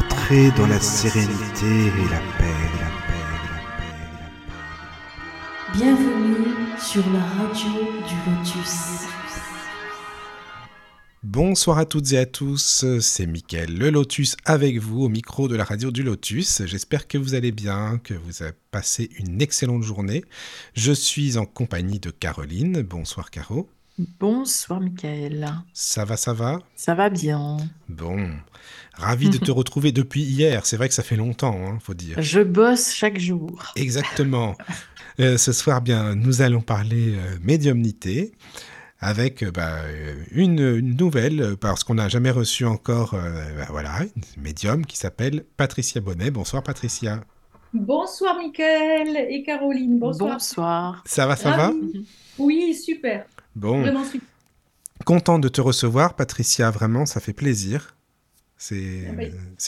Entrez dans la sérénité et la paix, la paix, la paix, la paix. Bienvenue sur la radio du Lotus. Bonsoir à toutes et à tous, c'est Mickaël le Lotus avec vous au micro de la radio du Lotus. J'espère que vous allez bien, que vous avez passé une excellente journée. Je suis en compagnie de Caroline. Bonsoir Caro. Bonsoir Michael. Ça va, ça va? Ça va bien. Bon, ravi de te retrouver depuis hier. C'est vrai que ça fait longtemps, hein, faut dire. Je bosse chaque jour. Exactement. Euh, ce soir, bien, nous allons parler euh, médiumnité avec euh, bah, une, une nouvelle, parce qu'on n'a jamais reçu encore, euh, bah, voilà, une médium qui s'appelle Patricia Bonnet. Bonsoir Patricia. Bonsoir Mickaël et Caroline, bonsoir. Bonsoir. Ça va, ça va? Oui, super, Bon, vraiment content de te recevoir Patricia, vraiment, ça fait plaisir. C'est Ah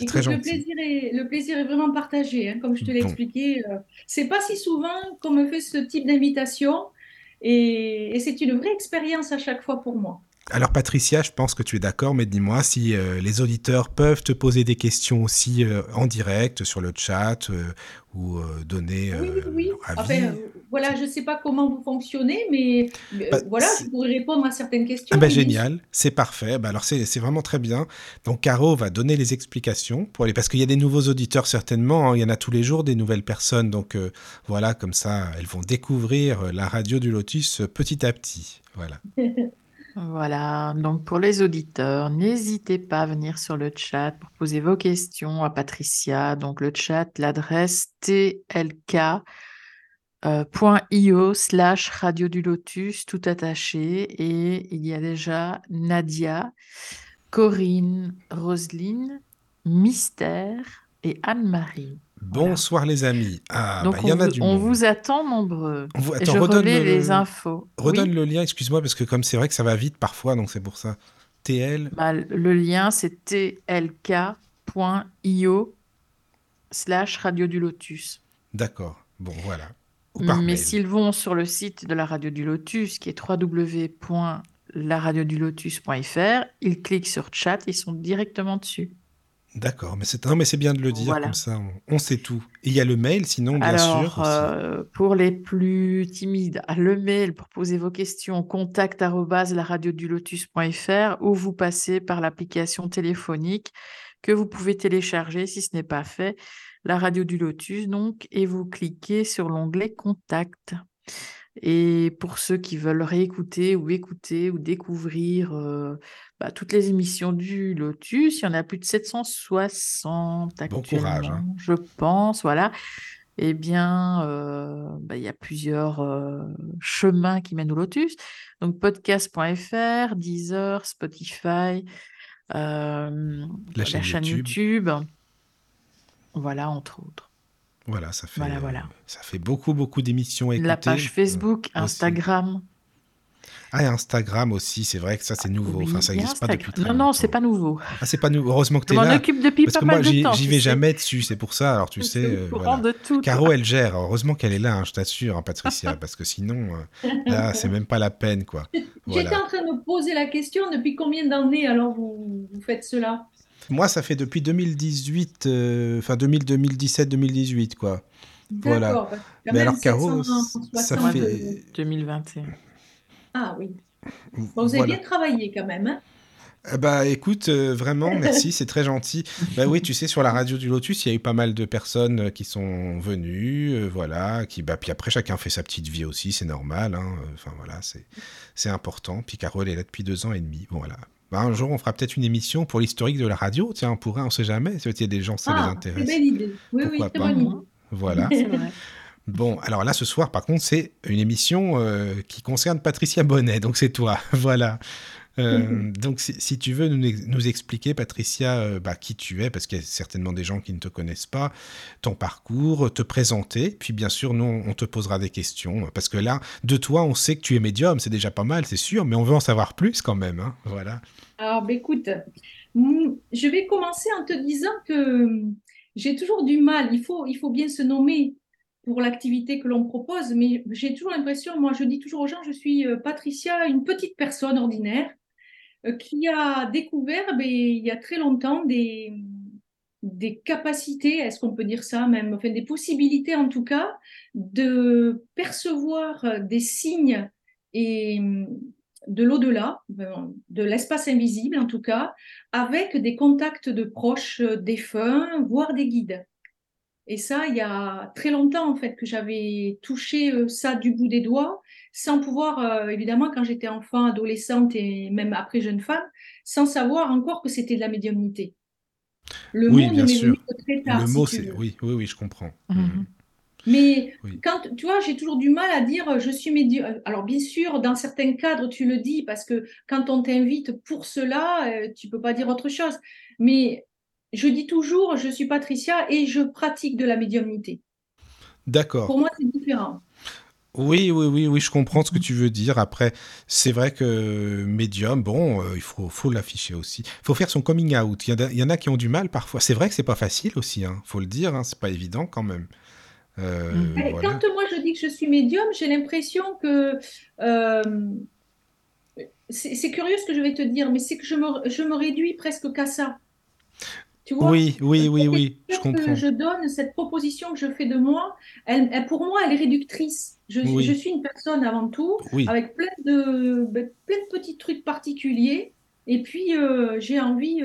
Écoute, très le gentil. plaisir est, le plaisir est vraiment partagé, hein, comme je te l'ai Bon. expliqué. euh, c'est pas si souvent qu'on me fait ce type d'invitation et, et c'est une vraie expérience à chaque fois pour moi. Alors Patricia, je pense que tu es d'accord, mais dis-moi si euh, les auditeurs peuvent te poser des questions aussi euh, en direct sur le chat euh, ou donner Oui, oui, Enfin, voilà, je sais pas comment vous fonctionnez, mais Bah, voilà, je pourrais répondre à certaines questions. Ah bah génial, c'est parfait. Bah alors c'est vraiment très bien. Donc Caro va donner les explications pour les parce qu'il y a des nouveaux auditeurs certainement. hein. Il y en a tous les jours des nouvelles personnes. Donc voilà, comme ça, elles vont découvrir la radio du Lotus petit à petit. Voilà. Voilà, donc pour les auditeurs, n'hésitez pas à venir sur le chat pour poser vos questions à Patricia. Donc le chat, l'adresse tlk.io slash radio du lotus, tout attaché. Et il y a déjà Nadia, Corinne, Roselyne, Mystère et Anne-Marie. Voilà. Bonsoir les amis. Ah Donc bah y on en a vous, du on vous attend nombreux. On vous- Attends, je redonne le- les infos. Redonne Oui. le lien, excuse-moi, parce que comme c'est vrai que ça va vite parfois, donc c'est pour ça. TL. Bah, le lien, c'est tlk.io slash radio du lotus. D'accord. Bon, voilà. Mais s'ils vont sur le site de la radio du lotus, qui est www.laradiodulotus.fr, ils cliquent sur chat, ils sont directement dessus. D'accord, mais c'est mais c'est bien de le dire Voilà. comme ça, on, on sait tout. Et il y a le mail, sinon bien sûr. Alors, euh, pour les plus timides, le mail pour poser vos questions, contact laradiodulotus.fr ou vous passez par l'application téléphonique que vous pouvez télécharger si ce n'est pas fait, la radio du Lotus donc, et vous cliquez sur l'onglet Contact. Et pour ceux qui veulent réécouter ou écouter ou découvrir euh, bah, toutes les émissions du Lotus, il y en a plus de 760 Bon courage, hein. je pense, voilà. Eh bien, euh, bah, il y a plusieurs euh, chemins qui mènent au Lotus. Donc, podcast.fr, Deezer, Spotify, euh, La chaîne YouTube. YouTube. Voilà, entre autres. Voilà, ça fait, Voilà, voilà. ça fait beaucoup, beaucoup d'émissions La page Facebook. Instagram. Ah, et Instagram aussi, c'est vrai que ça c'est nouveau. Oui, enfin, ça n'existe pas depuis très Non, non, c'est pas nouveau. Ah, c'est pas nouveau. Heureusement que tu Je es m'en là. occupe depuis Parce pas que moi, mal de j'y temps. j'y tu vais sais. jamais dessus, c'est pour ça. Alors, tu Je sais, euh, courant voilà. de tout. Caro, elle gère. Heureusement qu'elle est là, hein, je t'assure, hein, Patricia, parce que sinon, euh, là, c'est même pas la peine, quoi. J'étais Voilà. en train de me poser la question, depuis combien d'années alors vous, vous faites cela? Moi, ça fait depuis 2018, euh, enfin 2000, 2017, 2018, quoi. Voilà. Mais alors, Caro, 760, ça fait- 2021. Ah oui. Bon, vous avez Voilà. bien travaillé quand même. hein. Bah écoute, euh, vraiment, merci, c'est très gentil. Bah oui, tu sais, sur la radio du Lotus, il y a eu pas mal de personnes euh, qui sont venues, euh, voilà, qui, bah, puis après, chacun fait sa petite vie aussi, c'est normal, hein, enfin voilà, c'est, c'est important. Puis Carole est là depuis deux ans et demi, bon, voilà. Bah, un jour, on fera peut-être une émission pour l'historique de la radio, tiens, on pourrait, on sait jamais, il y a des gens, ça les Ah, intéresse. belle idée. Oui, oui, Pourquoi très pas? bonne idée. Voilà. Bon, alors là, ce soir, par contre, c'est une émission euh, qui concerne Patricia Bonnet, donc c'est toi, voilà. Euh, donc, si, si tu veux nous, nous expliquer, Patricia, euh, bah, qui tu es, parce qu'il y a certainement des gens qui ne te connaissent pas, ton parcours, te présenter, puis bien sûr, nous, on te posera des questions, parce que là, de toi, on sait que tu es médium, c'est déjà pas mal, c'est sûr, mais on veut en savoir plus quand même, hein, voilà. Alors, bah, écoute, mm, je vais commencer en te disant que j'ai toujours du mal. Il faut, il faut bien se nommer pour l'activité que l'on propose, mais j'ai toujours l'impression, moi je dis toujours aux gens, je suis euh, Patricia, une petite personne ordinaire euh, qui a découvert ben, il y a très longtemps des, des capacités, est-ce qu'on peut dire ça même, des possibilités en tout cas, de percevoir des signes et de l'au-delà, de l'espace invisible en tout cas, avec des contacts de proches défunts, voire des guides. Et ça, il y a très longtemps en fait que j'avais touché euh, ça du bout des doigts, sans pouvoir, euh, évidemment, quand j'étais enfant, adolescente et même après jeune femme, sans savoir encore que c'était de la médiumnité. Le oui, mot bien sûr. Très tard, le mot, c'est oui, oui, oui, je comprends. Mhm. Mhm. Mais quand tu vois, j'ai toujours du mal à dire je suis médium. Alors bien sûr, dans certains cadres, tu le dis parce que quand on t'invite pour cela, euh, tu peux pas dire autre chose. Mais je dis toujours je suis Patricia et je pratique de la médiumnité. D'accord. Pour moi, c'est différent. Oui, oui, oui, oui, je comprends ce que tu veux dire. Après, c'est vrai que médium, bon, euh, il faut, faut l'afficher aussi. Il faut faire son coming out. Il y, en a, qui ont du mal parfois. C'est vrai que c'est pas facile aussi, il hein, faut le dire. Hein, c'est pas évident quand même. Euh, quand moi je dis que je suis médium, j'ai l'impression que euh, c'est curieux ce que je vais te dire, mais c'est que je me, je me réduis presque qu'à ça. Tu vois oui, oui, oui, oui, je comprends. je donne cette proposition que je fais de moi, elle, pour moi, elle est réductrice. Je, je suis une personne avant tout, avec plein de, ben, plein de petits trucs particuliers. Et puis, euh, j'ai envie,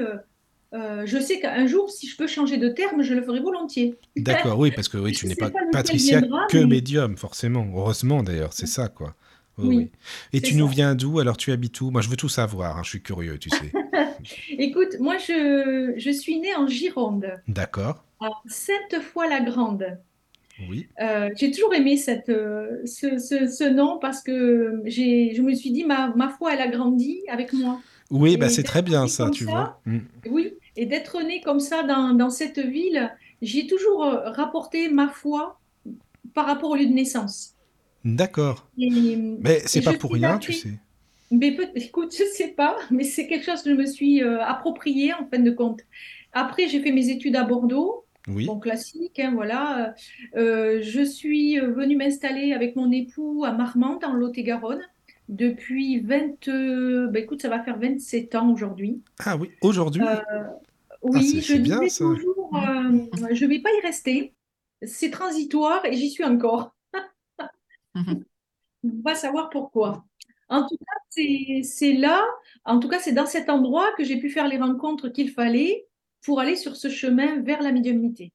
euh, je sais qu'un jour, si je peux changer de terme, je le ferai volontiers. D'accord, oui, parce que oui, tu n'es pas, Patricia que médium, forcément. Heureusement d'ailleurs, c'est ça, quoi. Oui, Et tu nous viens d'où? Alors, tu habites où? Moi, je veux tout savoir, hein, je suis curieux, tu sais. Écoute, moi, je, je suis née en Gironde. D'accord. À Sainte-Foy-la-Grande. Oui. Euh, j'ai toujours aimé cette, euh, ce, ce, nom parce que je me suis dit, ma, ma foi, elle a grandi avec moi. Oui, bah, c'est très bien ça, tu vois. Mm. Oui, et d'être né comme ça dans, dans cette ville, j'ai toujours euh, rapporté ma foi par rapport au lieu de naissance. D'accord. Mais c'est pas pour rien, tu sais. Mais peut écoute, je sais pas, mais c'est quelque chose que je me suis euh, approprié en fin de compte. Après, j'ai fait mes études à Bordeaux. Oui. Bon, classique, hein, voilà. Euh, je suis venue m'installer avec mon époux à Marmande, en Lot-et-Garonne depuis 20, euh, bah, écoute, ça va faire 27 ans aujourd'hui. Ah oui, aujourd'hui? Euh, Oui, ah, je bien, toujours, euh, je ne vais pas y rester. C'est transitoire et j'y suis encore. On va savoir pourquoi. En tout cas, c'est là, en tout cas, c'est dans cet endroit que j'ai pu faire les rencontres qu'il fallait pour aller sur ce chemin vers la médiumnité.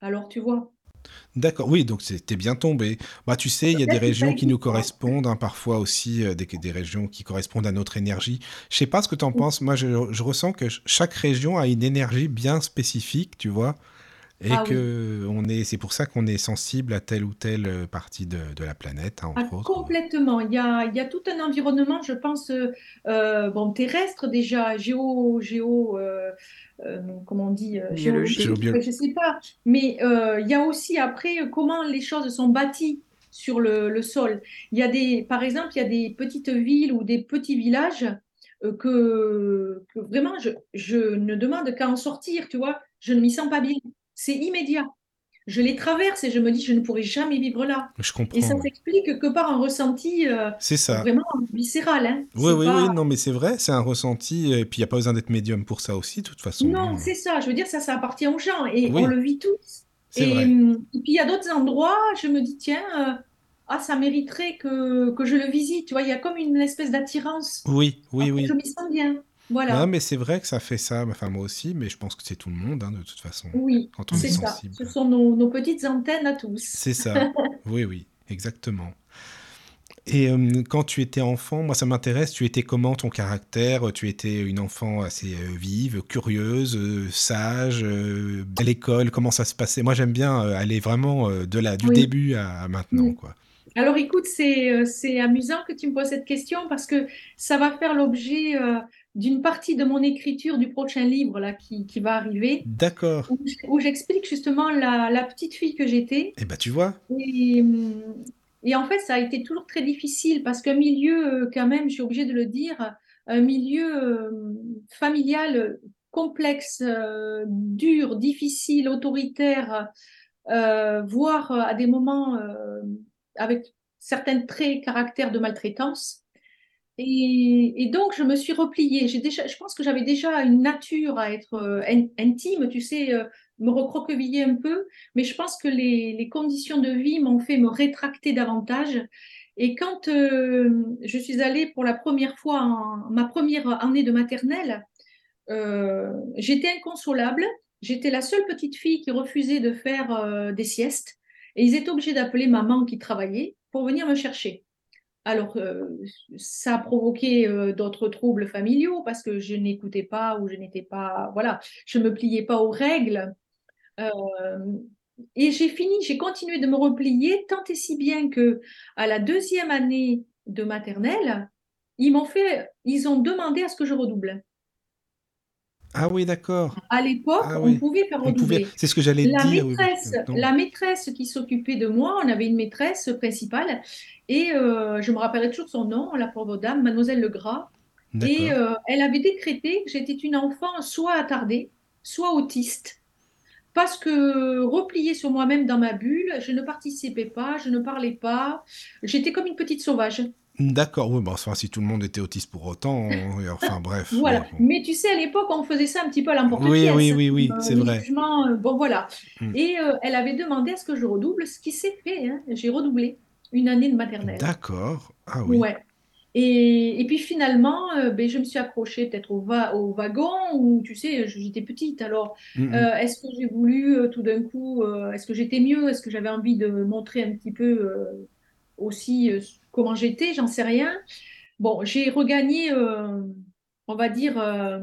Alors, tu vois, D'accord, oui, donc c'était bien tombé. Bah, tu sais, il y a des régions qui nous correspondent, hein, parfois aussi euh, des, des, régions qui correspondent à notre énergie. Je sais pas ce que tu en penses, moi je, je, ressens que chaque région a une énergie bien spécifique, tu vois. Et ah que on est, c'est pour ça qu'on est sensible à telle ou telle euh, partie de, de la planète, hein, entre ah, autres. Complètement. Il y a, il y a tout un environnement, je pense, euh, bon, terrestre déjà, géo, géo, euh, comment on dit, biologique. Je sais pas. Mais il y a aussi après comment les choses sont bâties sur le, le, sol. Il y a des, par exemple, il y a des petites villes ou des petits villages que, que, vraiment je, je ne demande qu'à en sortir, tu vois. Je ne m'y sens pas bien c'est immédiat. Je les traverse et je me dis, je ne pourrai jamais vivre là. Je comprends. Et ça s'explique que par un ressenti euh, c'est ça. vraiment viscéral. Hein. Oui, oui, oui, non, mais c'est vrai, c'est un ressenti. Et puis, il n'y a pas besoin d'être médium pour ça aussi, de toute façon. Non, c'est ça. Je veux dire, ça, ça appartient aux gens et on le vit tous. Et, hum, et, puis, il y a d'autres endroits, je me dis, tiens, euh, ah, ça mériterait que, que je le visite. Tu vois, il y a comme une espèce d'attirance. Oui, oui, oui. Je m'y sens bien. Voilà. Non, mais c'est vrai que ça fait ça, enfin moi aussi, mais je pense que c'est tout le monde, hein, de toute façon, Oui, quand on est c'est ça. sensible. Ce sont nos, nos petites antennes à tous. C'est ça, oui, oui, exactement. Et euh, quand tu étais enfant, moi ça m'intéresse, tu étais comment ton caractère? Tu étais une enfant assez euh, vive, curieuse, euh, sage, à l'école, comment ça se passait? Moi j'aime bien aller vraiment de là, du début à, maintenant, quoi. Alors écoute, c'est c'est amusant que tu me poses cette question parce que ça va faire l'objet d'une partie de mon écriture du prochain livre là, qui, qui va arriver. D'accord. Où, j'explique justement la, la, petite fille que j'étais. Eh bien, tu vois. Et, et, en fait, ça a été toujours très difficile parce qu'un milieu, euh, quand même, j'ai obligé de le dire, un milieu euh, familial complexe, euh, dur, difficile, autoritaire, voire à des moments avec certains traits, caractères de maltraitance Et, donc, je me suis repliée. Déjà, je pense que j'avais déjà une nature à être euh, in- intime, tu sais, euh, me recroqueviller un peu. Mais je pense que les, conditions de vie m'ont fait me rétracter davantage. Et quand euh, je suis allée pour la première fois en ma première année de maternelle, j'étais inconsolable. J'étais la seule petite fille qui refusait de faire des siestes. Et ils étaient obligés d'appeler maman qui travaillait pour venir me chercher. Alors, euh, ça a provoqué euh, d'autres troubles familiaux parce que je n'écoutais pas ou je n'étais pas, voilà, je me pliais pas aux règles. Euh, et j'ai fini, j'ai continué de me replier tant et si bien que à la deuxième année de maternelle, ils m'ont fait, ils ont demandé à ce que je redouble. Ah oui, d'accord. À l'époque, Ah on pouvait faire On pouvait. redoubler. C'est ce que j'allais La dire. oui. la maîtresse qui s'occupait de moi, on avait une maîtresse principale et euh, je me rappellerai toujours son nom, la pauvre dame, Mademoiselle Legras. Et euh, elle avait décrété que j'étais une enfant soit attardée, soit autiste, parce que repliée sur moi-même dans ma bulle, je ne participais pas, je ne parlais pas, j'étais comme une petite sauvage. D'accord. Oui, bon, enfin, si tout le monde était autiste pour autant, on- enfin bref. oui, Voilà. bon. Mais tu sais, à l'époque, on faisait ça un petit peu à Oui, l'emporte-pièce. oui, oui, oui, Euh, c'est vrai. jugements, euh, bon voilà. Hmm. Et euh, elle avait demandé à ce que je redouble, ce qui s'est fait. hein. J'ai redoublé une année de maternelle. D'accord. Ah oui. Ouais. Et, et puis finalement, euh, ben, je me suis accrochée peut-être au, va au wagon où, tu sais, j'étais petite. Alors, Mm, mm. est-ce que j'ai voulu tout d'un coup, est-ce que j'étais mieux? Est-ce que j'avais envie de montrer un petit peu aussi comment j'étais? J'en sais rien. Bon, j'ai regagné, euh, on va dire, euh,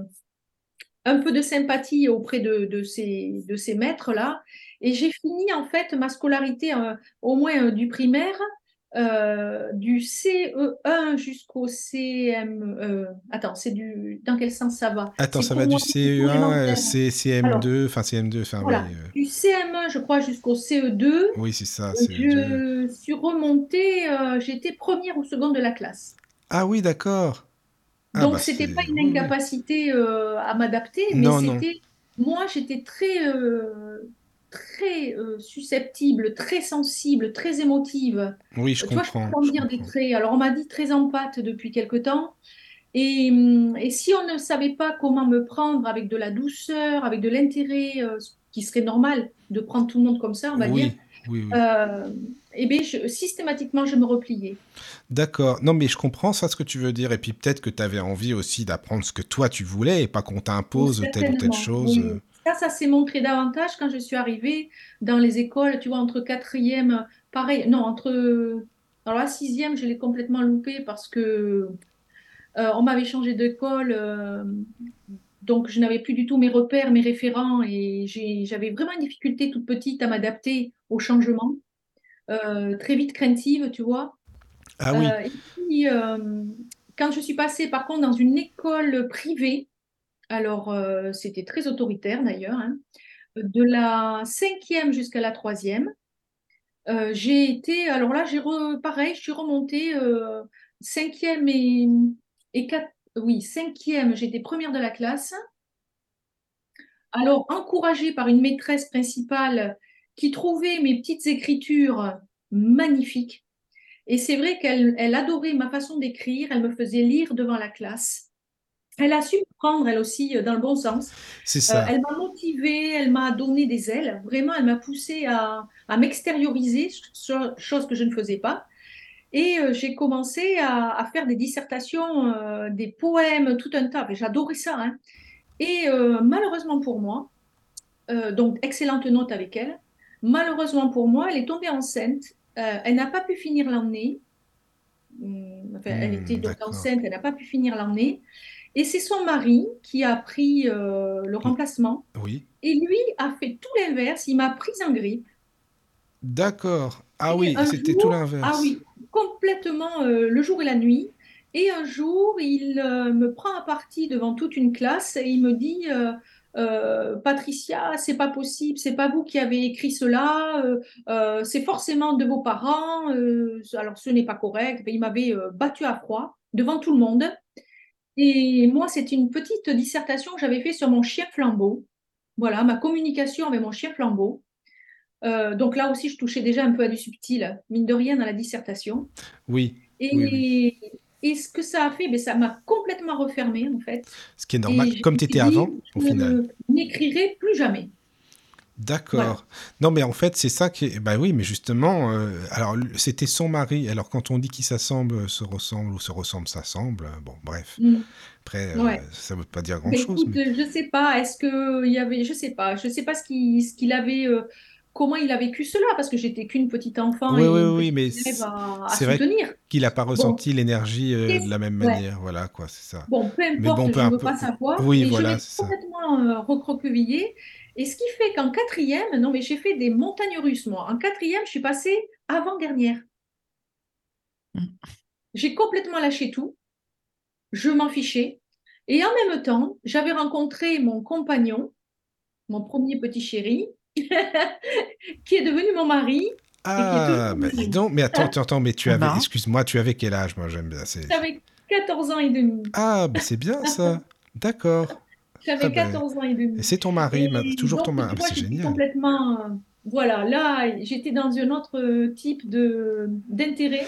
un peu de sympathie auprès de, ces, de ces maîtres-là. Et j'ai fini en fait ma scolarité, euh, au moins du primaire, euh, du CE1 jusqu'au CM. euh, attends, c'est du. Dans quel sens ça va? Attends, ça va du moi CE1, euh, élémentaire. C- Alors, CM2, enfin CM2, enfin oui. euh, du CM1, je crois, jusqu'au CE2. Oui, c'est ça, CE2. Je suis remontée, euh, j'étais première ou seconde de la classe. Ah oui, d'accord. Ah Donc, bah c'était pas une incapacité euh, à m'adapter, mais c'était, moi, j'étais très, euh, très euh, susceptible, très sensible, très émotive. Oui, je Tu vois, peux comprends, en je dire des traits. Alors, on m'a dit très empathe depuis quelque temps. Et, hum, et si on ne savait pas comment me prendre avec de la douceur, avec de l'intérêt, euh, ce qui serait normal de prendre tout le monde comme ça, on va dire, Oui, oui, euh, eh bien, je- systématiquement, je me repliais. D'accord. Non, mais je comprends ça, ce que tu veux dire. Et puis peut-être que tu avais envie aussi d'apprendre ce que toi tu voulais et pas qu'on t'impose telle ou telle chose. Oui. Ça, ça s'est montré davantage quand je suis arrivée dans les écoles, tu vois, entre quatrième, pareil, non, entre, alors la sixième, je l'ai complètement loupé parce que euh, on m'avait changé d'école, euh, donc je n'avais plus du tout mes repères, mes référents, et j'avais vraiment une difficulté toute petite à m'adapter au changement, euh, très vite craintive, tu vois. Ah oui, et puis, quand je suis passée par contre dans une école privée, alors euh, c'était très autoritaire d'ailleurs, hein, de la cinquième jusqu'à la troisième, euh, j'ai été, alors là, j'ai re- pareil, je suis remontée euh, cinquième et, quatre, oui, cinquième, j'étais première de la classe. Alors, encouragée par une maîtresse principale qui trouvait mes petites écritures magnifiques. Et c'est vrai qu'elle elle adorait ma façon d'écrire, elle me faisait lire devant la classe. Elle a su me prendre, elle aussi, euh, dans le bon sens. c'est Euh, ça. elle m'a motivée, elle m'a donné des ailes. Vraiment, elle m'a poussée à, à m'extérioriser, cho- chose que je ne faisais pas. Et euh, j'ai commencé à, à faire des dissertations, euh, des poèmes, tout un tas. J'adorais ça. hein. Et malheureusement pour moi, donc excellente note avec elle, malheureusement pour moi, elle est tombée enceinte. Elle n'a pas pu finir l'année. Hum, Enfin, elle Hmm, était donc enceinte, elle n'a pas pu finir l'année. Et c'est son mari qui a pris euh, le remplacement. Oui. Et lui a fait tout l'inverse. Il m'a prise en grippe. D'accord. Ah oui, c'était tout ah l'inverse. oui, complètement euh, le jour et la nuit. Et un jour, il euh, me prend à partie devant toute une classe et il me dit euh, Patricia, c'est pas possible, c'est pas vous qui avez écrit cela, euh, euh, c'est forcément de vos parents, alors ce n'est pas correct. Il m'avait battu à froid devant tout le monde. Et moi, c'est une petite dissertation que j'avais fait sur mon chien flambeau. Voilà, ma communication avec mon chien flambeau. Euh, donc là aussi, je touchais déjà un peu à du subtil, mine de rien, dans la dissertation. Oui, Et, oui, oui. et ce que ça a fait, ben, ça m'a complètement refermée, en fait. Ce qui est normal, je comme me tu étais dit, avant, au je final. n'écrirai plus jamais. Voilà. D'accord. Non, mais en fait, c'est ça qui est... Bah oui, mais justement, euh, alors c'était son mari. Alors quand on dit qu'ils s'assemblent, se ressemblent ou se ressemblent, s'assemblent, euh, bon, bref. Mm. Après, euh, ça veut pas dire grand-chose, mais... je sais pas, est-ce que il y avait, je sais pas, je sais pas ce qu'il ce qu'il avait, euh, comment il a vécu cela, parce que j'étais qu'une petite enfant Oui, et oui, oui, mais c'est vrai qu'il n'a pas Bon, ressenti l'énergie euh, de la même ouais. manière. Voilà, quoi, c'est ça. Bon, peu Mais importe, bon, peu je ne veux pas savoir, Oui, voilà, complètement euh, recroquevillée. Et ce qui fait qu'en quatrième, non mais j'ai fait des montagnes russes, moi. En quatrième, je suis passée avant-dernière. Mm. J'ai complètement lâché tout, je m'en fichais. Et en même temps, j'avais rencontré mon compagnon, mon premier petit chéri, qui est devenu mon mari Ah, bah dis donc, mais attends, attends, attends, mais tu Ah avais... ben. Excuse-moi, tu avais quel âge? Moi, j'aime bien. c'est- J'avais 14 ans et demi. Ah, bah c'est bien ça. D'accord. J'avais ben... 14 ans et demi. C'est ton mari, Et toujours ton mari. Ah, c'est génial. complètement. euh, voilà, là, j'étais dans un autre type de d'intérêt,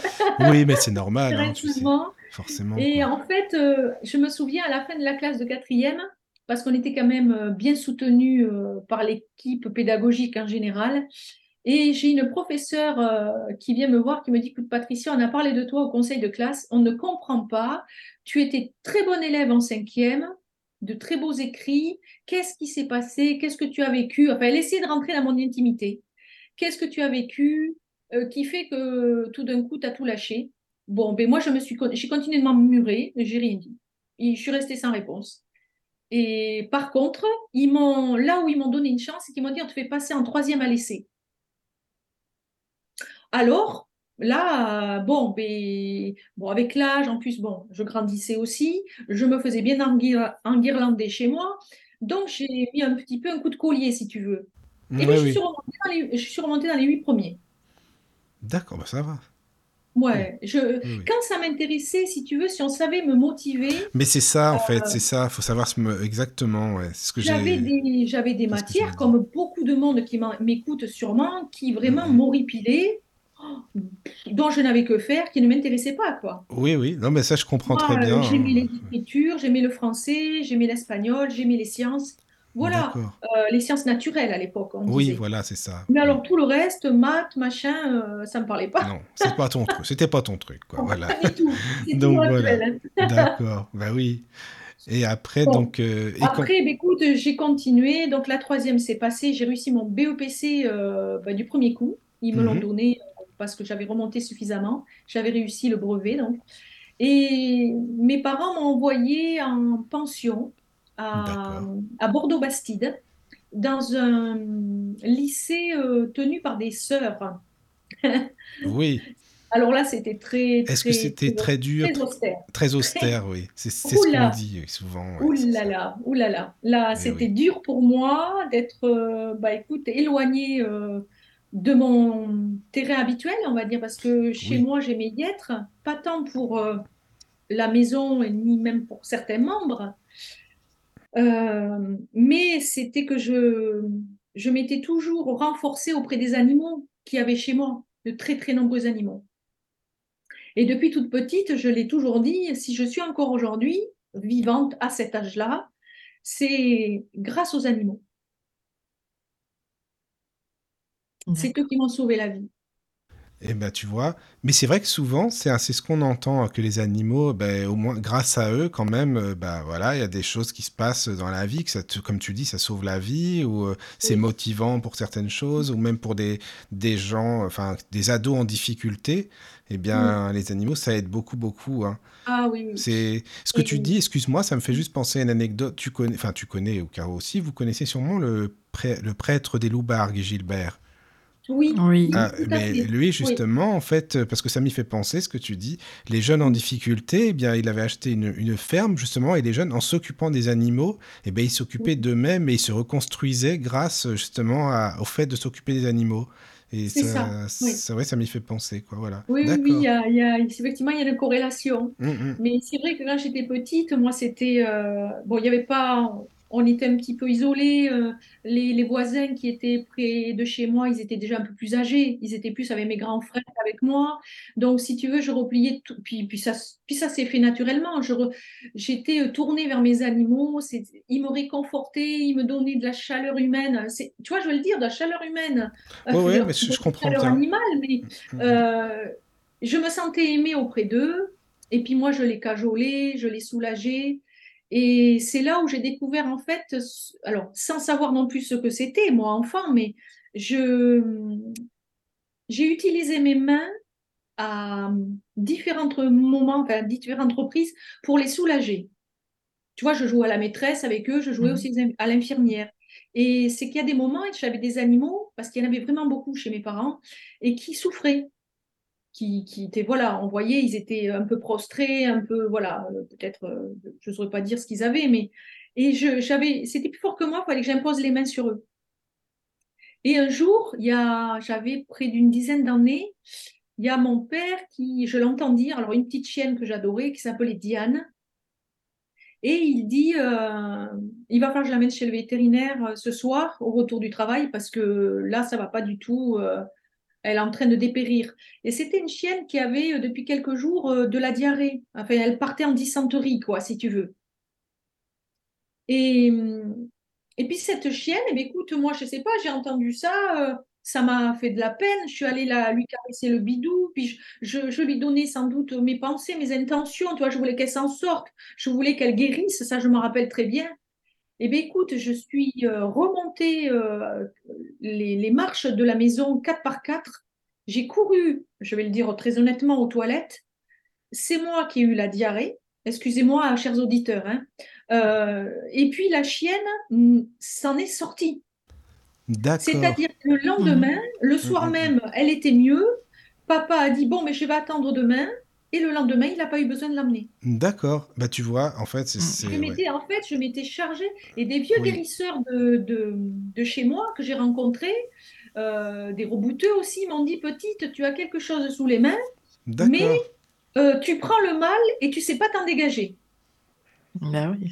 Oui, mais c'est normal, hein, tu sais. intéressement. Forcément, Et quoi. en fait, euh, je me souviens à la fin de la classe de quatrième, parce qu'on était quand même euh, bien soutenus euh, par l'équipe pédagogique en général. Et j'ai une professeure euh, qui vient me voir, qui me dit, écoute Patricia, on a parlé de toi au conseil de classe, on ne comprend pas, tu étais très bonne élève en cinquième, de très beaux écrits, qu'est-ce qui s'est passé, qu'est-ce que tu as vécu, enfin elle essayait de rentrer dans mon intimité, qu'est-ce que tu as vécu euh, qui fait que tout d'un coup tu as tout lâché? Bon, ben moi je me suis, j'ai continué de m'emmurer, j'ai rien dit. Et je suis restée sans réponse. Et par contre, ils m'ont, là où ils m'ont donné une chance, c'est qu'ils m'ont dit on te fait passer en troisième à l'essai. Alors, là, euh, bon, ben, bon, avec l'âge, en plus, bon, je grandissais aussi, je me faisais bien enguir- enguirlander chez moi, donc j'ai mis un petit peu un coup de collier, si tu veux. Et Oui, bien, je suis remontée dans les, je suis remontée dans les huit premiers. D'accord, bah ça va. Ouais, je, Oui, quand ça m'intéressait, si tu veux, si on savait me motiver, Mais c'est ça, en fait, euh, c'est ça. Faut savoir me... exactement, ouais. Ce que j'avais des, j'avais des matières, comme beaucoup de monde qui m'écoute sûrement, qui vraiment Mhm. m'horripilaient, oh, dont je n'avais que faire, qui ne m'intéressaient pas, quoi. Oui, oui. Non, mais ça, je comprends Moi, très bien. j'aimais les écritures, j'aimais le français, j'aimais l'espagnol, j'aimais les sciences. Voilà, euh, les sciences naturelles à l'époque, Oui, disait. voilà, c'est ça. Mais alors tout le reste, maths, machin, euh, ça me parlait pas. Non, c'est pas ton truc. C'était pas ton truc, quoi. Voilà. pas du tout. C'est Donc voilà. D'accord. Bah oui. Et après, Bon, donc, euh, et après, ben, écoute, j'ai continué. Donc la troisième s'est passée. J'ai réussi mon BEPC euh, ben, du premier coup. Ils me l'ont Mhm. donné parce que j'avais remonté suffisamment. J'avais réussi le brevet, donc. Et mes parents m'ont envoyé en pension à, Bordeaux-Bastide, dans un lycée euh, tenu par des sœurs. Oui. Alors là, c'était très, Est-ce que c'était très, dur, très austère. très austère, oui. C'est ce qu'on dit souvent, ouais, c'est oula ça. là, là. Là, Eh c'était oui. dur pour moi d'être, euh, bah écoute, éloignée euh, de mon terrain habituel, on va dire, parce que chez Oui. moi, j'aimais y être, pas tant pour euh, la maison, ni même pour certains membres, euh, mais c'était que je, je m'étais toujours renforcée auprès des animaux qu'il y avait chez moi, de très très nombreux animaux. Et depuis toute petite, je l'ai toujours dit, si je suis encore aujourd'hui vivante à cet âge-là, c'est grâce aux animaux. C'est eux qui m'ont sauvé la vie. Eh ben, tu vois, mais c'est vrai que souvent, c'est c'est ce qu'on entend, hein, que les animaux, ben, au moins grâce à eux, quand même, euh, ben, voilà, il y a des choses qui se passent dans la vie, que ça te- comme tu dis, ça sauve la vie, ou euh, c'est Oui. motivant pour certaines choses, ou même pour des, des gens, enfin, des ados en difficulté, eh bien, les animaux, ça aide beaucoup, beaucoup, hein. Ah oui, oui. C'est ce que tu dis, excuse-moi, ça me fait juste penser à une anecdote. Tu connais, enfin, tu connais, ou Caro aussi, vous connaissez sûrement le, prê- le prêtre des Loubargues, Gilbert. Oui, Oui. Ah, mais lui, Oui. justement, en fait, euh, parce que ça m'y fait penser ce que tu dis, les jeunes en difficulté, eh bien, il avait acheté une, une ferme, justement, et les jeunes, en s'occupant des animaux, eh bien, ils s'occupaient Oui. d'eux-mêmes et ils se reconstruisaient grâce, justement, à- au fait de s'occuper des animaux. Et C'est ça, ça, oui. ça, ouais, ça m'y fait penser, quoi, voilà. Oui, oui, oui, il D'accord. y a, il y a- effectivement, il y a une corrélation. Hum, hum. Mais c'est vrai que quand j'étais petite, moi, c'était... euh, bon, il n'y avait pas... on était un petit peu isolés. euh, les, les voisins qui étaient près de chez moi, ils étaient déjà un peu plus âgés. Ils étaient plus avec mes grands frères qu'avec moi. Donc, si tu veux, je repliais tout. Puis, puis ça, puis ça s'est fait naturellement. J'étais euh, tournée vers mes animaux. Ils me réconfortaient, ils me donnaient de la chaleur humaine. Tu vois, je veux le dire, de la chaleur humaine. Euh, Ouais, mais je, je de la comprends chaleur bien. animale, mais Mhm. euh, je me sentais aimée auprès d'eux. Et puis moi, je les cajolais, je les soulageais. Et c'est là où j'ai découvert, en fait, alors sans savoir non plus ce que c'était, moi, enfant, mais je, j'ai utilisé mes mains à différents moments, enfin, différentes reprises pour les soulager. Tu vois, je jouais à la maîtresse avec eux, je jouais Mhm. aussi à l'infirmière. Et c'est qu'il y a des moments, et j'avais des animaux, parce qu'il y en avait vraiment beaucoup chez mes parents, et qui souffraient qui, étaient, voilà, on voyait, ils étaient un peu prostrés, un peu, voilà, euh, peut-être, euh, je ne saurais pas dire ce qu'ils avaient, mais, et j'avais, c'était plus fort que moi, il fallait que j'impose les mains sur eux. Et un jour, il y a, j'avais près d'une dizaine d'années, il y a mon père qui, je l'entends dire, alors une petite chienne que j'adorais, qui s'appelait Diane, et il dit, euh, il va falloir que je l'amène chez le vétérinaire ce soir, au retour du travail, parce que là, ça va pas du tout. Elle est en train de dépérir. Et c'était une chienne qui avait, euh, depuis quelques jours, euh, de la diarrhée. Enfin, elle partait en dysenterie, quoi, si tu veux. Et, hum, et puis cette chienne, eh écoute, moi, je sais pas, j'ai entendu ça, euh, ça m'a fait de la peine. Je suis allée la, lui caresser le bidou, puis je, je, je lui donnais sans doute mes pensées, mes intentions. Tu vois, je voulais qu'elle s'en sorte, je voulais qu'elle guérisse, ça, je me rappelle très bien. Eh bien, écoute, je suis euh, remontée euh, les, les marches de la maison 4 par 4. J'ai couru, je vais le dire très honnêtement, aux toilettes. C'est moi qui ai eu la diarrhée. Excusez-moi, chers auditeurs. hein. Euh, et puis la chienne mm, s'en est sortie. C'est-à-dire que le lendemain, le soir Mhm. même, elle était mieux. Papa a dit, bon, mais je vais attendre demain. Et le lendemain, il n'a pas eu besoin de l'amener. D'accord. Bah, tu vois, en fait, c'est. Mm. ouais. en fait, je m'étais chargée et des vieux Oui. guérisseurs de, de, de chez moi que j'ai rencontrés, euh, des rebouteux aussi, m'ont dit Petite, tu as quelque chose sous les mains, D'accord. euh, tu prends le mal et tu sais pas t'en dégager. Bah oui.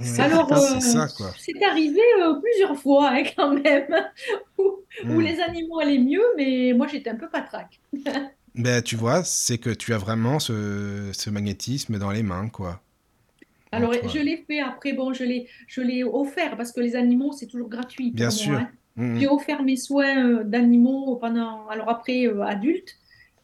Ouais, Alors, c'est euh, ça, quoi. c'est arrivé euh, plusieurs fois hein, quand même, où, où Mm. les animaux allaient mieux, mais moi j'étais un peu patraque. Ben, tu vois, c'est que tu as vraiment ce, ce magnétisme dans les mains, quoi. Alors, je l'ai fait après, bon, je l'ai, je l'ai offert parce que les animaux, c'est toujours gratuit Bien moi. sûr. hein. Mm, J'ai mm. offert mes soins euh, d'animaux pendant, alors après, euh, adulte.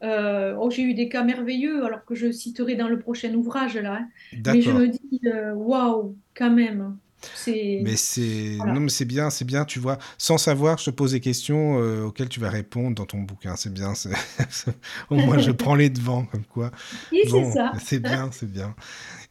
Euh, oh, j'ai eu des cas merveilleux, alors que je citerai dans le prochain ouvrage, là. hein. Mais je me dis, euh, waouh, quand même. C'est. Mais c'est Voilà. non, mais c'est bien, c'est bien, tu vois. Sans savoir, je te pose des questions euh, auxquelles tu vas répondre dans ton bouquin. C'est bien. c'est- Au moins, je prends les devants, comme quoi. Oui, c'est Bon, ça. c'est bien, c'est bien.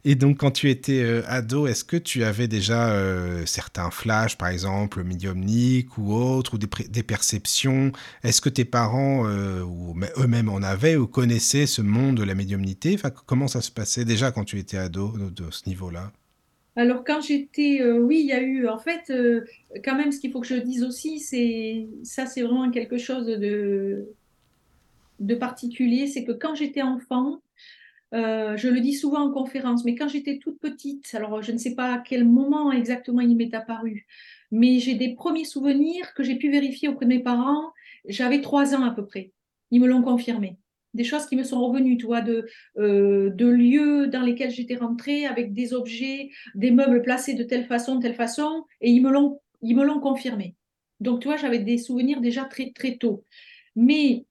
Et donc, quand tu étais euh, ado, est-ce que tu avais déjà euh, certains flashs, par exemple, médiumniques ou autres, ou des, perceptions? Est-ce que tes parents, euh, ou eux-mêmes en avaient, ou connaissaient ce monde de la médiumnité? Enfin, comment ça se passait déjà quand tu étais ado, de, de ce niveau-là? Alors, quand j'étais. euh, oui, il y a eu. En fait, euh, quand même, ce qu'il faut que je dise aussi, c'est. Ça, c'est vraiment quelque chose de, de particulier. C'est que quand j'étais enfant, Euh, je le dis souvent en conférence, mais quand j'étais toute petite, alors je ne sais pas à quel moment exactement il m'est apparu, mais j'ai des premiers souvenirs que j'ai pu vérifier auprès de mes parents. J'avais trois ans à peu près. Ils me l'ont confirmé. Des choses qui me sont revenues, tu vois, de, euh, de lieux dans lesquels j'étais rentrée avec des objets, des meubles placés de telle façon, telle façon, et ils me l'ont, ils me l'ont confirmé. Donc, tu vois, j'avais des souvenirs déjà très, très tôt. Mais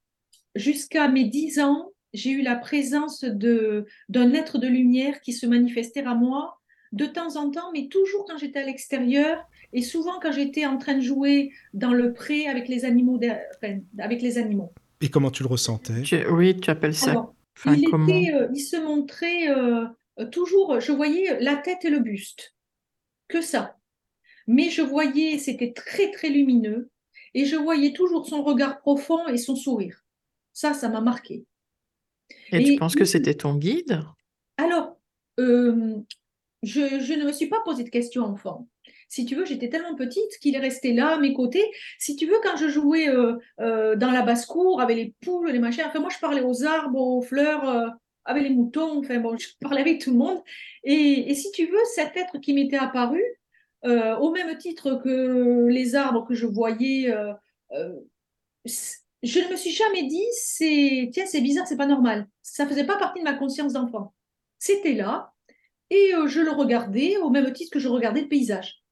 jusqu'à mes dix ans, j'ai eu la présence de, d'un être de lumière qui se manifestait à moi de temps en temps, mais toujours quand j'étais à l'extérieur et souvent quand j'étais en train de jouer dans le pré avec les animaux. avec les animaux. Et comment tu le ressentais? Tu- oui, tu appelles ça. Alors, Enfin, il, comment était, euh, il se montrait euh, toujours, je voyais la tête et le buste, que ça. Mais je voyais, c'était très très lumineux, et je voyais toujours son regard profond et son sourire. Ça, ça m'a marqué. Et tu penses que c'était ton guide? Alors, euh, je, je ne me suis pas posé de questions enfant. Si tu veux, j'étais tellement petite qu'il est resté là à mes côtés. Si tu veux, quand je jouais euh, euh, dans la basse-cour avec les poules, les machins, enfin, moi je parlais aux arbres, aux fleurs, euh, avec les moutons, enfin bon, je parlais avec tout le monde. Et, et si tu veux, cet être qui m'était apparu, au même titre que les arbres que je voyais. je ne me suis jamais dit, c'est, tiens, c'est bizarre, c'est pas normal. Ça faisait pas partie de ma conscience d'enfant. C'était là, et je le regardais au même titre que je regardais le paysage.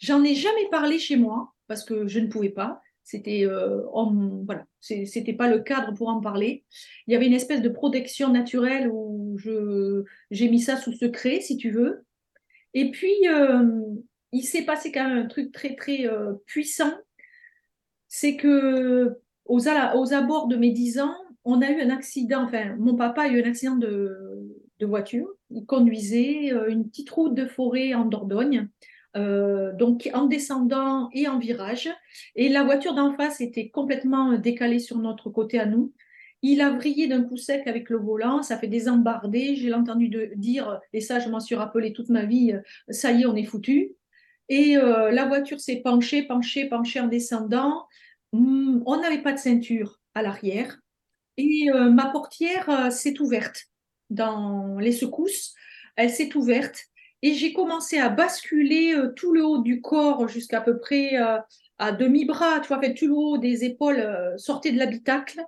J'en ai jamais parlé chez moi parce que je ne pouvais pas. C'était euh, voilà, c'était pas le cadre pour en parler. Il y avait une espèce de protection naturelle où je j'ai mis ça sous secret, si tu veux. Et puis euh, il s'est passé quand même un truc très très euh, puissant, c'est que aux, abords de mes 10 ans, on a eu un accident. Enfin, mon papa a eu un accident de, de voiture. Il conduisait euh, une petite route de forêt en Dordogne euh, donc en descendant et en virage. Et la voiture d'en face était complètement décalée sur notre côté à nous. Il a vrillé d'un coup sec avec le volant, ça fait des embardés. J'ai entendu dire, et ça je m'en suis rappelé toute ma vie, euh, ça y est, on est foutu. Et euh, la voiture s'est penchée, penchée, penchée en descendant. Hum, on n'avait pas de ceinture à l'arrière. Et ma portière s'est ouverte dans les secousses. Elle s'est ouverte et j'ai commencé à basculer euh, tout le haut du corps jusqu'à peu près euh, à demi-bras, tu vois, fait, tout le haut des épaules euh, sortait de l'habitacle.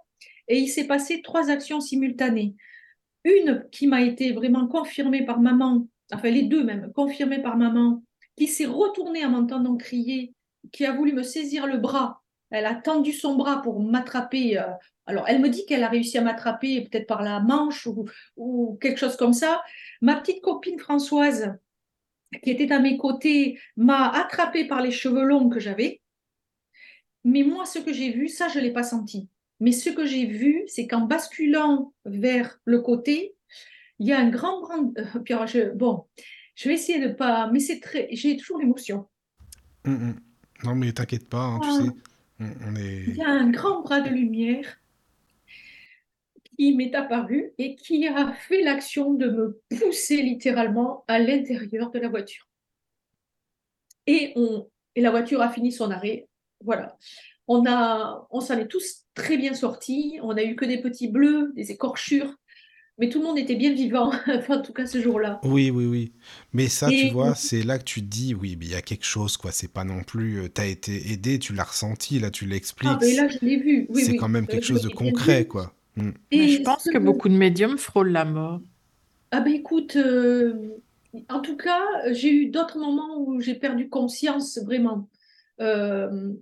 Et il s'est passé trois actions simultanées. Une qui m'a été vraiment confirmée par maman, enfin les deux même, confirmées par maman, qui s'est retournée en m'entendant crier, qui a voulu me saisir le bras. Elle a tendu son bras pour m'attraper. euh, alors, elle me dit qu'elle a réussi à m'attraper peut-être par la manche ou, ou quelque chose comme ça. Ma petite copine Françoise, qui était à mes côtés, m'a attrapée par les cheveux longs que j'avais. Mais moi, ce que j'ai vu, ça, je ne l'ai pas senti. Mais ce que j'ai vu, c'est qu'en basculant vers le côté, il y a un grand, grand. euh, alors, je- bon, je vais essayer de pas. Mais c'est très. J'ai toujours l'émotion. Hum, hum. Non, mais t'inquiète pas, hein, tu Ah. sais. Il y a un grand bras de lumière qui m'est apparu et qui a fait l'action de me pousser littéralement à l'intérieur de la voiture. Et, on, et la voiture a fini son arrêt. Voilà. On, a, on s'en est tous très bien sortis. On n'a eu que des petits bleus, des écorchures. Mais tout le monde était bien vivant, enfin, en tout cas ce jour-là. Oui, oui, oui. Mais ça, tu vois, c'est là que tu te dis, oui, mais il y a quelque chose, quoi. C'est pas non plus. euh, T'as été aidé, tu l'as ressenti, là, tu l'expliques. Ah, mais là, je l'ai vu. Oui, c'est oui. quand même Euh, quelque chose de concret, vu. quoi. Mais Et je pense ce- que beaucoup de médiums frôlent la mort. Ah ben écoute, euh, en tout cas, j'ai eu d'autres moments où j'ai perdu conscience vraiment. Euh,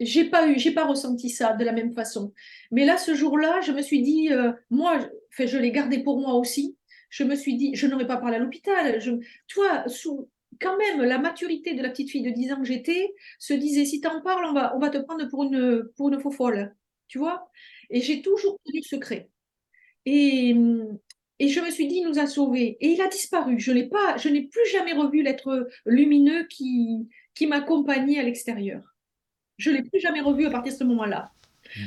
j'ai pas eu, j'ai pas ressenti ça de la même façon. Mais là, ce jour-là, je me suis dit, euh, moi, je, l'ai gardé pour moi aussi. Je me suis dit, je n'aurais pas parlé à l'hôpital. Je, tu vois, sous, quand même, la maturité de la petite fille de 10 ans que j'étais se disait, si t'en parles, on va, on va te prendre pour une, pour une faux folle. Tu vois? Et j'ai toujours tenu le secret. Et, et je me suis dit, il nous a sauvés. Et il a disparu. Je n'ai pas, je n'ai plus jamais revu l'être lumineux qui, qui m'accompagnait à l'extérieur. Je ne l'ai plus jamais revu à partir de ce moment-là.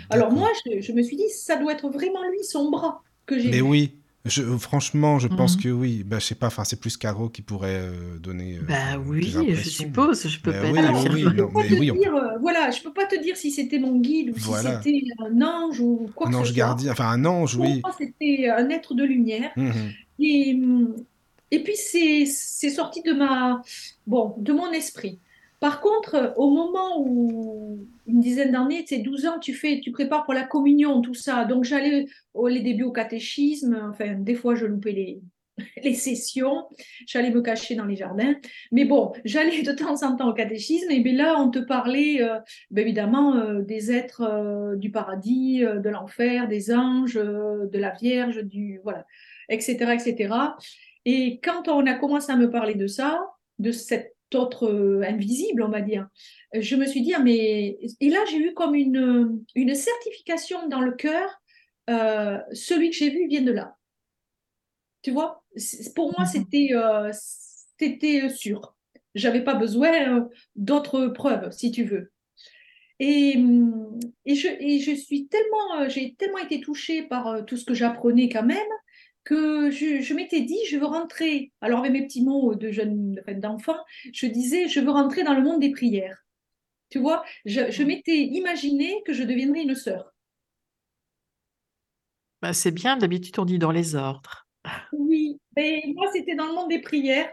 Alors moi, je, je me suis dit, ça doit être vraiment lui, son bras, que j'ai Mais vu. oui, je, franchement, je pense Mhm. que oui. Bah, je sais pas, enfin, c'est plus Caro qui pourrait euh, donner. euh, Bah oui, je suppose. Je peux Bah pas oui, Alors, oui, je peux non, pas mais te oui, dire, euh, voilà, je peux pas te dire si c'était mon guide ou si c'était un ange ou quoi Un que ce ange soit. gardien, enfin un ange, oui. c'était un être de lumière. Mhm. Et, et puis, c'est c'est sorti de, ma, bon, de mon esprit. Par contre, au moment où, une dizaine d'années, tu sais, 12 ans, tu, fais, tu prépares pour la communion, tout ça. Donc, j'allais au les débuts au catéchisme. Enfin, des fois, je loupais les, les sessions. J'allais me cacher dans les jardins. Mais bon, j'allais de temps en temps au catéchisme. Et bien là, on te parlait, euh, ben évidemment, euh, des êtres euh, du paradis, de l'enfer, des anges, de la Vierge, du, voilà, etc., etc. Et quand on a commencé à me parler de ça, de cet autre euh, invisible, on va dire, je me suis dit, ah, mais... Et là, j'ai eu comme une, une certification dans le cœur, euh, celui que j'ai vu vient de là. Tu vois, pour moi, Mhm. c'était euh, c'était sûr. J'avais pas besoin euh, d'autres preuves, si tu veux. Et, hum, et, je, et je suis tellement, j'ai tellement été touchée par tout ce que j'apprenais quand même que je, je m'étais dit, je veux rentrer. Alors avec mes petits mots de jeune, d'enfant, je disais, je veux rentrer dans le monde des prières. Tu vois, je, je m'étais imaginé que je deviendrais une sœur. Bah, c'est bien, d'habitude on dit dans les ordres. Oui, mais moi c'était dans le monde des prières.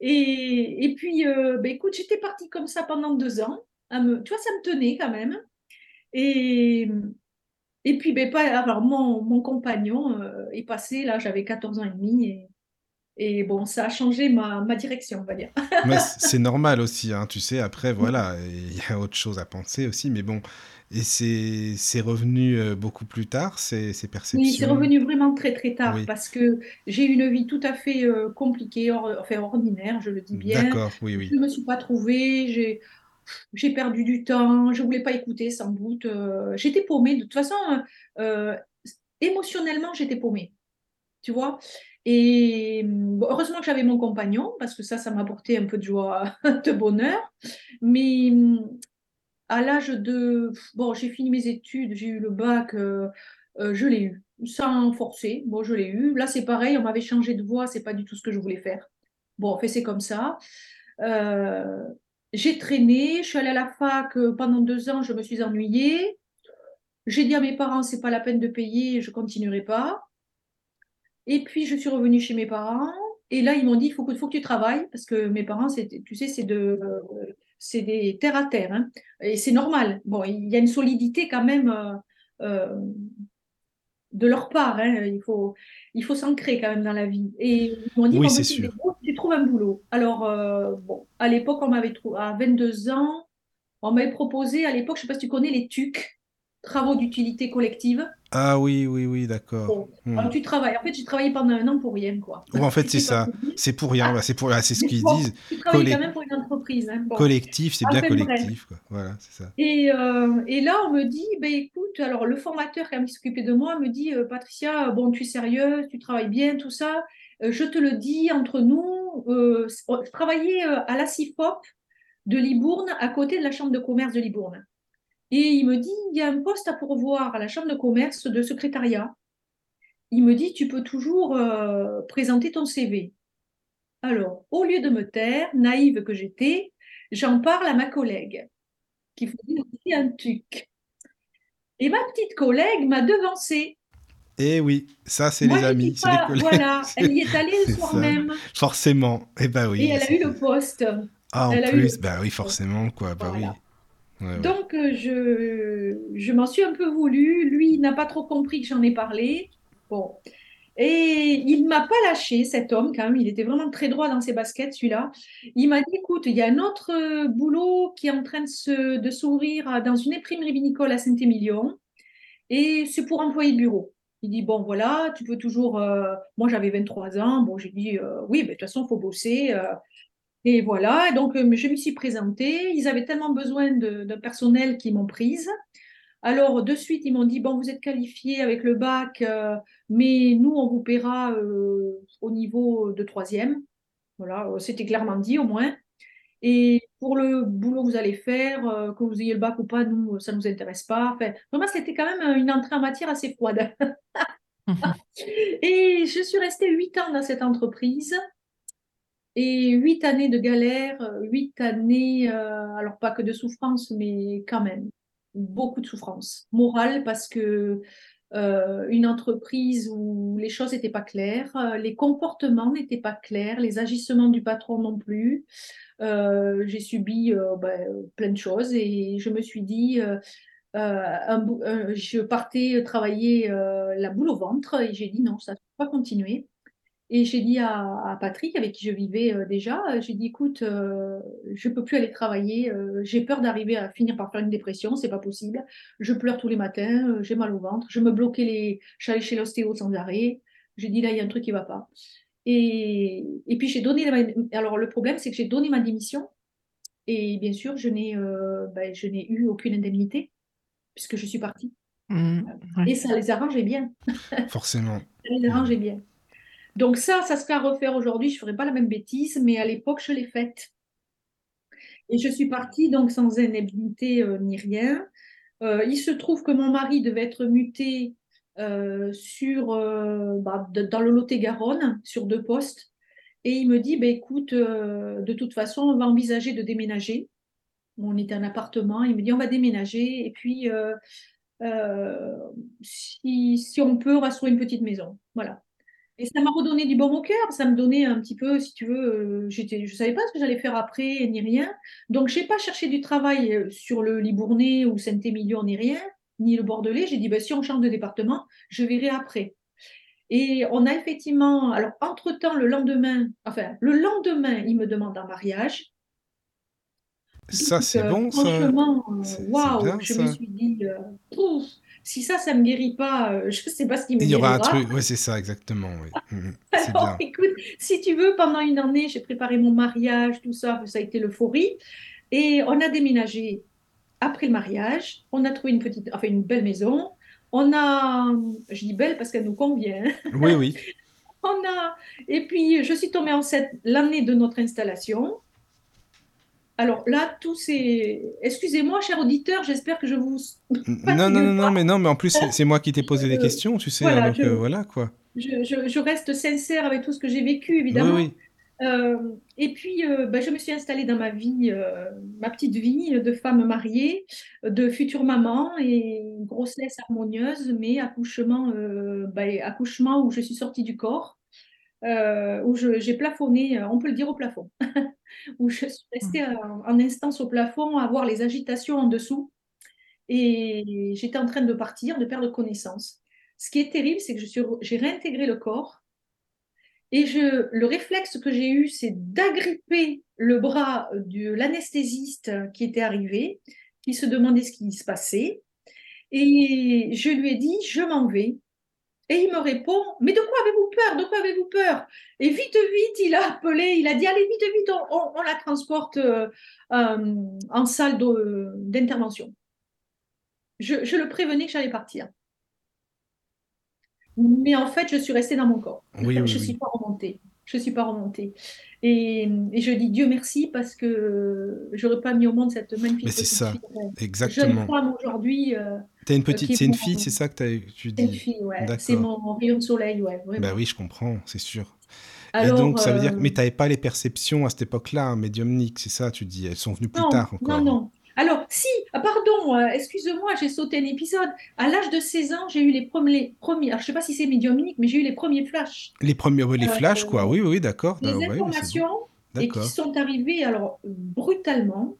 Et, et puis, euh, ben, écoute, j'étais partie comme ça pendant deux ans. À me, tu vois, ça me tenait quand même. Et, et puis, ben, pas, alors, mon, mon compagnon euh, est passé, là, j'avais 14 ans et demi. Et, et bon, ça a changé ma, ma direction, on va dire. Mais c'est normal aussi, hein, tu sais. Après, voilà, il y a autre chose à penser aussi. Mais bon, et c'est revenu euh, beaucoup plus tard, ces, ces Oui, c'est perceptions? revenu vraiment très très tard Oui, parce que j'ai eu une vie tout à fait euh, compliquée, or- enfin ordinaire, je le dis bien. d'accord, oui, Je oui. ne me suis pas trouvée, j'ai perdu du temps, je voulais pas écouter sans doute. euh, j'étais paumée. De toute façon, euh, émotionnellement, j'étais paumée, tu vois. Et bon, heureusement que j'avais mon compagnon parce que ça, ça m'a apporté un peu de joie, de bonheur. Mais à l'âge de... Bon, j'ai fini mes études, j'ai eu le bac, euh, je l'ai eu, sans forcer. Bon, je l'ai eu. Là, c'est pareil, on m'avait changé de voie, c'est pas du tout ce que je voulais faire. Bon, en fait, c'est comme ça. Euh, j'ai traîné, je suis allée à la fac euh, pendant deux ans, je me suis ennuyée. J'ai dit à mes parents, c'est pas la peine de payer, je continuerai pas. Et puis, je suis revenue chez mes parents. Et là, ils m'ont dit, il faut que, tu travailles, parce que mes parents, tu sais, c'est de, euh, c'est des terre à terre. hein. Et c'est normal. Bon, il y a une solidité quand même euh, de leur part. hein. Il faut, il faut s'ancrer quand même dans la vie. Et ils m'ont dit, Oui, c'est tu, sûr. tu trouves un boulot. Alors, euh, bon, à l'époque, on m'avait trouvé, à 22 ans, on m'avait proposé, à l'époque, je ne sais pas si tu connais les TUC, travaux d'utilité collective. Ah oui, oui, oui, d'accord. Bon, Hmm. tu travailles. En fait, j'ai travaillé pendant un an pour rien, quoi. Ou en fait, c'est ça. C'est pour rien. bah, c'est pour, ah, c'est ce qu'ils bon, disent. tu travailles quand même pour une entreprise. hein. Bon. collectif, c'est bien collectif, quoi. Voilà, c'est ça. Et, euh, et là, on me dit, ben, écoute, alors le formateur quand même, qui s'occupait de moi me dit, euh, Patricia, bon, tu es sérieuse, tu travailles bien, tout ça. Euh, je te le dis, entre nous, je travaillais euh, à la CIFOP de Libourne, à côté de la chambre de commerce de Libourne. Et il me dit, il y a un poste à pourvoir à la chambre de commerce de secrétariat. Il me dit, tu peux toujours euh, présenter ton CV. Alors, au lieu de me taire, naïve que j'étais, j'en parle à ma collègue qui faisait aussi un truc. Et ma petite collègue m'a devancée. Et oui, ça, c'est les amis, c'est les collègues. voilà, elle y est allée le soir ça. même Forcément. Eh ben oui. et elle a eu le poste. Ah, en elle eu plus, le- bah oui, forcément, quoi. Bah Voilà. oui. Donc, euh, je, je m'en suis un peu voulu. Lui, il n'a pas trop compris que j'en ai parlé. Bon. Et il ne m'a pas lâché, cet homme, quand même. Il était vraiment très droit dans ses baskets, celui-là. Il m'a dit, écoute, il y a un autre euh, boulot qui est en train de s'ouvrir dans une imprimerie vinicole à Saint-Émilion. Et c'est pour employé de bureau. Il dit, bon, voilà, tu peux toujours... euh, Moi, j'avais 23 ans. Bon, j'ai dit, oui, mais de toute façon, faut bosser. Et voilà, donc euh, je m'y suis présentée. Ils avaient tellement besoin de personnel qu'ils m'ont prise. Alors, de suite, ils m'ont dit, bon, vous êtes qualifié avec le bac, euh, mais nous, on vous paiera euh, au niveau de troisième. Voilà, c'était clairement dit au moins. Et pour le boulot que vous allez faire, euh, que vous ayez le bac ou pas, nous, ça ne nous intéresse pas. Enfin, vraiment, c'était quand même une entrée en matière assez froide. Et je suis restée huit ans dans cette entreprise. Et huit années de galère, euh, huit années, euh, alors pas que de souffrance, mais quand même, beaucoup de souffrance morale parce que euh, une entreprise où les choses n'étaient pas claires, les comportements n'étaient pas clairs, les agissements du patron non plus. J'ai subi ben, plein de choses et je me suis dit, je partais travailler la boule au ventre et j'ai dit non, ça ne peut pas continuer. Et j'ai dit à, à Patrick, avec qui je vivais euh, déjà, euh, j'ai dit, écoute, euh, je peux plus aller travailler, euh, j'ai peur d'arriver à finir par faire une dépression, c'est pas possible. Je pleure tous les matins, j'ai mal au ventre, je me bloquais les... Je suis allée chez l'ostéo sans arrêt. J'ai dit, là, il y a un truc qui va pas. Et, et puis j'ai donné... Alors le problème, c'est que j'ai donné ma démission. Et bien sûr, je n'ai ben, eu aucune indemnité, puisque je suis partie. Mm, ouais. Et ça les arrangeait bien. Forcément. Ça les arrangeait bien. Donc ça, ça serait à refaire aujourd'hui, je ne ferais pas la même bêtise, mais à l'époque, je l'ai faite. Et je suis partie donc sans indemnité euh, ni rien. Euh, il se trouve que mon mari devait être muté euh, bah, dans le Lot-et-Garonne, sur deux postes. Et il me dit, bah, écoute, de toute façon, on va envisager de déménager. On était en appartement, il me dit, on va déménager. Et puis, si, si on peut, on va se une petite maison. Voilà. Et ça m'a redonné du bon au cœur, ça me donnait un petit peu, si tu veux, euh, j'étais, je savais pas ce que j'allais faire après, ni rien. Donc, j'ai pas cherché du travail euh, sur le Libournais ou Saint-Émilion, ni rien, ni le Bordelais. J'ai dit, ben, si on change de département, je verrai après. Et on a effectivement, alors, entre-temps, le lendemain, enfin, le lendemain, il me demande un mariage. Ça, c'est euh, bon, ça. franchement, waouh, je me suis dit, euh, Pouf, si ça, ça me guérit pas, euh, je sais pas ce qui me Il y aura un guérira. truc, ouais, c'est ça, exactement. oui. Mhm. C'est Alors, bien. écoute, si tu veux, pendant une année, j'ai préparé mon mariage, tout ça, ça a été l'euphorie. Et on a déménagé après le mariage. On a trouvé une petite, enfin une belle maison. On a, je dis belle parce qu'elle nous convient. Oui, oui. On a, et puis je suis tombée enceinte l'année de notre installation. Alors là, tout c'est, excusez-moi, cher auditeur, j'espère que je vous Non, non, non, mais non, mais en plus, c'est moi qui t'ai posé des Je- questions, tu sais, voilà, donc je, euh, voilà, quoi. je, je- je reste sincère avec tout ce que j'ai vécu, Oui, évidemment. oui. Euh, et puis, euh, ben, je me suis installée dans ma vie, euh, ma petite vie de femme mariée, de future maman et une grossesse harmonieuse, mais accouchement, euh, ben, accouchement où je suis sortie du corps, euh, où j'ai plafonné, euh, on peut le dire au plafond, où je suis restée en, en instance au plafond à voir les agitations en dessous et j'étais en train de partir, de perdre connaissance. Ce qui est terrible, c'est que je suis, j'ai réintégré le corps et je, le réflexe que j'ai eu, c'est d'agripper le bras de l'anesthésiste qui était arrivé, qui se demandait ce qui se passait. Et je lui ai dit, je m'en vais. Et il me répond, mais de quoi avez-vous peur? De quoi avez-vous peur? Et vite, vite, il a appelé, il a dit, allez, vite, vite, on, on- on la transporte euh, euh, en salle d'intervention. Je, je le prévenais que j'allais partir. Mais en fait, je suis restée dans mon corps. Oui, Je ne suis oui. pas remontée. Je ne suis pas remontée. Et, et je dis Dieu merci parce que j'aurais pas mis au monde cette magnifique Mais c'est ça, fille, euh, jeune exactement. femme aujourd'hui, euh, T'as une petite, est c'est une fille, c'est ça que tu c'est une dis. fille, ouais. C'est mon rayon de soleil, ouais, Bah vraiment. oui, je comprends, c'est sûr. Et Alors, donc, ça veut dire, euh, mais t'avais pas les perceptions à cette époque-là, hein, médiumniques, c'est ça, tu dis. Elles sont venues plus non, tard non, encore. non. Alors, si, ah, pardon, euh, excuse-moi, j'ai sauté un épisode. À l'âge de 16 ans, j'ai eu les premiers, premiers, alors je ne sais pas si c'est médiumnique, mais j'ai eu les premiers flashs. Les premiers, ouais, les Euh, flashs, quoi. Oui, oui, d'accord. Ah, ouais, c'est bon. informations et qui sont arrivées alors brutalement,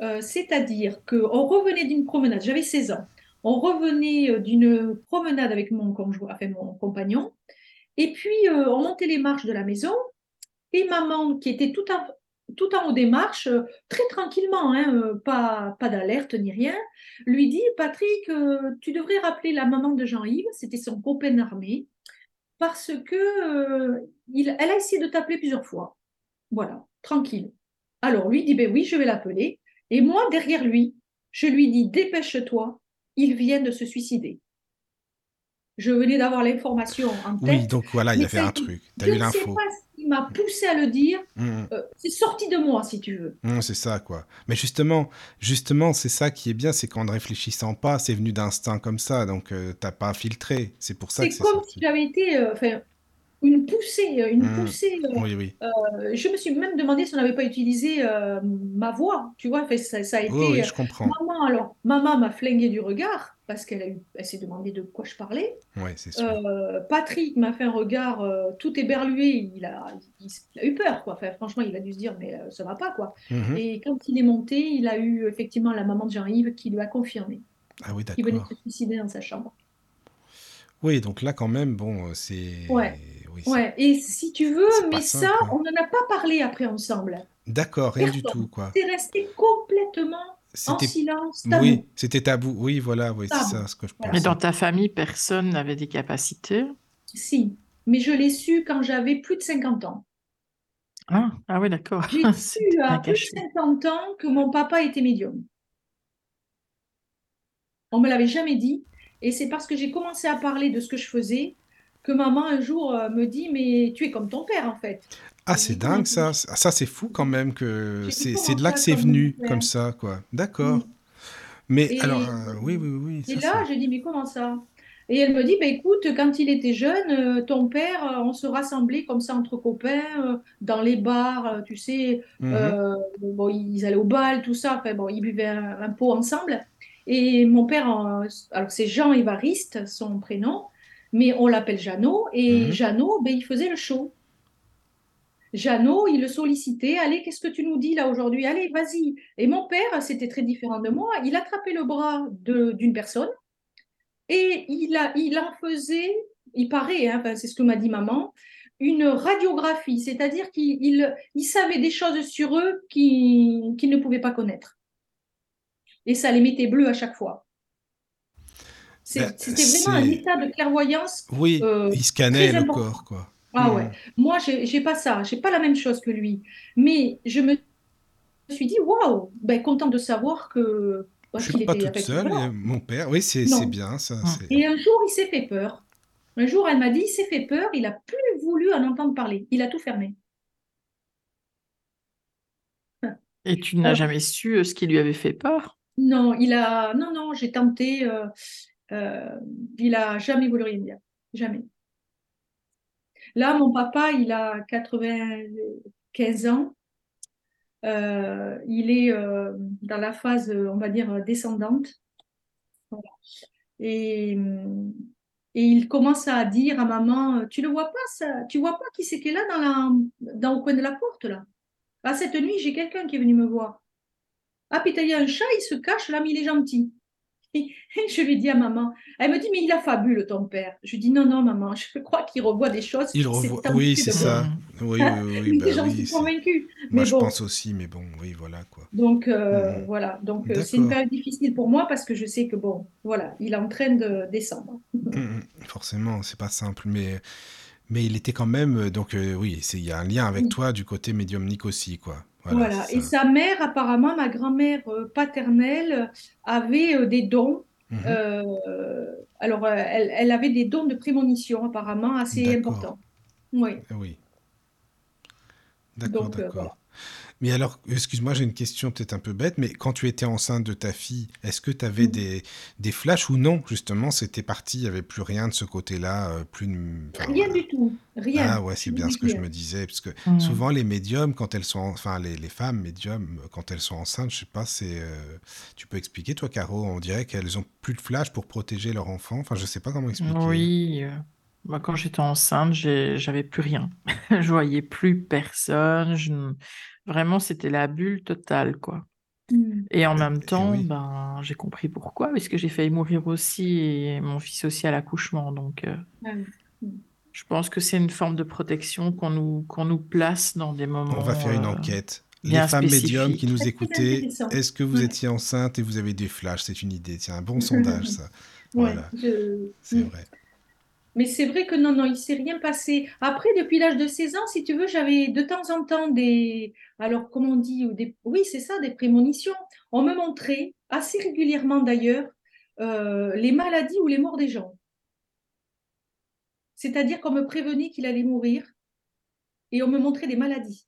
euh, c'est-à-dire qu'on revenait d'une promenade, j'avais 16 ans, on revenait euh, d'une promenade avec mon conjoint, compagnon, et puis euh, on montait les marches de la maison, et maman, qui était tout en, haut des marches, euh, très tranquillement, hein, pas, d'alerte ni rien, lui dit, Patrick, tu devrais rappeler la maman de Jean-Yves, c'était son copain d'armée, parce que elle a essayé de t'appeler plusieurs fois. Voilà, tranquille. Alors lui dit, ben oui, je vais l'appeler. Et moi, derrière lui, je lui dis, dépêche-toi, il vient de se suicider. Je venais d'avoir l'information en Oui, tête, donc voilà, il y avait un truc. T'as je eu l'info. qui m'a poussé à le dire, Hum, euh, c'est sorti de moi, si tu veux. hum, c'est ça, quoi. Mais justement, justement, c'est ça qui est bien, c'est qu'en ne réfléchissant pas, c'est venu d'instinct comme ça, donc euh, t'as pas filtré. C'est pour ça que C'est c'est comme si j'avais été, euh, une poussée, euh, une Hum, poussée. euh, Oui, oui. euh, je me suis même demandé si on n'avait pas utilisé euh, ma voix, tu vois, enfin, ça, ça a Oui, oui, été... je comprends. Maman, alors, maman m'a flingué du regard parce qu'elle a eu, elle s'est demandé de quoi je parlais. Ouais, c'est sûr. Euh, Patrick m'a fait un regard tout éberlué, il a, il, il a eu peur, quoi. Enfin, franchement, il a dû se dire, mais ça va pas, quoi. Mhm. Et quand il est monté, il a eu effectivement la maman de Jean-Yves qui lui a confirmé Ah oui, qu'il venait de d'accord. se suicider dans sa chambre. Oui, donc là, quand même, bon, c'est... Ouais, Oui, ouais. Et si tu veux, mais ça, simple. hein. on n'en a pas parlé après ensemble. D'accord, rien du tout, quoi. C'est resté complètement en silence, Oui, tabou. c'était tabou. Oui, voilà, oui, c'est ça ce que je Voilà. Mais dans ta famille, personne n'avait des capacités? Si, mais je l'ai su quand j'avais plus de 50 ans. Ah, ah oui, d'accord. J'ai su à plus de caché. 50 ans que mon papa était médium. On me l'avait jamais dit. Et c'est parce que j'ai commencé à parler de ce que je faisais que maman un jour euh, me dit, mais tu es comme ton père en fait. Ah, c'est dingue ça ça. C'est fou quand même que c'est de là que c'est venu comme ça, quoi. D'accord. Mm. Mais Et, alors, euh, oui, oui, oui, et ça là, j'ai dit, mais comment ça? Et elle me dit, bah, écoute, quand il était jeune, euh, ton père, on se rassemblait comme ça entre copains, dans les bars, tu sais, Mhm. euh, bon, ils allaient au bal, tout ça, enfin, bon, ils buvaient un, un pot ensemble. Et mon père, alors c'est Jean Évariste, son prénom, mais on l'appelle Jeannot, et Mhm. Jeannot, ben, il faisait le show. Jeannot, il le sollicitait, allez, qu'est-ce que tu nous dis là aujourd'hui? Allez, vas-y. Et mon père, c'était très différent de moi, il attrapait le bras de- d'une personne et il, a, il en faisait, il paraît, hein, c'est ce que m'a dit maman, une radiographie, c'est-à-dire qu'il il, il savait des choses sur eux qu'ils qu'ils ne pouvaient pas connaître. Et ça les mettait bleus à chaque fois. Ben, C'était vraiment un état de clairvoyance. Oui, euh, il scannait le important. corps, quoi. Ah Mhm. ouais. Moi, j'ai pas ça. J'ai pas la même chose que lui. Mais je me suis dit, waouh, ben, content de savoir que bah, Je suis pas était toute seule, et mon père, oui, c'est bien, ça. Mm. Et un jour, il s'est fait peur. Un jour, elle m'a dit, il s'est fait peur, il a plus voulu en entendre parler. Il a tout fermé. Et tu n'as Alors- jamais su euh, ce qui lui avait fait peur? Non, il a. Non, non, j'ai tenté. euh, euh, il a jamais voulu rien dire. Jamais. Là, mon papa, il a 95 ans. Euh, il est euh, dans la phase, on va dire, descendante. Et, il commence à dire à maman, tu le vois pas, ça, tu vois pas qui c'est qui est là dans la, dans le coin de la porte, là? Ah, cette nuit, j'ai quelqu'un qui est venu me voir. Ah, putain, il y a un chat, il se cache là, mais il est gentil. Et je lui dis à maman, elle me dit, mais il a fabule, ton père. Je lui dis, non, non, maman, je crois qu'il revoit des choses. Il revoit. Oui, c'est ça. Oui, oui, oui, Mais bah j'en oui, suis convaincue. Moi, Mais je bon, pense aussi, mais bon, oui, voilà, quoi. donc euh, Mhm. voilà, donc euh, c'est une période difficile pour moi parce que je sais que bon, voilà, il est en train de descendre. Mhm. Forcément, c'est pas simple, mais, mais il était quand même. euh, Donc, euh, oui, il y a un lien avec Oui. toi du côté médiumnique aussi, quoi. Voilà, Et sa mère, apparemment, ma grand-mère euh, paternelle avait euh, des dons. Mhm. Euh, alors, elle, elle avait des dons de prémonition, apparemment, assez importants. Oui. Oui. D'accord, euh, d'accord. voilà. Mais alors, excuse-moi, j'ai une question peut-être un peu bête, mais quand tu étais enceinte de ta fille, est-ce que tu avais Mhm. des, des flashs ou non? Justement, c'était parti, il n'y avait plus rien de ce côté-là, euh, plus de... enfin, Rien voilà. du tout. Rien. Ah ouais, c'est bien ce que je me disais, parce que Mm. souvent les médiums, quand elles sont, enfin les, les femmes médiums, quand elles sont enceintes, je sais pas, c'est, euh, tu peux expliquer toi, Caro, on dirait qu'elles ont plus de flash pour protéger leur enfant? Enfin, je sais pas comment expliquer. Oui, euh, moi, quand j'étais enceinte, j'avais plus rien. Je voyais plus personne. je ne- Vraiment, c'était la bulle totale, quoi. Mm. Et en même eh temps, oui. ben, j'ai compris pourquoi, parce que j'ai failli mourir aussi et mon fils aussi à l'accouchement. Donc, euh, Ah oui. je pense que c'est une forme de protection qu'on nous, qu'on nous place dans des moments. On va faire une euh, enquête. Les femmes médiums qui nous écoutaient, est-ce que vous Ouais. étiez enceinte et vous avez des flashs? C'est une idée, c'est un bon sondage, ça. Ouais, Voilà, je- c'est Mm. vrai. Mais c'est vrai que non, non, il s'est rien passé. Après, depuis l'âge de 16 ans, si tu veux, j'avais de temps en temps des, alors comment on dit, des, oui, c'est ça, des prémonitions. On me montrait, assez régulièrement d'ailleurs, euh, les maladies ou les morts des gens. C'est-à-dire qu'on me prévenait qu'il allait mourir et on me montrait des maladies.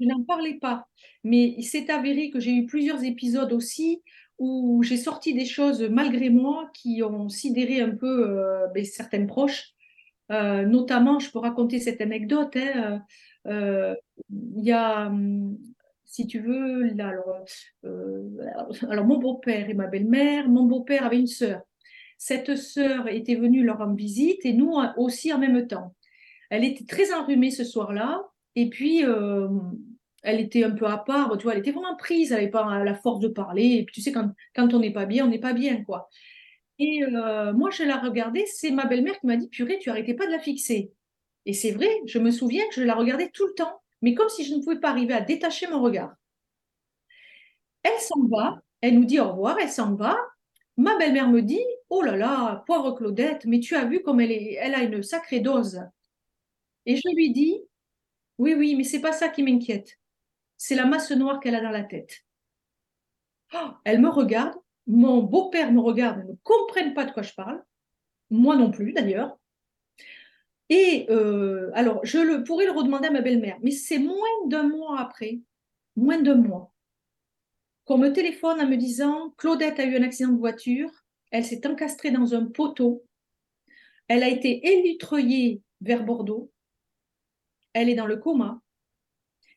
Je n'en parlais pas, mais il s'est avéré que j'ai eu plusieurs épisodes aussi où j'ai sorti des choses malgré moi qui ont sidéré un peu euh, ben, certaines proches. Euh, notamment, je peux raconter cette anecdote. hein, euh, euh, il y a, hum, si tu veux, alors, mon beau-père et ma belle-mère, mon beau-père avait une sœur. Cette sœur était venue leur rendre visite et nous aussi en même temps. Elle était très enrhumée ce soir-là et puis elle était un peu à part, tu vois, elle était vraiment prise, elle n'avait pas la force de parler. Et puis tu sais, quand, on n'est pas bien, on n'est pas bien, quoi. Et euh, moi, je la regardais, c'est ma belle-mère qui m'a dit, purée, tu arrêtais pas de la fixer. Et c'est vrai, je me souviens que je la regardais tout le temps, mais comme si je ne pouvais pas arriver à détacher mon regard. Elle s'en va, elle nous dit au revoir, elle s'en va. Ma belle-mère me dit, oh là là, pauvre Claudette, mais tu as vu comme elle a une sacrée dose. Et je lui dis, oui, oui, mais c'est pas ça qui m'inquiète. C'est la masse noire qu'elle a dans la tête. Oh, elle me regarde, mon beau-père me regarde, ne comprennent pas de quoi je parle, moi non plus d'ailleurs. Et euh, alors, je le, pourrais le redemander à ma belle-mère, mais c'est moins d'un mois après, moins d'un mois, qu'on me téléphone en me disant Claudette a eu un accident de voiture, elle s'est encastrée dans un poteau, elle a été élutreillée vers Bordeaux, elle est dans le coma,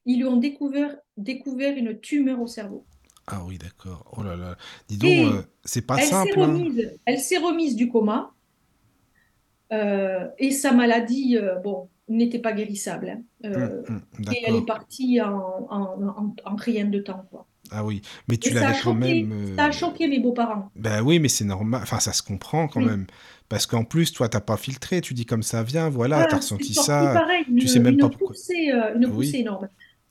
ils lui ont découvert, découvert une tumeur au cerveau. Ah oui, d'accord. Oh là là. Dis donc, euh, c'est pas elle simple. hein. elle s'est remise du coma. Euh, et sa maladie, euh, bon, n'était pas guérissable. hein. Hum, hum, et elle est partie en, en, en- en rien de temps, quoi. Ah oui, mais tu l'avais quand choqué, même. ça a choqué mes beaux-parents. Ben oui, mais c'est normal. Enfin, ça se comprend quand Oui. même. Parce qu'en plus, toi, t'as pas filtré. Tu dis comme ça vient, voilà, t'as Voilà, c'est ressenti ça. pareil, une, Tu sais même une pas pourquoi. poussée, une poussée énorme.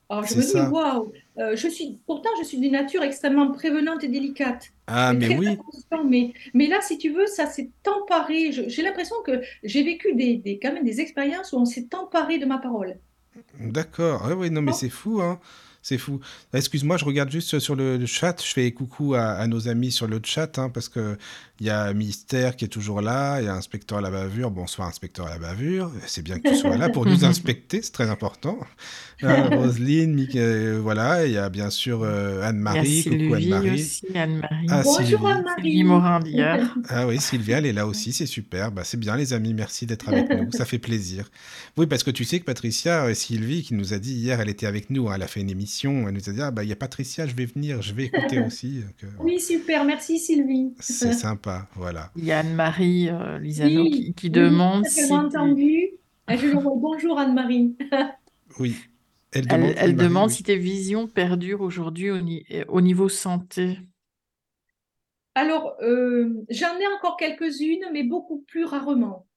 Alors je c'est me dis, waouh, euh, je suis, pourtant je suis d'une nature extrêmement prévenante et délicate. Ah, Je mais oui. mais, mais là, si tu veux, ça s'est emparé. Je- J'ai l'impression que j'ai vécu des, des, quand même des expériences où on s'est emparé de ma parole. D'accord. Ah oui, non, mais c'est fou, hein. C'est fou. Excuse-moi, je regarde juste sur le, le chat. Je fais coucou à, à nos amis sur le chat, hein, parce que il y a Mystère qui est toujours là, il y a Inspecteur à la bavure. Bonsoir, Inspecteur à la bavure. C'est bien que tu sois là pour nous inspecter, c'est très important. Euh, Roselyne, euh, voilà. Il y a bien sûr euh, Anne-Marie. Coucou Sylvie Anne-Marie. aussi, Anne-Marie. Ah, Bonjour Anne-Marie. Morin. Ah oui, Sylvia, elle est là aussi, c'est super. Bah, c'est bien, les amis, merci d'être avec nous, ça fait plaisir. Oui, parce que tu sais que Patricia et Sylvie, qui nous a dit hier, elle était avec nous, hein, elle a fait une émission, elle nous a dit, ah bah, il y a Patricia, je vais venir, je vais écouter aussi. Donc, euh, Oui, super, merci Sylvie. c'est sympa, voilà. Il y a Anne-Marie euh, Lisano Oui, qui, qui oui, demande elle si m'a entendu. Je lui envoie bonjour Anne-Marie. Oui, elle demande, elle Anne-Marie, demande oui. si tes visions perdurent aujourd'hui au, ni- au niveau santé. Alors, euh, j'en ai encore quelques-unes, mais beaucoup plus rarement.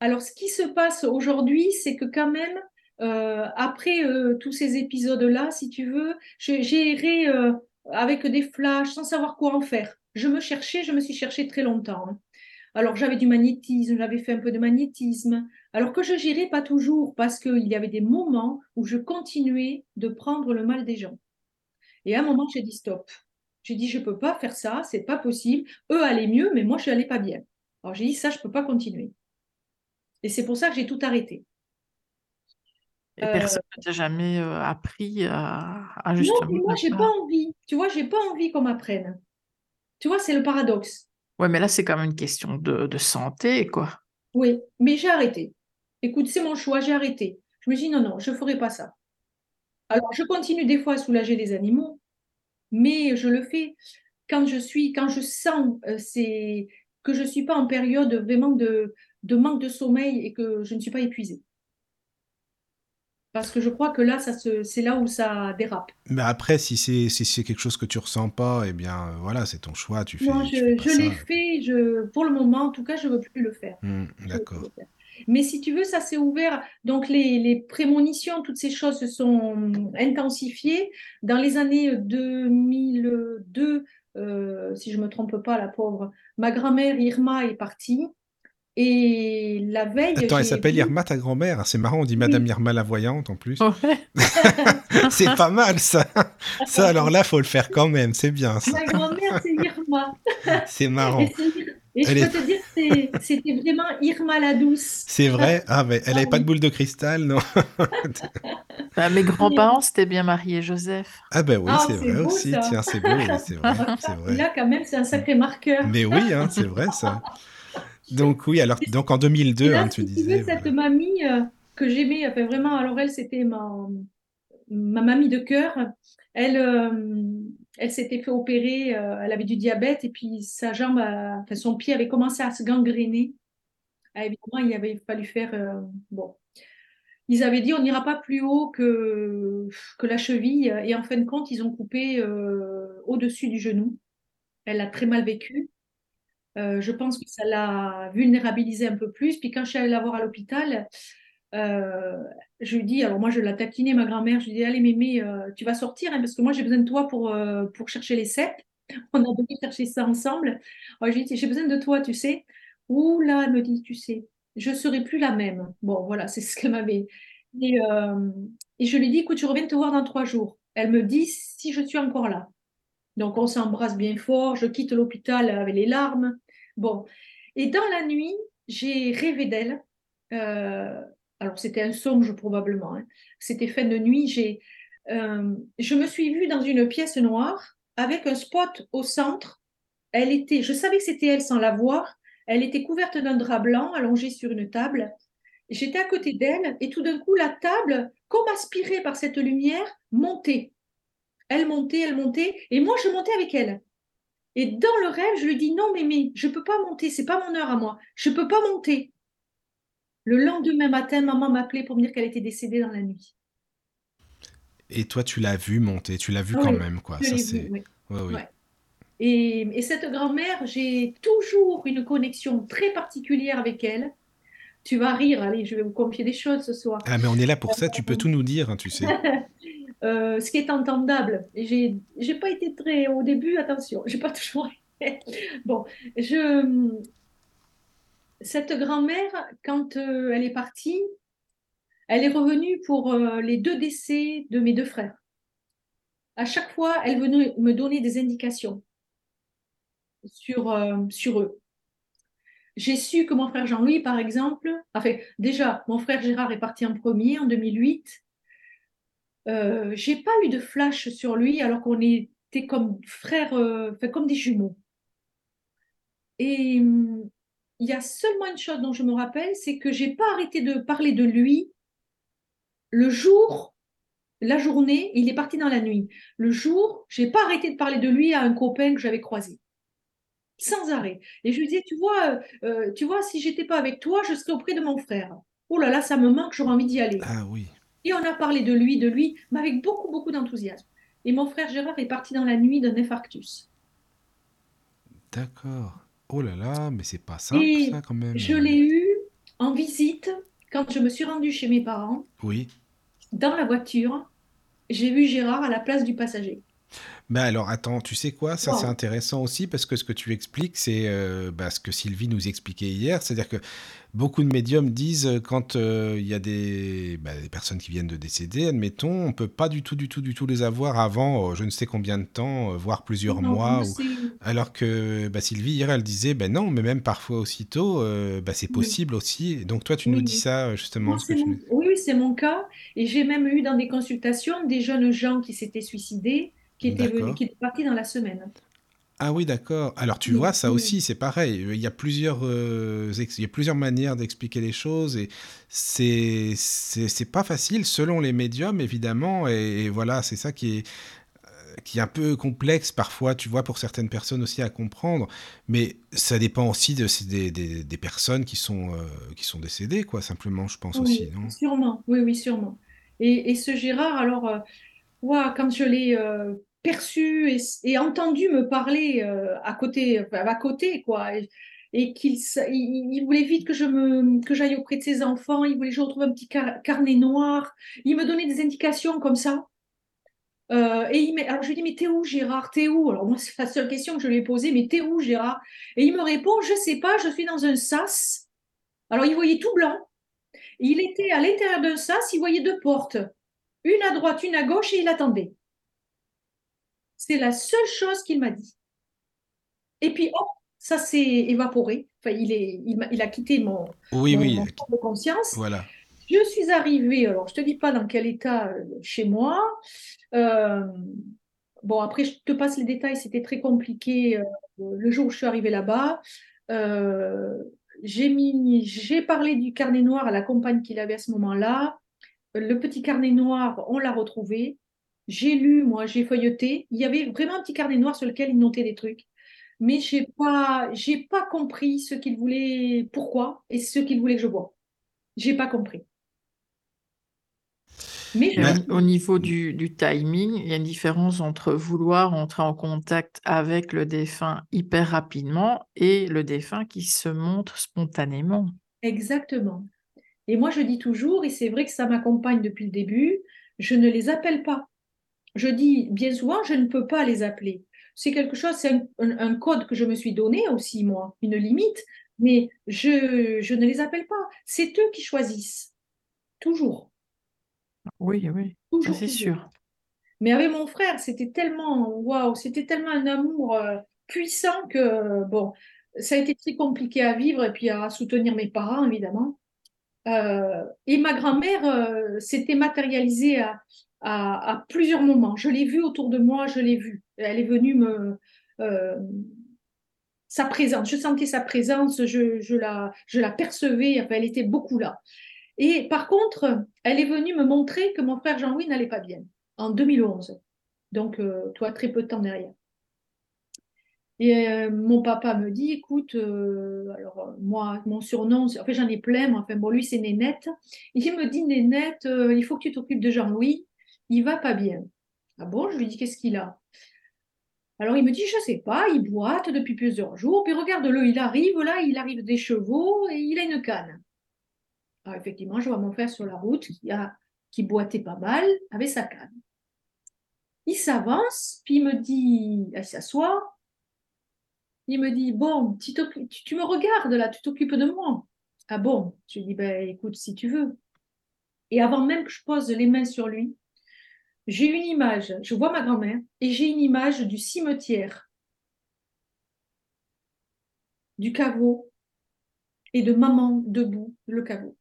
Alors, ce qui se passe aujourd'hui, c'est que quand même, euh, après euh, tous ces épisodes-là, si tu veux, j'ai erré euh, avec des flashs sans savoir quoi en faire. Je me cherchais, je me suis cherchée très longtemps. hein. Alors, j'avais du magnétisme, j'avais fait un peu de magnétisme, alors que je gérais pas toujours parce qu'il y avait des moments où je continuais de prendre le mal des gens. Et à un moment, j'ai dit stop. J'ai dit, je peux pas faire ça, c'est pas possible. Eux allaient mieux, mais moi, je n'allais pas bien. Alors, j'ai dit, ça, je peux pas continuer. Et c'est pour ça que j'ai tout arrêté. Et Euh, personne ne t'a jamais euh, appris à, à non, justement mais moi, ne j'ai pas- envie. Tu vois, j'ai pas envie qu'on m'apprenne. Tu vois, c'est le paradoxe. Ouais, mais là, c'est quand même une question de, de santé, quoi. Oui, mais j'ai arrêté. Écoute, c'est mon choix, j'ai arrêté. Je me dis, non, non, je ferai pas ça. Alors, je continue des fois à soulager les animaux, mais je le fais quand je suis, quand je sens euh, c'est, que je suis pas en période vraiment de, de manque de sommeil et que je ne suis pas épuisée. Parce que je crois que là, ça se, c'est là où ça dérape. Mais après, si c'est si c'est quelque chose que tu ressens pas, eh bien, euh, voilà, c'est ton choix, tu fais, Non, tu je, fais pas je l'ai fait, je, pour le moment, en tout cas, je ne veux plus le faire. Hmm, le d'accord. faire. Mais si tu veux, ça s'est ouvert. Donc, les, les prémonitions, toutes ces choses se sont intensifiées. Dans les années 2002, euh, si je ne me trompe pas, la pauvre, ma grand-mère Irma est partie. Et la veille, Attends, elle s'appelle vu- Irma, ta grand-mère? C'est marrant, on dit Oui. Madame Irma la voyante en plus. Ouais. C'est pas mal ça. Ça, alors là, faut le faire quand même, c'est bien ça. Ma grand-mère, c'est Irma. C'est Et, marrant. c'est- et je Elle peux est- te dire c'était vraiment Irma la douce. C'est vrai? Ah, mais elle Ah avait pas de boule de cristal, non? Bah, mes grands-parents, c'était bien Marie et Joseph. Ah, ben oui, Ah, c'est c'est vrai beau, aussi. ça. Tiens, c'est beau, oui, c'est vrai, c'est vrai. Là, quand même, c'est un sacré marqueur. Mais oui, hein, c'est vrai ça. Donc oui, alors donc en Et 2002, là, hein, tu si tu disais. cette mamie euh, que j'aimais, enfin vraiment, alors elle, c'était ma, ma mamie de cœur. Elle, euh, elle s'était fait opérer, euh, elle avait du diabète et puis sa jambe, a- enfin son pied avait commencé à se gangréner. Ah, évidemment, il avait fallu faire. bon, ils avaient dit on n'ira pas plus haut que, que la cheville et en fin de compte, ils ont coupé au-dessus du genou. Elle a très mal vécu. Euh, je pense que ça l'a vulnérabilisée un peu plus. Puis quand je suis allée la voir à l'hôpital, euh, je lui dis, alors moi je l'ai taquiné ma grand-mère, je lui dis, allez mémé, euh, tu vas sortir hein, parce que moi j'ai besoin de toi pour, pour chercher les cèpes. On a dû chercher ça ensemble. Je lui dis, j'ai besoin de toi, tu sais. Ouh là, elle me dit, tu sais, je serai plus la même. Bon, voilà, c'est ce qu'elle m'avait. Et, et je lui dis, écoute, je reviens te voir dans trois jours. Elle me dit si je suis encore là. Donc on s'embrasse bien fort, je quitte l'hôpital avec les larmes. Bon, et dans la nuit, j'ai rêvé d'elle. Euh, alors c'était un songe probablement. hein. C'était fin de nuit. J'ai, euh, je me suis vue dans une pièce noire avec un spot au centre. Elle était, je savais que c'était elle sans la voir. Elle était couverte d'un drap blanc allongé sur une table. J'étais à côté d'elle et tout d'un coup la table, comme aspirée par cette lumière, montait. Elle montait, elle montait, et moi je montais avec elle. Et dans le rêve, je lui dis non, mais, mais je ne peux pas monter, c'est pas mon heure à moi. Je ne peux pas monter. Le lendemain matin, maman m'appelait pour me dire qu'elle était décédée dans la nuit. Et toi, tu l'as vu monter, tu l'as vu quand même, quoi. Ça, c'est. Oui. oui. Et, et, cette grand-mère, j'ai toujours une connexion très particulière avec elle. Tu vas rire, allez, je vais vous confier des choses ce soir. Ah, mais on est là pour ça, tu peux tout nous dire, hein, tu sais. Euh, ce qui est entendable. J'ai, j'ai pas été très au début, attention, j'ai pas toujours. bon, je cette grand-mère, quand euh, elle est partie, elle est revenue pour euh, les deux décès de mes deux frères. À chaque fois, elle venait me donner des indications sur, sur eux. J'ai su que mon frère Jean-Louis, par exemple, enfin, déjà, mon frère Gérard est parti en premier en 2008 euh, j'ai pas eu de flash sur lui alors qu'on était comme frères, euh, comme des jumeaux. Et hum, il y a seulement une chose dont je me rappelle, c'est que j'ai pas arrêté de parler de lui le jour, la journée, il est parti dans la nuit. Le jour, j'ai pas arrêté de parler de lui à un copain que j'avais croisé sans arrêt. Et je lui disais, tu vois, euh, tu vois, si j'étais pas avec toi, je serais auprès de mon frère. Oh là là, ça me manque, j'aurais envie d'y aller. Ah oui. Et on a parlé de lui, de lui, mais avec beaucoup, beaucoup d'enthousiasme. Et mon frère Gérard est parti dans la nuit d'un infarctus. D'accord. Oh là là, mais c'est pas simple ça quand même. Je l'ai eu en visite quand je me suis rendue chez mes parents. Oui. Dans la voiture, j'ai vu Gérard à la place du passager. Bah alors attends, tu sais quoi? Ça c'est intéressant aussi parce que ce que tu expliques, c'est euh, bah, ce que Sylvie nous expliquait hier, c'est-à-dire que beaucoup de médiums disent euh, quand euh, il y a des, bah, des, personnes qui viennent de décéder, admettons, on peut pas du tout, du tout, du tout les avoir avant je ne sais combien de temps, voire plusieurs mois. Alors que bah, Sylvie hier elle disait ben non, mais même parfois aussitôt, c'est possible aussi. Donc toi tu nous dis ça justement. Oui, c'est mon cas et j'ai même eu dans des consultations des jeunes gens qui s'étaient suicidés qui était, qui était parti dans la semaine. Ah oui, d'accord. Alors tu vois, ça aussi, c'est pareil. Il y a plusieurs, euh, il y a plusieurs manières d'expliquer les choses et c'est c'est pas facile selon les médiums évidemment. Et, voilà, c'est ça qui est euh, qui est un peu complexe parfois, tu vois, pour certaines personnes aussi à comprendre. Mais ça dépend aussi de, des, des, des personnes qui sont euh, qui sont décédées, quoi. Simplement, je pense aussi, non? Sûrement. Oui, oui, sûrement. Et, et ce Gérard, alors, ouais, quand je l'ai perçu et, entendu me parler euh, à côté, à côté, quoi. Et, qu'il il, voulait vite que je me que j'aille auprès de ses enfants. Il voulait que je retrouve un petit carnet noir. Il me donnait des indications comme ça. Euh, et il alors je lui dis mais t'es où Gérard? T'es où Alors moi c'est la seule question que je lui ai posée. Mais t'es où Gérard Et il me répond je sais pas. Je suis dans un sas. Alors il voyait tout blanc. Il était à l'intérieur d'un sas. Il voyait deux portes, une à droite, une à gauche, et il attendait. C'est la seule chose qu'il m'a dit. Et puis, oh, ça s'est évaporé. Enfin, il, est, il, a, quitté mon, oui, oui. de conscience. Voilà. Je suis arrivée, alors je ne te dis pas dans quel état euh, chez moi. Euh, bon, après, je te passe les détails, c'était très compliqué euh, le jour où je suis arrivée là-bas. j'ai parlé du carnet noir à la compagne qu'il avait à ce moment-là. Le petit carnet noir, on l'a retrouvé. J'ai lu, moi, j'ai feuilleté. Il y avait vraiment un petit carnet noir sur lequel il notait des trucs. Mais je n'ai pas, j'ai pas compris ce qu'il voulait, pourquoi, et ce qu'il voulait que je vois. J'ai pas compris. Mais au niveau du, du, timing, il y a une différence entre vouloir entrer en contact avec le défunt hyper rapidement et le défunt qui se montre spontanément. Exactement. Et moi, je dis toujours, et c'est vrai que ça m'accompagne depuis le début, je ne les appelle pas je dis bien souvent, je ne peux pas les appeler. C'est quelque chose, c'est un, code que je me suis donné aussi, moi, une limite, mais je, je ne les appelle pas. C'est eux qui choisissent. Toujours. Oui, oui, c'est sûr. Mais avec mon frère, c'était tellement, waouh, c'était tellement un amour euh, puissant que, bon, ça a été très compliqué à vivre et puis à soutenir mes parents, évidemment. Euh, et ma grand-mère euh, s'était matérialisée à, à, plusieurs moments. Je l'ai vue autour de moi, je l'ai vue. Elle est venue me. Euh, sa présence, je sentais sa présence, je, la, je la percevais, elle était beaucoup là. Et par contre, elle est venue me montrer que mon frère Jean-Louis n'allait pas bien en 2011. Donc, euh, toi, très peu de temps derrière. Et euh, mon papa me dit, écoute, alors moi, mon surnom, en fait j'en ai plein, mais enfin bon, lui c'est Nénette. Il me dit, Nénette, il faut que tu t'occupes de Jean-Louis, il va pas bien. Ah bon, je lui dis, qu'est-ce qu'il a? Alors il me dit, je sais pas, il boite depuis plusieurs jours, puis regarde-le, il arrive là, il arrive des chevaux et il a une canne. Alors effectivement, je vois mon frère sur la route qui, boitait pas mal avec sa canne. Il s'avance, puis il me dit, il s'assoit, il me dit, bon, tu- tu me regardes là, tu t'occupes de moi. Ah bon? Je lui dis, ben écoute, si tu veux. Et avant même que je pose les mains sur lui, j'ai une image, je vois ma grand-mère, et j'ai une image du cimetière, du caveau, et de maman debout, le caveau,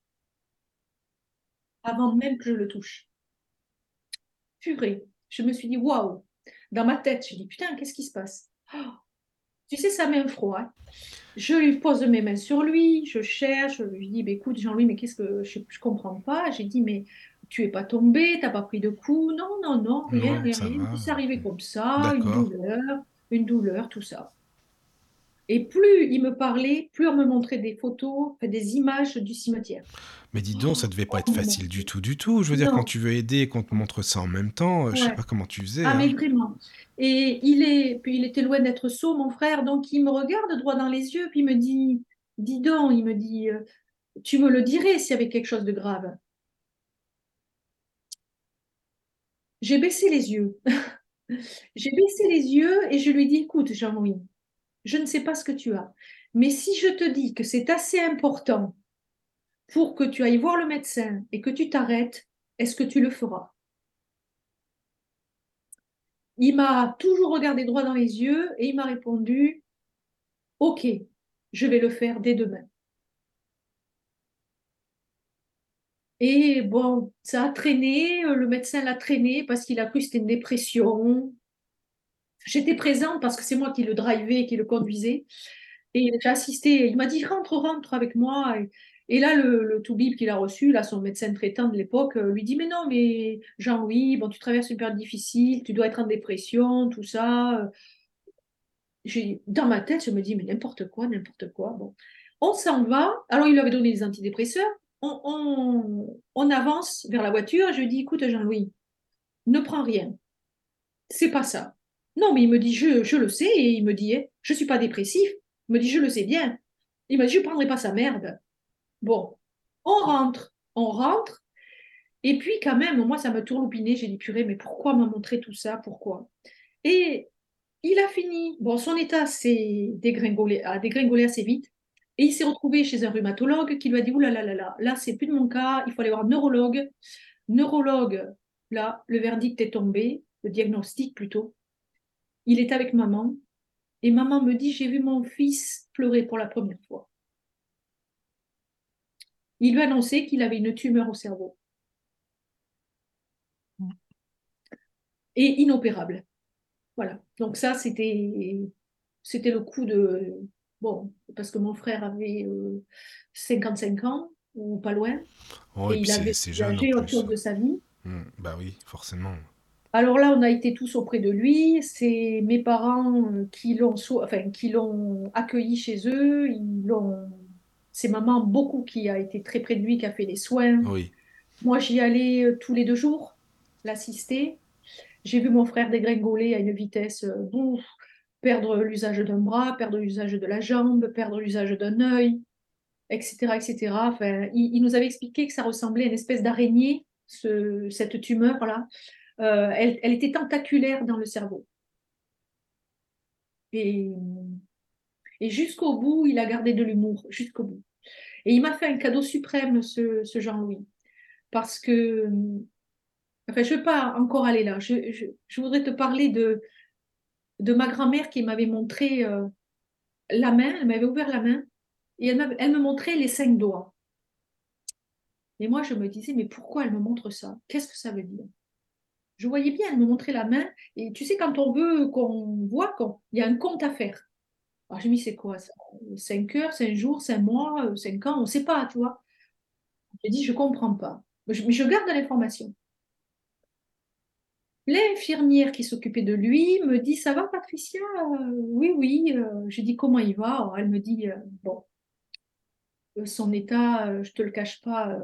avant même que je le touche. Purée, je me suis dit, waouh, dans ma tête, je dis, putain, qu'est-ce qui se passe? Oh, tu sais, ça met un froid. hein. Je lui pose mes mains sur lui, je cherche, je lui dis, écoute, Jean-Louis, mais qu'est-ce que je, je comprends pas? J'ai dit, mais tu es pas tombé, t'as pas pris de coups? Non, non, non, rien, rien, rien. C'est arrivé comme ça, une douleur, une douleur, tout ça. Et plus il me parlait, plus on me montrait des photos, des images du cimetière. Mais dis donc, ça devait pas être facile du tout, du tout. Je veux dire, Non. quand tu veux aider et qu'on te montre ça en même temps, euh, je sais pas comment tu faisais. Ah, mais hein. vraiment. Et il est, puis il était loin d'être sot, mon frère, donc il me regarde droit dans les yeux, puis il me dit, dis donc, il me dit, euh, tu me le dirais s'il y avait quelque chose de grave. J'ai baissé les yeux. J'ai baissé les yeux et je lui dis, écoute, Jean-Louis, je ne sais pas ce que tu as, mais si je te dis que c'est assez important pour que tu ailles voir le médecin et que tu t'arrêtes, est-ce que tu le feras? Il m'a toujours regardé droit dans les yeux et il m'a répondu, OK, je vais le faire dès demain. Et bon, ça a traîné, euh, le médecin l'a traîné parce qu'il a cru que c'était une dépression. J'étais présente parce que c'est moi qui le drivais, qui le conduisais. Et j'ai assisté, il m'a dit, rentre, rentre avec moi. Et, là, le, le toubib qu'il a reçu, là, son médecin traitant de l'époque, euh, lui dit, mais non, mais Jean-Louis, bon, tu traverses une période difficile, tu dois être en dépression, tout ça. Dans ma tête, je me dis, mais n'importe quoi, n'importe quoi. Bon. On s'en va. Alors, il lui avait donné des antidépresseurs. On, avance vers la voiture. Je lui dis, écoute, Jean-Louis, ne prends rien. C'est pas ça. Non, mais il me dit, je, je le sais. Et il me dit, eh, je suis pas dépressif. Il me dit, je le sais bien. Il m'a dit, je prendrai pas sa merde. Bon, on rentre. On rentre. Et puis, quand même, moi, ça me tourloupinait. J'ai dit, purée, mais pourquoi m'a montré tout ça? Pourquoi? Et il a fini. Bon, son état s'est dégringolé, a dégringolé assez vite. Et il s'est retrouvé chez un rhumatologue qui lui a dit Ouh là là là là, c'est plus de mon cas, il faut aller voir un neurologue. Neurologue, là, le verdict est tombé, le diagnostic plutôt. Il est avec maman. Et maman me dit J'ai vu mon fils pleurer pour la première fois. Il lui a annoncé qu'il avait une tumeur au cerveau. Et inopérable. Voilà. Donc ça, c'était c'était le coup de... Bon, parce que mon frère avait euh, 55 ans, ou pas loin, Oh, et et il avait voyagé autour de sa vie. Hmm, Bah oui, forcément. Alors là, on a été tous auprès de lui. C'est mes parents euh, qui l'ont enfin, qui l'ont accueilli chez eux. Ils l'ont... C'est maman beaucoup qui a été très près de lui, qui a fait les soins. Oui. Moi, j'y allais euh, tous les deux jours, l'assister. J'ai vu mon frère dégringoler à une vitesse, euh, bouf, perdre l'usage d'un bras, perdre l'usage de la jambe, perdre l'usage d'un œil, etc., etc. Il, nous avait expliqué que ça ressemblait à une espèce d'araignée, ce- cette tumeur-là. Euh, elle, était tentaculaire dans le cerveau. Et, et jusqu'au bout, il a gardé de l'humour, jusqu'au bout. Et il m'a fait un cadeau suprême, ce, Jean-Louis, parce que, enfin, je ne veux pas encore aller là. Je voudrais te parler de, de ma grand-mère qui m'avait montré euh, la main, elle m'avait ouvert la main, et elle, me montrait les cinq doigts. Et moi, je me disais, mais pourquoi elle me montre ça? Qu'est-ce que ça veut dire? Je voyais bien, elle me montrait la main, et tu sais, quand on veut qu'on voit qu'il y a un compte à faire. Alors, j'ai mis, c'est quoi ça? 5 heures, 5 jours, 5 mois, 5 ans, on ne sait pas, tu vois. J'ai dit, je ne comprends pas. Je, mais je garde l'information. L'infirmière qui s'occupait de lui me dit Ça va, Patricia? Oui, oui. J'ai dit Comment il va? Elle me dit Bon, son état, je te le cache pas,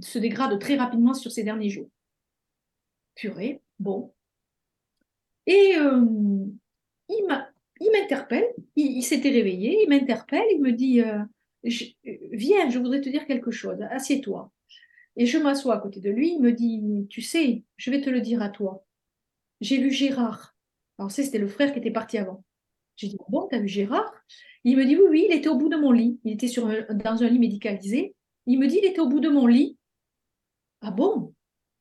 se dégrade très rapidement sur ces derniers jours. Purée, bon. Et il m'interpelle, il, s'était réveillé, il m'interpelle, il me dit Viens, je voudrais te dire quelque chose, assieds-toi. Et je m'assois à côté de lui, il me dit, tu sais, je vais te le dire à toi. J'ai vu Gérard. Alors, c'était le frère qui était parti avant. J'ai dit, bon, t'as vu Gérard? Il me dit, oui, oui, il était au bout de mon lit. Il était sur dans un lit médicalisé. Il me dit, il était au bout de mon lit. Ah bon?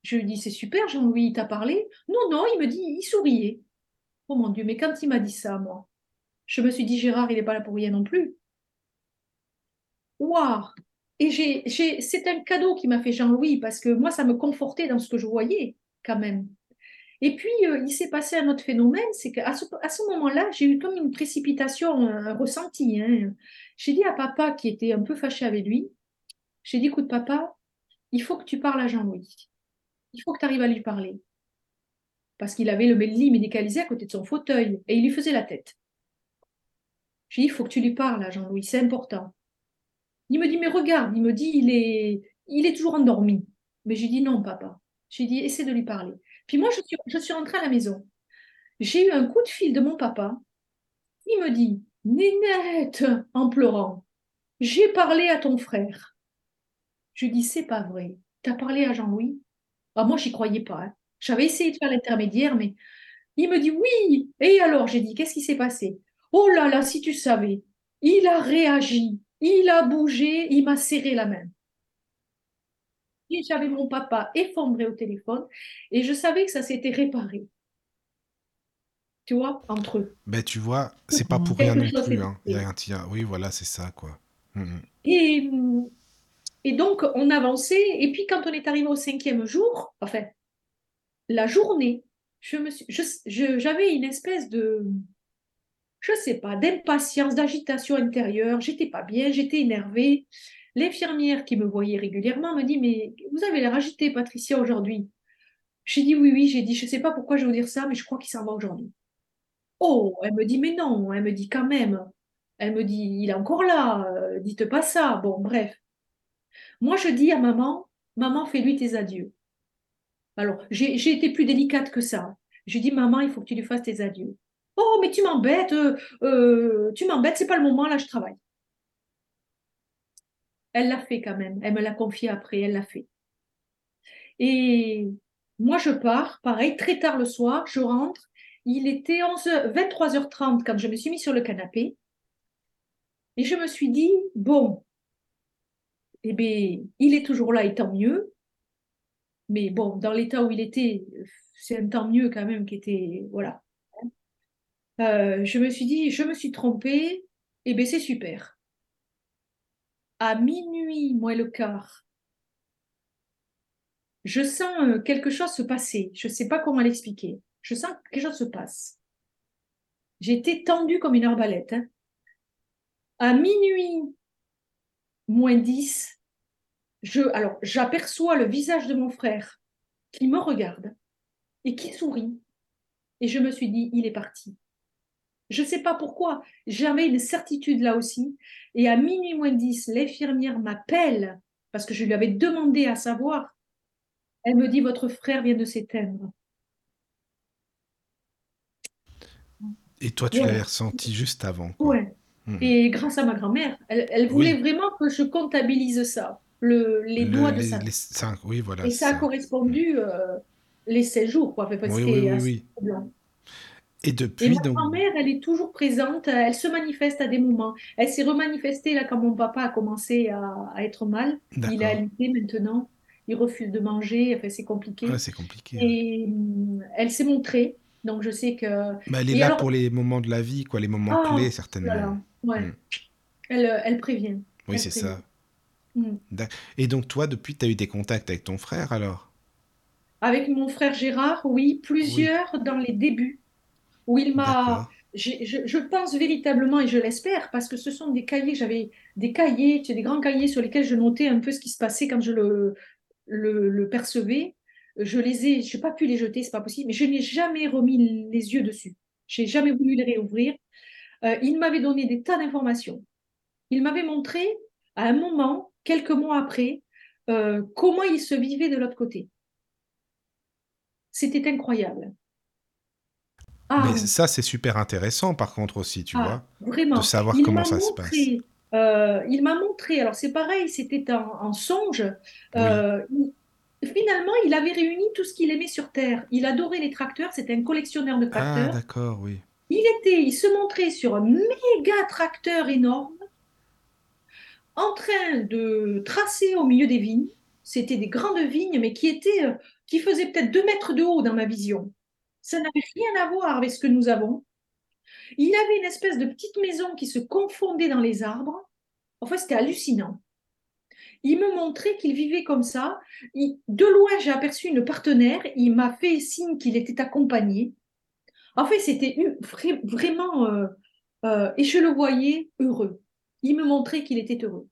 Je lui dis, c'est super, Jean-Louis, il t'a parlé? Non, non, il me dit, il souriait. Oh mon Dieu, mais quand il m'a dit ça, moi, je me suis dit, Gérard, il n'est pas là pour rien non plus. Waouh et c'est un cadeau qui m'a fait Jean-Louis parce que moi, ça me confortait dans ce que je voyais quand même. Et puis, euh, il s'est passé un autre phénomène, c'est qu'à ce, moment-là, j'ai eu comme une précipitation, un ressenti. Hein. J'ai dit à papa, qui était un peu fâché avec lui, j'ai dit, écoute papa, il faut que tu parles à Jean-Louis. Il faut que tu arrives à lui parler. Parce qu'il avait le lit médicalisé à côté de son fauteuil et il lui faisait la tête. J'ai dit, il faut que tu lui parles à Jean-Louis, c'est important. Il me dit, mais regarde, il me dit, il est, toujours endormi. Mais j'ai dit, non, papa. J'ai dit, essaie de lui parler. Puis moi, je suis, je rentrée à la maison. J'ai eu un coup de fil de mon papa. Il me dit, Nénette, en pleurant, j'ai parlé à ton frère. Je dis, c'est pas vrai. Tu as parlé à Jean-Louis? Ah, Moi, j'y croyais pas. Hein. J'avais essayé de faire l'intermédiaire, mais il me dit, oui. Et alors, j'ai dit, qu'est-ce qui s'est passé? Oh là là, si tu savais, il a réagi. Il a bougé, il m'a serré la main. J'avais mon papa effondré au téléphone et je savais que ça s'était réparé. Tu vois, entre eux. Ben, tu vois, c'est pas pour rien non plus. Hein. Il y a un Oui, voilà, c'est ça, quoi. Mm, mm. Et, et donc, on avançait. Et puis, quand on est arrivé au cinquième jour, enfin, la journée, je me suis, j'avais une espèce de, je sais pas, d'impatience, d'agitation intérieure. J'étais pas bien, j'étais énervée. L'infirmière qui me voyait régulièrement me dit Mais vous avez l'air agitée, Patricia, aujourd'hui. J'ai dit Oui, oui, j'ai dit Je sais pas pourquoi je vais vous dire ça, mais je crois qu'il s'en va aujourd'hui. Oh, elle me dit Mais non, elle me dit quand même. Elle me dit Il est encore là, euh, dites pas ça. Bon, bref. Moi, je dis à maman Maman, fais-lui tes adieux. Alors, j'ai été plus délicate que ça. Je dis Maman, il faut que tu lui fasses tes adieux. Oh, mais tu m'embêtes, euh, euh, tu m'embêtes, c'est pas le moment, là, je travaille. Elle l'a fait quand même. Elle me l'a confié après, elle l'a fait. Et moi, je pars, pareil, très tard le soir, je rentre. Il était 11, 23h30 quand je me suis mis sur le canapé. Et je me suis dit, bon, eh bien, il est toujours là et tant mieux. Mais bon, dans l'état où il était, c'est un tant mieux quand même qui était, voilà. Euh, je me suis dit, je me suis trompée, et eh bien c'est super. À minuit, moins le quart, je sens euh, quelque chose se passer. Je ne sais pas comment l'expliquer. Je sens que quelque chose se passe. J'étais tendue comme une arbalète. Hein. À minuit, moins 10, je, alors j'aperçois le visage de mon frère qui me regarde et qui sourit. Et je me suis dit, il est parti. Je ne sais pas pourquoi. J'avais une certitude là aussi. Et à minuit moins 10, l'infirmière m'appelle parce que je lui avais demandé à savoir. Elle me dit Votre frère vient de s'éteindre. Et toi, tu l'avais ressenti juste avant. Oui. Hmm. Et grâce à ma grand-mère, elle, voulait vraiment que je comptabilise ça, le, les doigts de ça. oui, voilà. Et ça, a correspondu euh, les 16 jours, quoi. Parce oui, oui, oui, oui. Et depuis, ma grand-mère, elle est toujours présente, elle se manifeste à des moments. Elle s'est remanifestée là quand mon papa a commencé à, être mal. Il est alité maintenant, il refuse de manger, enfin c'est compliqué. c'est compliqué. Et hum, elle s'est montrée, donc je sais que. Mais elle est là pour les moments de la vie, quoi, les moments ah, clés certainement. Ouais. Hum. Elle, elle, prévient. Oui, c'est ça. Hum. Et donc toi, depuis, tu as eu des contacts avec ton frère alors? Avec mon frère Gérard, oui, plusieurs dans les débuts où il m'a. Je, pense véritablement et je l'espère parce que ce sont des cahiers, j'avais des cahiers, des grands cahiers sur lesquels je notais un peu ce qui se passait quand je le, le, percevais. je les ai, je n'ai pas pu les jeter, c'est pas possible, mais je n'ai jamais remis les yeux dessus. J'ai jamais voulu les réouvrir. Euh, il m'avait donné des tas d'informations. Il m'avait montré à un moment, quelques mois après, euh, comment il se vivait de l'autre côté. C'était incroyable. Ah, Mais ça, c'est super intéressant, par contre, aussi, tu ah, vois, vraiment. de savoir comment ça se passe. Euh, il m'a montré, alors c'est pareil, c'était en, songe. Euh, finalement, il avait réuni tout ce qu'il aimait sur Terre. Il adorait les tracteurs, c'était un collectionneur de tracteurs. Ah, d'accord, oui. Il, était, il se montrait sur un méga tracteur énorme, en train de tracer au milieu des vignes. C'était des grandes vignes, mais qui, étaient, euh, qui faisaient peut-être deux mètres de haut dans ma vision. Ça n'avait rien à voir avec ce que nous avons. Il avait une espèce de petite maison qui se confondait dans les arbres. Enfin, c'était hallucinant. Il me montrait qu'il vivait comme ça. de loin, j'ai aperçu une partenaire. Il m'a fait signe qu'il était accompagné. En fait, c'était vraiment... Euh, euh, et je le voyais heureux. Il me montrait qu'il était heureux.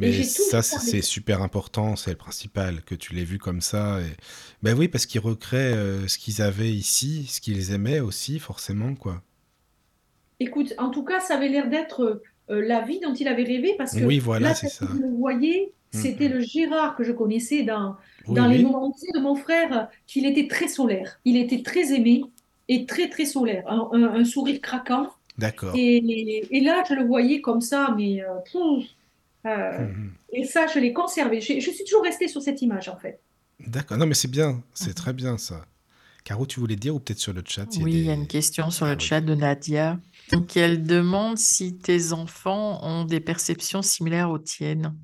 Mais ça, c'est super important, c'est le principal, que tu l'aies vu comme ça. Et... Ben oui, parce qu'ils recréent euh, ce qu'ils avaient ici, ce qu'ils aimaient aussi, forcément, quoi. Écoute, en tout cas, ça avait l'air d'être euh, la vie dont il avait rêvé, parce que oui, voilà, c'est ça. vous voyez, mm, c'était mm. le Gérard que je connaissais dans, dans les moments de mon frère, qu'il était très solaire. Il était très aimé et très, très solaire. Un, sourire craquant. D'accord. Et, et, là, je le voyais comme ça, mais... Euh, euh, mhm. Et ça, je l'ai conservé. Je, suis toujours restée sur cette image, en fait. D'accord. Non, mais c'est bien. C'est mhm. très bien, ça. Caro, tu voulais dire, ou peut-être sur le chat Oui, il y a une question sur le ah, chat de Nadia. Donc, elle demande si tes enfants ont des perceptions similaires aux tiennes.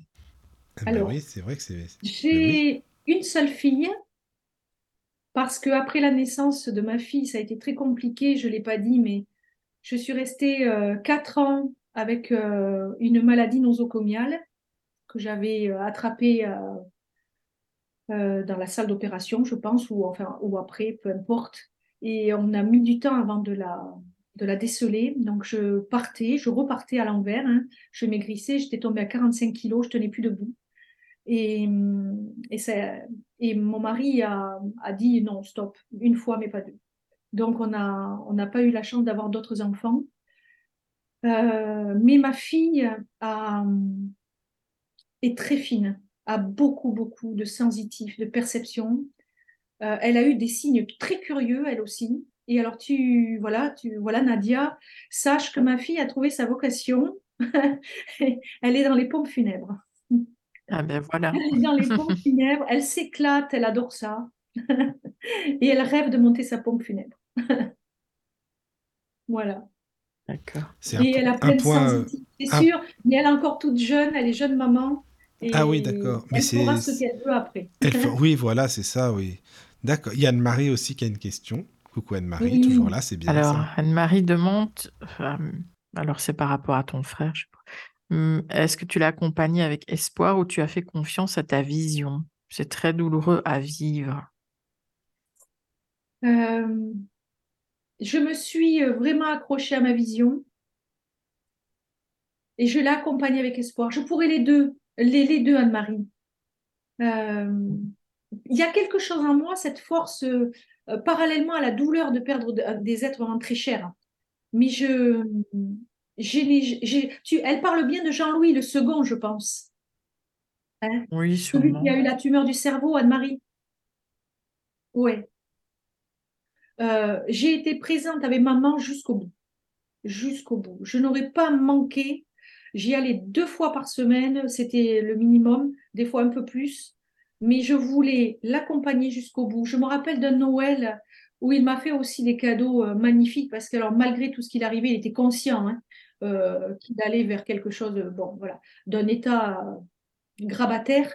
Eh ben Alors, oui, c'est vrai que c'est. J'ai ben une seule fille, parce que après la naissance de ma fille, ça a été très compliqué. Je ne l'ai pas dit, mais je suis restée euh, quatre ans avec euh, une maladie nosocomiale que j'avais euh, attrapée euh, dans la salle d'opération, je pense, ou, enfin, ou après, peu importe. Et on a mis du temps avant de la, de la déceler. Donc, je partais, je repartais à l'envers. Hein. Je maigrissais, j'étais tombée à 45 kilos, je tenais plus debout. Et, et, et mon mari a, a, dit non, stop, une fois, mais pas deux. Donc, on n'a on pas eu la chance d'avoir d'autres enfants. Euh, mais ma fille est très fine, a beaucoup, beaucoup de sensitif, de perception. Euh, elle a eu des signes très curieux, elle aussi. Et alors, tu, voilà, tu, voilà, Nadia, sache que ma fille a trouvé sa vocation. elle est dans les pompes funèbres. Ah ben voilà. Elle est dans les pompes funèbres, elle s'éclate, elle adore ça. Et elle rêve de monter sa pompe funèbre. voilà. D'accord. Et elle a plein de point, c'est sûr, mais elle est encore toute jeune, elle est jeune maman. ah oui, d'accord. Mais elle fera ce qu'elle veut après. Oui, voilà, c'est ça, oui. D'accord. Il y a Anne-Marie aussi qui a une question. Coucou Anne-Marie, toujours là, c'est bien. Alors, Anne-Marie demande, euh, alors c'est par rapport à ton frère, je sais pas. Hum, est-ce que tu l'as accompagné avec espoir ou tu as fait confiance à ta vision? C'est très douloureux à vivre. Euh, je me suis euh, vraiment accrochée à ma vision et je l'ai accompagnée avec espoir. Je pourrais les deux, les, deux, Anne-Marie. Euh, il y a quelque chose en moi, cette force, euh, parallèlement à la douleur de perdre des êtres vraiment très chers. Mais je, tu, elle parle bien de Jean-Louis le second, je pense. Hein? Oui, Celui qui a eu la tumeur du cerveau, Anne-Marie? Ouais. Euh, j'ai été présente avec maman jusqu'au bout. Jusqu'au bout. Je n'aurais pas manqué. J'y allais deux fois par semaine, c'était le minimum, des fois un peu plus. Mais je voulais l'accompagner jusqu'au bout. Je me rappelle d'un Noël où il m'a fait aussi des cadeaux euh, magnifiques parce que alors malgré tout ce qu'il arrivait, il était conscient hein, euh, qu'il allait vers quelque chose, bon voilà, d'un état grabataire.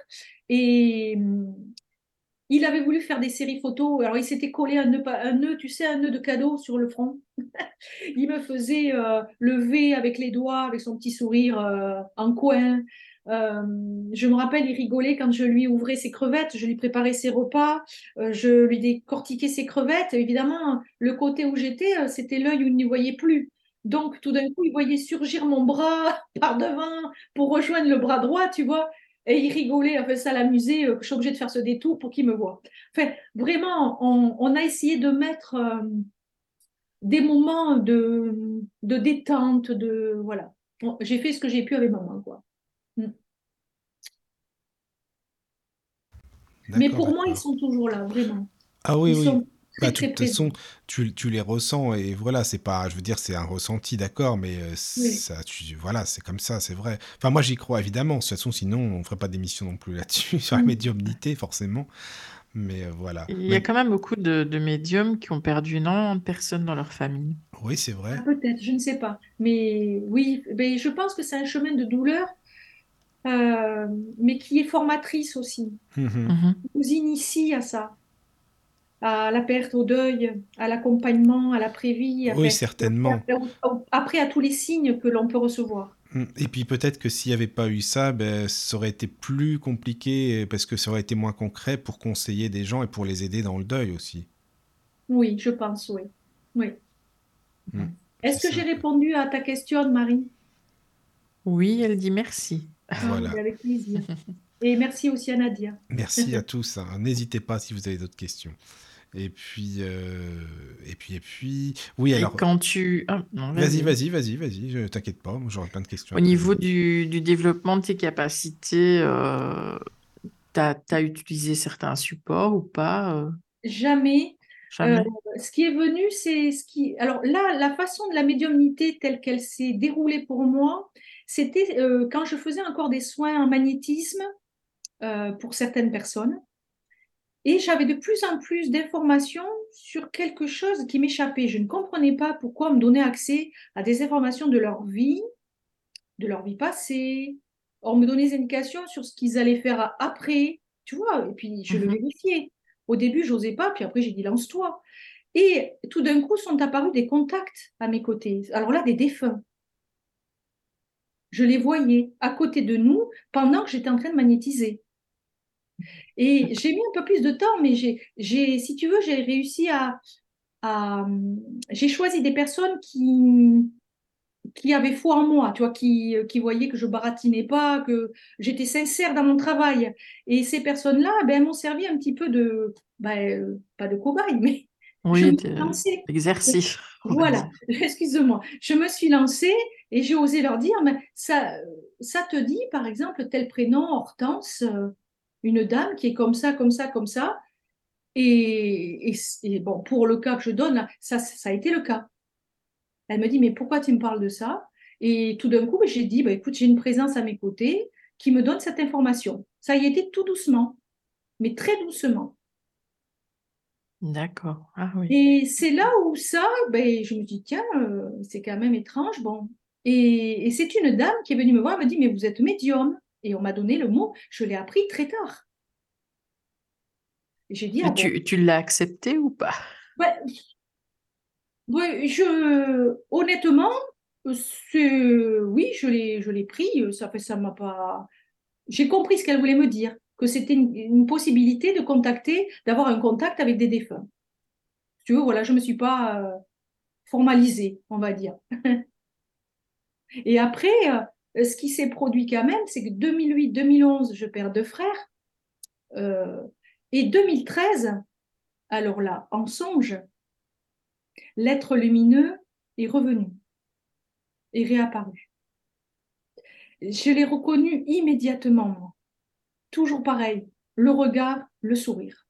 Et il avait voulu faire des séries photos. Alors, il s'était collé un nœud, tu sais, un nœud de cadeau sur le front. il me faisait euh, lever avec les doigts, avec son petit sourire euh, en coin. Euh, je me rappelle, il rigolait quand je lui ouvrais ses crevettes, je lui préparais ses repas, je lui décortiquais ses crevettes. Évidemment, le côté où j'étais, c'était l'œil où il ne voyait plus. Donc, tout d'un coup, il voyait surgir mon bras par devant pour rejoindre le bras droit, tu vois. Et il rigolait, enfin, ça l'amusait, euh, je suis obligée de faire ce détour pour qu'il me voie. Enfin, vraiment, on, on a essayé de mettre euh, des moments de, de détente, de voilà. Bon, J'ai fait ce que j'ai pu avec maman, quoi. Mm. Mais pour moi, ils sont toujours là, vraiment. Ah oui, Ils oui. sont Bah, de toute façon, tu, tu les ressens et voilà, c'est pas, je veux dire, c'est un ressenti, d'accord, mais euh, Oui. ça, tu, voilà, c'est comme ça, c'est vrai. Enfin, moi, j'y crois évidemment. De toute façon, sinon, on ferait pas d'émission non plus là-dessus, sur la Mm. médiumnité, forcément. Mais euh, voilà. Il y a quand même beaucoup de, de médiums qui ont perdu énormément de personnes dans leur famille. oui, c'est Ah, vrai. peut-être, je ne sais pas. Mais oui, mais je pense que c'est un chemin de douleur, euh, mais qui est formatrice aussi. Mhm. Qui nous initie à ça, à la perte, au deuil, à l'accompagnement, à l'après-vie, Oui, certainement. après à tous les signes que l'on peut recevoir. Mm. Et puis peut-être que s'il n'y avait pas eu ça, ben, ça aurait été plus compliqué euh, parce que ça aurait été moins concret pour conseiller des gens et pour les aider dans le deuil aussi. Oui, je pense, oui. Oui. Mm. Est-ce que j'ai répondu à ta question, Marie? Oui, elle dit merci. Ah, Voilà. avec plaisir. Et merci aussi à Nadia. Merci à tous. hein. N'hésitez pas si vous avez d'autres questions. Et puis, euh, et puis, et puis, oui, Et alors, quand tu... ah, vas-y, vas-y. vas-y, vas-y, je t'inquiète pas, j'aurai plein de questions Au niveau du, du développement de tes capacités, euh, t'as, t'as utilisé certains supports ou pas? euh, Jamais. jamais? Euh, ce qui est venu, c'est ce qui. Alors là, la façon de la médiumnité telle qu'elle s'est déroulée pour moi, c'était euh, quand je faisais encore des soins en magnétisme euh, pour certaines personnes. Et j'avais de plus en plus d'informations sur quelque chose qui m'échappait. Je ne comprenais pas pourquoi on me donnait accès à des informations de leur vie, de leur vie passée. On me donnait des indications sur ce qu'ils allaient faire après, tu vois, et puis je le Mhm. vérifiais. Au début, j'osais pas, puis après, j'ai dit lance-toi. Et tout d'un coup, sont apparus des contacts à mes côtés. Alors là, des défunts. Je les voyais à côté de nous pendant que j'étais en train de magnétiser. Et j'ai mis un peu plus de temps, mais j'ai, j'ai, si tu veux, j'ai réussi à, à- j'ai choisi des personnes qui, qui avaient foi en moi, tu vois, qui, qui voyaient que je baratinais pas, que j'étais sincère dans mon travail. Et ces personnes-là, ben, elles m'ont servi un petit peu de, ben, pas de cobaye, mais je Oui, va Voilà, excuse-moi. Je me suis lancée et j'ai osé leur dire, mais ça, ça te dit, par exemple, tel prénom, Hortense, euh, une dame qui est comme ça, comme ça, comme ça. Et, et- et bon, pour le cas que je donne, ça, ça a été le cas. Elle me dit, mais pourquoi tu me parles de ça? Et tout d'un coup, j'ai dit, bah, écoute, j'ai une présence à mes côtés qui me donne cette information. Ça y était tout doucement, mais très doucement. D'accord. Ah oui. Et c'est là où ça, ben, je me dis, tiens, euh, c'est quand même étrange. Bon. Et, et c'est une dame qui est venue me voir, elle me dit, mais vous êtes médium. Et on m'a donné le mot, je l'ai appris très tard. J'ai dit, ah bon. tu, tu l'as accepté ou pas? Ouais, ouais, je, honnêtement, oui, je l'ai, je l'ai pris. Ça fait, ça m'a pas. J'ai compris ce qu'elle voulait me dire, que c'était une, une possibilité de contacter, d'avoir un contact avec des défunts. Tu veux, voilà, je me suis pas euh, formalisée, on va dire. Et après, euh, ce qui s'est produit quand même, c'est que 2008-2011, je perds deux frères. Euh, et 2013, alors là, en songe, l'être lumineux est revenu, est réapparu. Je l'ai reconnu immédiatement. Toujours pareil, le regard, le sourire.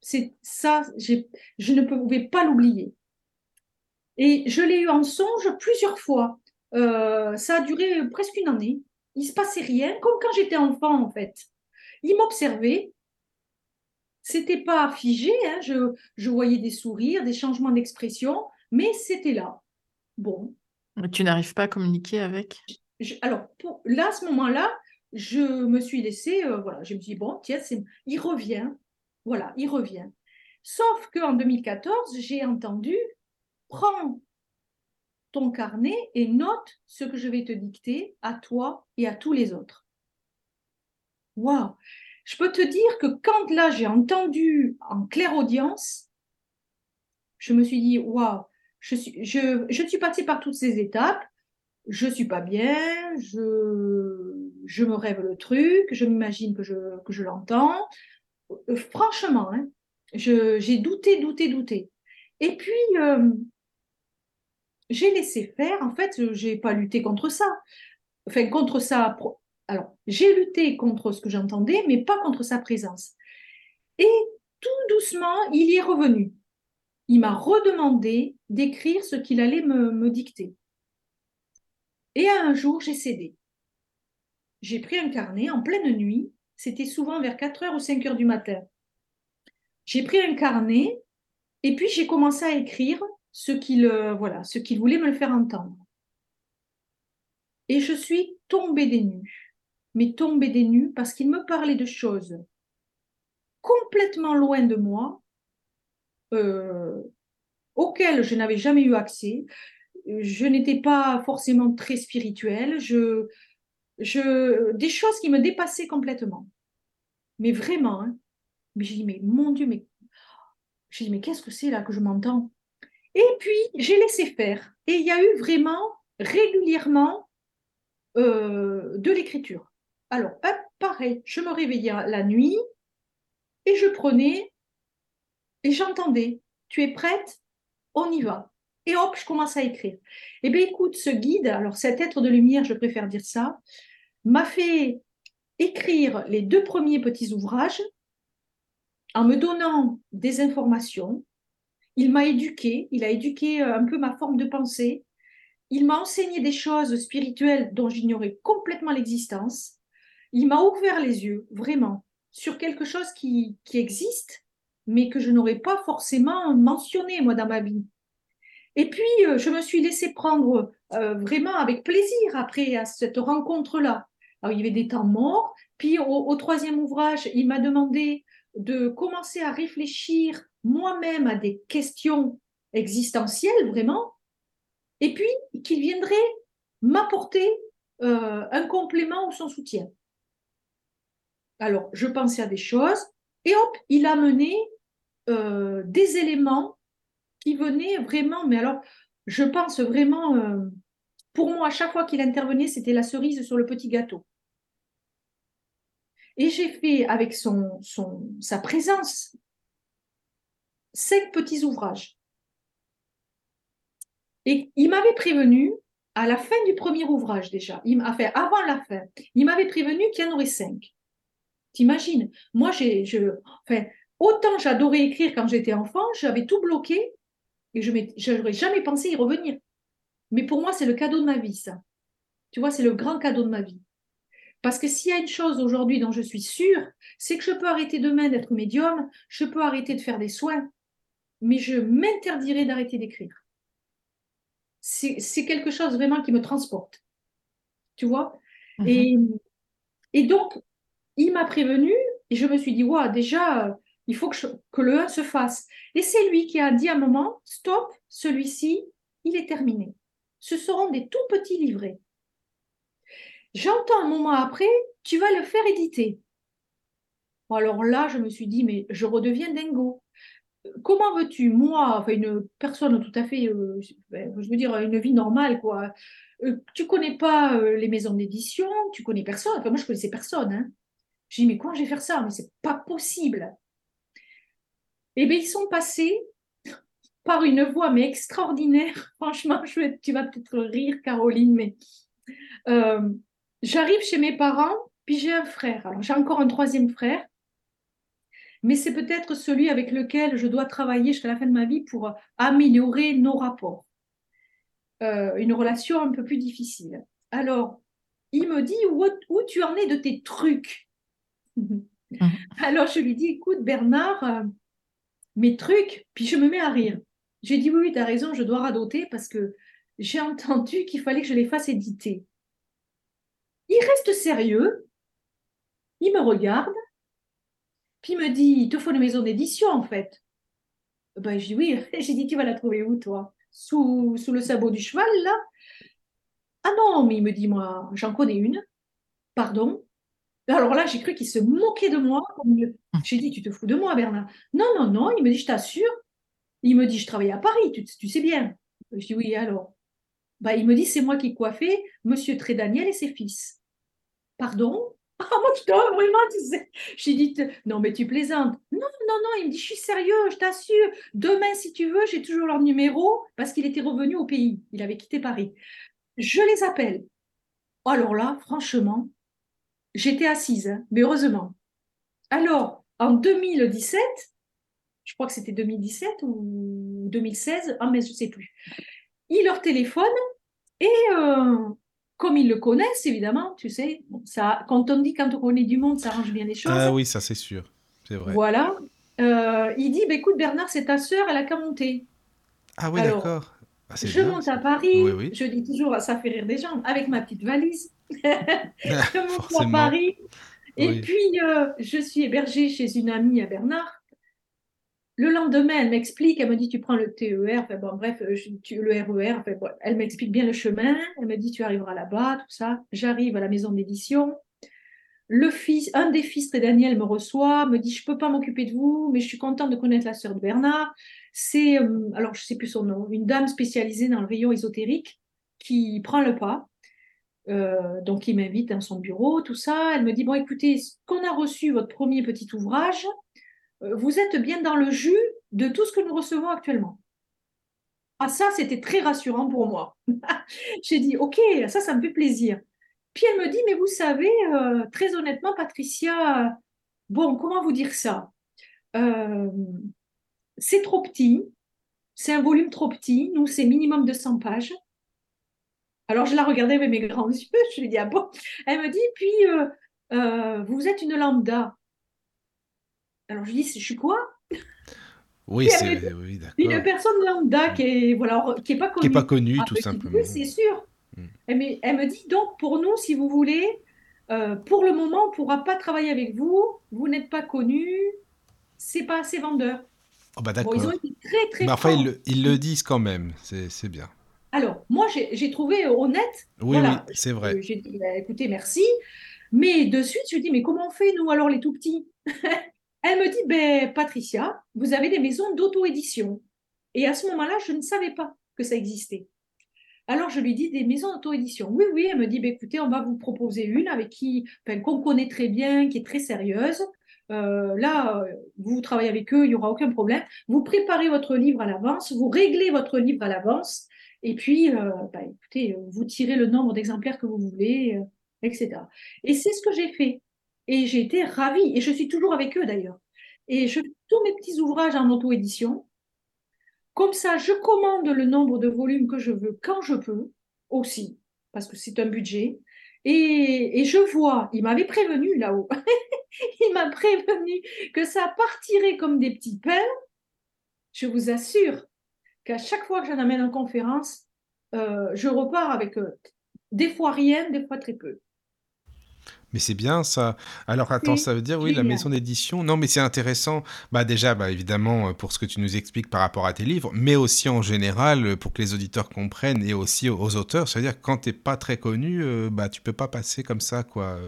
C'est ça, je ne pouvais pas l'oublier. Et je l'ai eu en songe plusieurs fois. Euh, ça a duré presque une année. Il se passait rien, comme quand j'étais enfant en fait. Il m'observait. C'était pas figé, hein, je, je voyais des sourires, des changements d'expression, mais c'était là. Bon, Mais Tu n'arrives pas à communiquer avec? je- alors pour, là, à ce moment-là, je me suis laissée, euh, voilà, je me suis dit, bon, tiens, il revient. Voilà, il revient. Sauf qu'en 2014, j'ai entendu, prends ton carnet et note ce que je vais te dicter à toi et à tous les autres. Waouh! Je peux te dire que quand là j'ai entendu en claire audience, je me suis dit waouh, je suis, je, je suis passée par toutes ces étapes, je suis pas bien, je, je me rêve le truc, je m'imagine que je, que je l'entends. Euh, franchement, hein, j'ai douté, douté, douté. Et puis, euh, j'ai laissé faire. En fait, j'ai pas lutté contre ça. Enfin, contre ça. Alors, j'ai lutté contre ce que j'entendais, mais pas contre sa présence. Et tout doucement, il y est revenu. Il m'a redemandé d'écrire ce qu'il allait me dicter. Et un jour, j'ai cédé. J'ai pris un carnet en pleine nuit. C'était souvent vers 4 heures ou 5 heures du matin. J'ai pris un carnet et puis j'ai commencé à écrire ce qu'il euh, voilà, ce qu'il voulait me faire entendre. Et je suis tombée des nues, mais tombée des nues parce qu'il me parlait de choses complètement loin de moi, euh, auxquelles je n'avais jamais eu accès je n'étais pas forcément très spirituelle, je, je, des choses qui me dépassaient complètement. Mais vraiment, hein. mais j'ai dit, mais mon Dieu, mais j'ai mais qu'est-ce que c'est là que je m'entends? Et puis, j'ai laissé faire. Et il y a eu vraiment régulièrement euh, de l'écriture. Alors, pareil, je me réveillais la nuit et je prenais et j'entendais, tu es prête? On y va et hop, je commence à écrire. Eh bien, écoute, ce guide, alors cet être de lumière, je préfère dire ça, m'a fait écrire les deux premiers petits ouvrages en me donnant des informations. Il m'a éduqué, il a éduqué euh, un peu ma forme de pensée. Il m'a enseigné des choses spirituelles dont j'ignorais complètement l'existence. Il m'a ouvert les yeux, vraiment, sur quelque chose qui, qui existe, mais que je n'aurais pas forcément mentionné, moi, dans ma vie. Et puis, euh, je me suis laissée prendre euh, vraiment avec plaisir après cette rencontre-là. Alors, il y avait des temps morts. Puis, au, troisième ouvrage, il m'a demandé de commencer à réfléchir moi-même à des questions existentielles, vraiment. Et puis, qu'il viendrait m'apporter euh, un complément ou son soutien. Alors, je pensais à des choses et hop, il a mené des éléments qui venait vraiment, mais alors, je pense vraiment, euh, pour moi, à chaque fois qu'il intervenait, c'était la cerise sur le petit gâteau. Et j'ai fait avec sa présence cinq petits ouvrages. Et il m'avait prévenu à la fin du premier ouvrage déjà, il fait avant la fin, il m'avait prévenu qu'il y en aurait cinq. T'imagines? Moi, j'ai, enfin, autant j'adorais écrire quand j'étais enfant, j'avais tout bloqué et je n'aurais jamais pensé y revenir. Mais pour moi, c'est le cadeau de ma vie, ça. Tu vois, c'est le grand cadeau de ma vie. Parce que s'il y a une chose aujourd'hui dont je suis sûre, c'est que je peux arrêter demain d'être médium, je peux arrêter de faire des soins, mais je m'interdirai d'arrêter d'écrire. C'est quelque chose vraiment qui me transporte. Tu vois? Mhm. et, et donc, il m'a prévenu et je me suis dit, ouais, déjà, il faut que, le 1 se fasse. Et c'est lui qui a dit à un moment, stop, celui-ci, il est terminé. Ce seront des tout petits livrets. J'entends un moment après, tu vas le faire éditer. Alors là, je me suis dit, mais je redeviens dingo. Comment veux-tu, moi, enfin une personne tout à fait, euh, ben, je veux dire, une vie normale, quoi. Euh, tu connais pas euh, les maisons d'édition, tu connais personne. Enfin, moi, je connaissais personne. Hein. J'ai dit, mais quoi, je vais faire ça? Mais c'est pas possible. Eh bien, ils sont passés par une voie mais extraordinaire. Franchement, tu vas peut-être rire, Caroline, mais euh, j'arrive chez mes parents, puis j'ai un frère. Alors, j'ai encore un troisième frère, mais c'est peut-être celui avec lequel je dois travailler jusqu'à la fin de ma vie pour améliorer nos rapports. Euh, une relation un peu plus difficile. Alors, il me dit où, où tu en es de tes trucs? Alors, je lui dis, écoute, Bernard, euh, mes trucs, puis je me mets à rire. J'ai dit oui, oui, tu as raison, je dois radoter parce que j'ai entendu qu'il fallait que je les fasse éditer. Il reste sérieux, il me regarde, puis il me dit, il te faut une maison d'édition en fait. Ben, je dis oui, j'ai dit, tu vas la trouver où toi? Sous, sous le sabot du cheval là? Ah non, mais il me dit, moi, j'en connais une. Pardon? Alors là, j'ai cru qu'il se moquait de moi. J'ai dit, tu te fous de moi, Bernard. Non, non, non. Il me dit, je t'assure. Il me dit, je travaille à Paris, tu, sais bien. Je dis, oui, alors? Bah, il me dit, c'est moi qui coiffais Monsieur Trédaniel et ses fils. Pardon? Ah, moi, je dois vraiment, tu sais. J'ai dit, non, mais tu plaisantes. Non, non, non. Il me dit, je suis sérieux, je t'assure. Demain, si tu veux, j'ai toujours leur numéro parce qu'il était revenu au pays. Il avait quitté Paris. Je les appelle. Alors là, franchement, j'étais assise, hein, mais heureusement. Alors, en 2017, je crois que c'était 2017 ou 2016, ah, mais je ne sais plus. Il leur téléphone et euh, comme ils le connaissent, évidemment, tu sais, ça, quand on dit quand on connaît du monde, ça arrange bien les choses. Ah oui, ça c'est sûr, c'est vrai. Voilà. Euh, il dit, bah, écoute Bernard, c'est ta sœur, elle a qu'à monter. Ah oui, d'accord. Ah, je monte à Paris, je dis toujours, ça fait rire des gens, avec ma petite valise. je monte à Paris. Et puis, euh, je suis hébergée chez une amie à Bernard. Le lendemain, elle m'explique, elle me dit, tu prends le TER, enfin, bon, bref, euh, tu, le RER, enfin, elle m'explique bien le chemin, elle me dit, tu arriveras là-bas, tout ça. J'arrive à la maison d'édition. Le fils, un des fils de Daniel me reçoit, me dit, je peux pas m'occuper de vous, mais je suis contente de connaître la sœur de Bernard. C'est, euh, alors je sais plus son nom, une dame spécialisée dans le rayon ésotérique qui prend le pas. Euh, donc, il m'invite dans son bureau, tout ça. Elle me dit, bon, écoutez, qu'on a reçu votre premier petit ouvrage, vous êtes bien dans le jus de tout ce que nous recevons actuellement. Ah, ça, c'était très rassurant pour moi. J'ai dit, OK, ça, ça me fait plaisir. Puis elle me dit, mais vous savez, euh, très honnêtement, Patricia, bon, comment vous dire ça? Euh, C'est trop petit, c'est un volume trop petit, nous, c'est minimum de 100 pages. Alors, je la regardais avec mes grands yeux, je lui dis, ah bon? Elle me dit, puis, vous êtes une lambda. Alors je dis, je suis quoi? Oui, c'est oui, une personne lambda qui est voilà qui est pas connue. Qui est pas connue, ah, tout simplement. c'est sûr. Hmm. Elle, me, dit donc pour nous, si vous voulez, euh, pour le moment, on ne pourra pas travailler avec vous. Vous n'êtes pas connu, c'est pas assez vendeur. Oh bah d'accord. ils ont été très très. Mais enfin, ils le, disent quand même, c'est bien. Alors, moi, j'ai trouvé honnête. Oui, oui, c'est vrai. J'ai dit, bah, écoutez, merci. Mais de suite, je dis, mais comment on fait, nous, alors, les tout petits? Elle me dit, ben, Patricia, vous avez des maisons d'auto-édition. Et à ce moment-là, je ne savais pas que ça existait. Alors je lui dis des maisons d'auto-édition. Oui, oui, elle me dit, ben, écoutez, on va vous proposer une avec qui, qu'on connaît très bien, qui est très sérieuse. Euh, là, vous travaillez avec eux, il n'y aura aucun problème. Vous préparez votre livre à l'avance, vous réglez votre livre à l'avance, et puis, euh, ben, écoutez, vous tirez le nombre d'exemplaires que vous voulez, euh, etc. Et c'est ce que j'ai fait. Et j'ai été ravie, et je suis toujours avec eux d'ailleurs. Et je fais tous mes petits ouvrages en auto-édition. Comme ça, je commande le nombre de volumes que je veux quand je peux, aussi, parce que c'est un budget. Et, et, je vois, il m'avait prévenu là-haut, il m'a prévenu que ça partirait comme des petits pains. Je vous assure qu'à chaque fois que j'en amène en conférence, euh, je repars avec euh, des fois rien, des fois très peu. Mais c'est bien ça. Alors attends, ça veut dire oui, la maison d'édition. Non, mais c'est intéressant. Bah déjà, bah évidemment euh, pour ce que tu nous expliques par rapport à tes livres, mais aussi en général euh, pour que les auditeurs comprennent et aussi aux auteurs. C'est-à-dire quand t'es pas très connu, euh, bah tu peux pas passer comme ça quoi.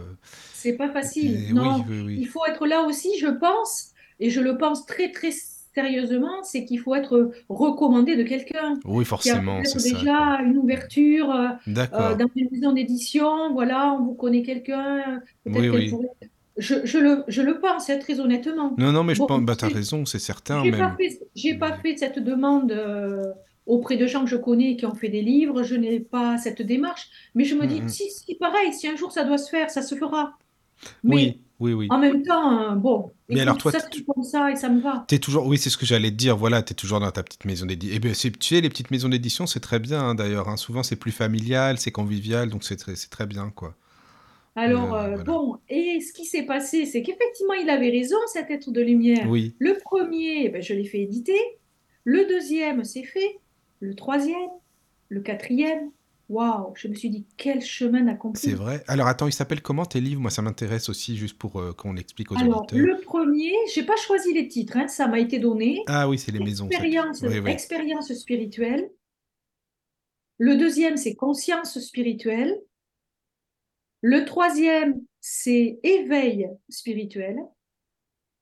C'est pas facile. non, il faut être là aussi, je pense, et je le pense très très sérieusement, c'est qu'il faut être recommandé de quelqu'un. Oui, forcément. Qui a déjà une ouverture euh, euh, dans une maison d'édition. Voilà, on vous connaît quelqu'un. Oui, oui. Je, je, le, je, le, pense, hein, très honnêtement. Non, non, mais je pense, bah, tu as raison, c'est certain. J'ai pas, fait, pas fait cette demande euh, auprès de gens que je connais qui ont fait des livres, je n'ai pas cette démarche. Mais je me dis, si, si, pareil, si un jour ça doit se faire, ça se fera. Mais oui. Oui, oui. En même temps, hein, bon, mais alors toi, ça comme ça et ça me va. Es toujours, oui, c'est ce que j'allais te dire. Voilà, tu es toujours dans ta petite maison d'édition. Et bien, tu sais, les petites maisons d'édition, c'est très bien hein, d'ailleurs. Hein. Souvent, c'est plus familial, c'est convivial, donc c'est très, très bien, quoi. Alors, euh, euh, bon, et ce qui s'est passé, c'est qu'effectivement, il avait raison, cet être de lumière. Oui. Le premier, ben, je l'ai fait éditer. Le deuxième, c'est fait. Le troisième, le quatrième, Waouh, je me suis dit, quel chemin accompli. C'est vrai. Alors attends, il s'appelle comment tes livres? Moi, ça m'intéresse aussi, juste pour euh, qu'on l'explique aux Alors, Le premier, je n'ai pas choisi les titres, hein, ça m'a été donné. Ah oui, c'est les maisons. Expérience, expérience spirituelle. Le deuxième, c'est conscience spirituelle. Le troisième, c'est éveil spirituel.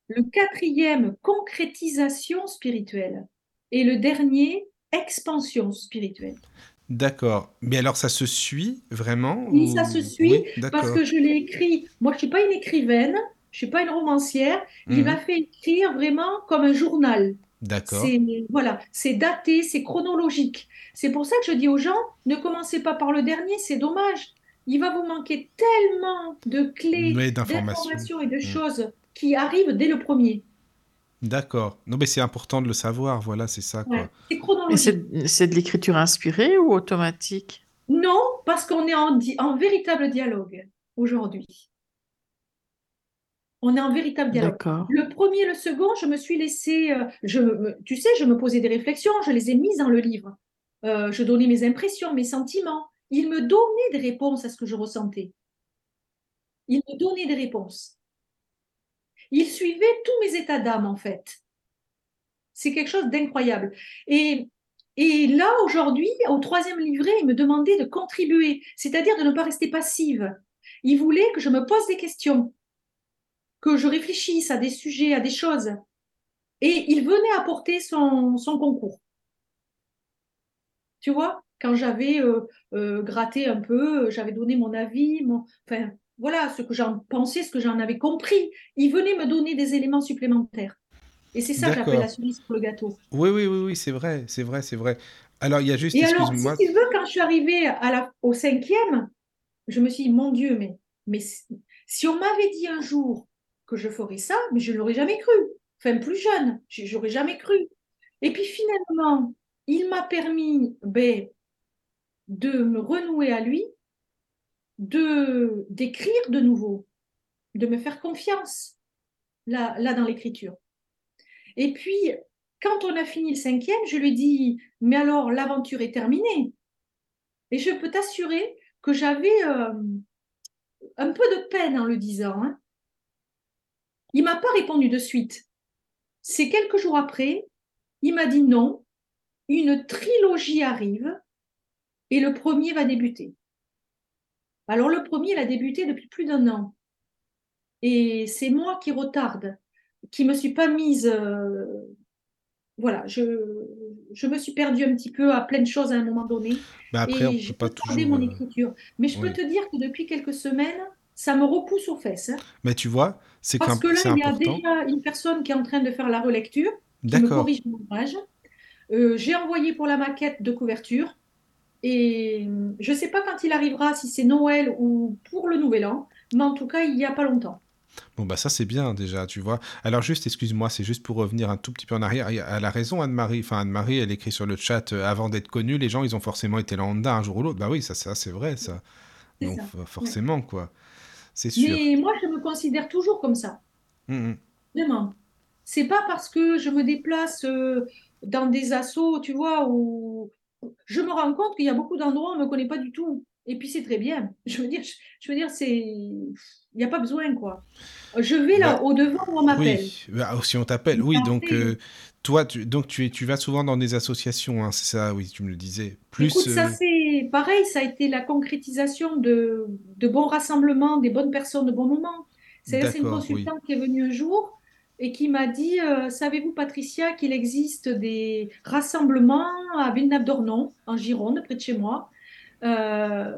Le quatrième, concrétisation spirituelle. Et le dernier, expansion spirituelle. D'accord. Mais alors, ça se suit vraiment Oui, ça se suit Oui, parce que je l'ai écrit. Moi, je suis pas une écrivaine, je suis pas une romancière. Il m'a Mhm. fait écrire vraiment comme un journal. D'accord. C'est voilà, c'est daté, c'est chronologique. C'est pour ça que je dis aux gens, ne commencez pas par le dernier, c'est dommage. Il va vous manquer tellement de clés, d'informations et de Mhm. choses qui arrivent dès le premier. D'accord. Non, mais c'est important de le savoir, voilà, c'est ça, quoi. Ouais, c'est Et chronologique. c'est c'est de l'écriture inspirée ou automatique? Non, parce qu'on est en, di- en véritable dialogue aujourd'hui. On est en véritable dialogue. D'accord. Le premier, le second, je me suis laissé, euh, je me- tu sais, je me posais des réflexions, je les ai mises dans le livre. Euh, je donnais mes impressions, mes sentiments. Il me donnait des réponses à ce que je ressentais. Il me donnait des réponses. Il suivait tous mes états d'âme, en fait. C'est quelque chose d'incroyable. Et, et là, aujourd'hui, au troisième livret, il me demandait de contribuer, c'est-à-dire de ne pas rester passive. Il voulait que je me pose des questions, que je réfléchisse à des sujets, à des choses. Et il venait apporter son, son concours. Tu vois, quand j'avais euh, euh, gratté un peu, j'avais donné mon avis, mon... voilà, ce que j'en pensais, ce que j'en avais compris. Il venait me donner des éléments supplémentaires. Et c'est ça que j'appelle la cerise sur le gâteau. Oui, oui, oui, oui, c'est vrai, c'est vrai, c'est vrai. Alors, il y a juste, Et alors, si tu veux, quand je suis arrivée à la, au cinquième, je me suis dit, mon Dieu, mais, mais si si on m'avait dit un jour que je ferais ça, mais je ne l'aurais jamais cru. Enfin, plus jeune, je j'aurais jamais cru. Et puis finalement, il m'a permis ben, de me renouer à lui, d'écrire de nouveau, de me faire confiance là, là dans l'écriture. Et puis, quand on a fini le cinquième, je lui dit, mais alors l'aventure est terminée. Et je peux t'assurer que j'avais euh, un peu de peine en le disant. hein. Il m'a pas répondu de suite. C'est quelques jours après, il m'a dit non, une trilogie arrive et le premier va débuter. Alors le premier, il a débuté depuis plus d'un an. Et c'est moi qui retarde, qui me suis pas mise... euh, voilà, je, je me suis perdue un petit peu à plein de choses à un moment donné Bah après, on et peut j'ai pas toujours. mon euh, écriture. Mais je peux te dire que depuis quelques semaines, ça me repousse aux fesses. hein. Mais tu vois, c'est Parce que là, il y a déjà une personne qui est en train de faire la relecture, qui me corrige mon ouvrage. Euh, j'ai envoyé pour la maquette de couverture. Et je ne sais pas quand il arrivera, si c'est Noël ou pour le Nouvel An, mais en tout cas, il n'y a pas longtemps. Bon, bah ça, c'est bien déjà, tu vois. Alors, juste, excuse-moi, c'est juste pour revenir un tout petit peu en arrière. Elle a raison, Anne-Marie. Enfin, Anne-Marie, elle écrit sur le chat, euh, avant d'être connue, les gens, ils ont forcément été lambda un jour ou l'autre. Bah oui, ça, ça c'est vrai, ça. Donc, ça. for- Ouais. forcément, quoi. C'est sûr. Mais moi, je me considère toujours comme ça. Mhm. Vraiment. C'est pas parce que je me déplace euh, dans des assos, tu vois, où je me rends compte qu'il y a beaucoup d'endroits où on ne me connaît pas du tout. Et puis c'est très bien. Je veux dire, je, je veux dire, c'est, il n'y a pas besoin, quoi. Je vais là Bah, au devant où on m'appelle. oui, bah, si on t'appelle, oui, donc, euh, toi, tu, donc tu, es- tu vas souvent dans des associations, hein, c'est ça, oui, tu me le disais. Plus, écoute, ça euh, c'est pareil, ça a été la concrétisation de, de bons rassemblements, des bonnes personnes, de bons moments. C'est c'est une oui. consultante qui est venue un jour et qui m'a dit, euh, savez-vous, Patricia, qu'il existe des rassemblements à Villeneuve-d'Ornon, en Gironde, près de chez moi, euh,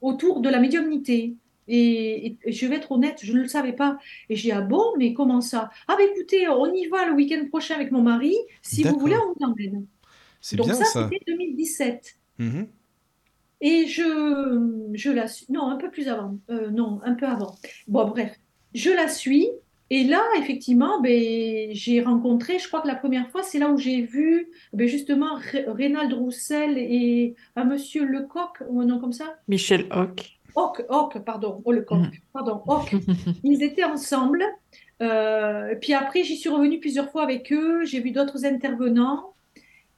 autour de la médiumnité. Et, et- et je vais être honnête, je ne le savais pas. Et j'ai dit, ah bon, mais comment ça? Ah ben écoutez, on y va le week-end prochain avec mon mari. Si vous voulez, on vous emmène. C'est Donc bien ça, ça. c'était 2017. Mhm. Et je, je la suis, non, un peu plus avant, Euh, non, un peu avant. Bon, bref, je la suis. Et là, effectivement, ben, j'ai rencontré, je crois que la première fois, c'est là où j'ai vu ben, justement Ré- Reynald Roussel et un monsieur Lecoq, ou un nom comme ça? Michel Hoc. Hoc, Hoc, pardon, oh Lecoq, pardon, Hoc. Ils étaient ensemble. Euh, puis après, j'y suis revenue plusieurs fois avec eux. J'ai vu d'autres intervenants.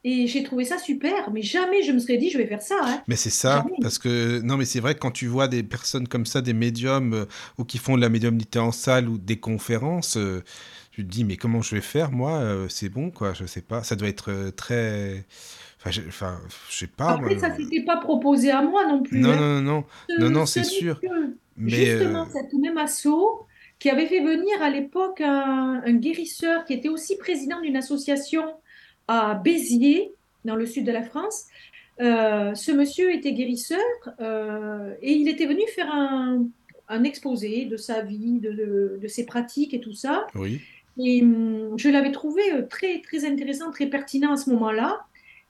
Et j'ai trouvé ça super. Mais jamais je me serais dit, je vais faire ça. hein. Mais c'est ça, Jamais. parce que non, mais c'est vrai que quand tu vois des personnes comme ça, des médiums euh, ou qui font de la médiumnité en salle ou des conférences, euh, tu te dis mais comment je vais faire moi Euh, C'est bon quoi, je sais pas. Ça doit être euh, très, enfin, je, enfin, je sais pas. moi. Après, ça s'était pas proposé à moi non plus. Non, hein. non, non, non, non, non, ce c'est sûr. Mais Justement, cette même asso qui avait fait venir à l'époque un, un guérisseur qui était aussi président d'une association à Béziers, dans le sud de la France, Euh, ce monsieur était guérisseur euh, et il était venu faire un, un exposé de sa vie, de, de- de ses pratiques et tout ça. Oui. Et hum, je l'avais trouvé euh, très, très intéressant, très pertinent à ce moment-là.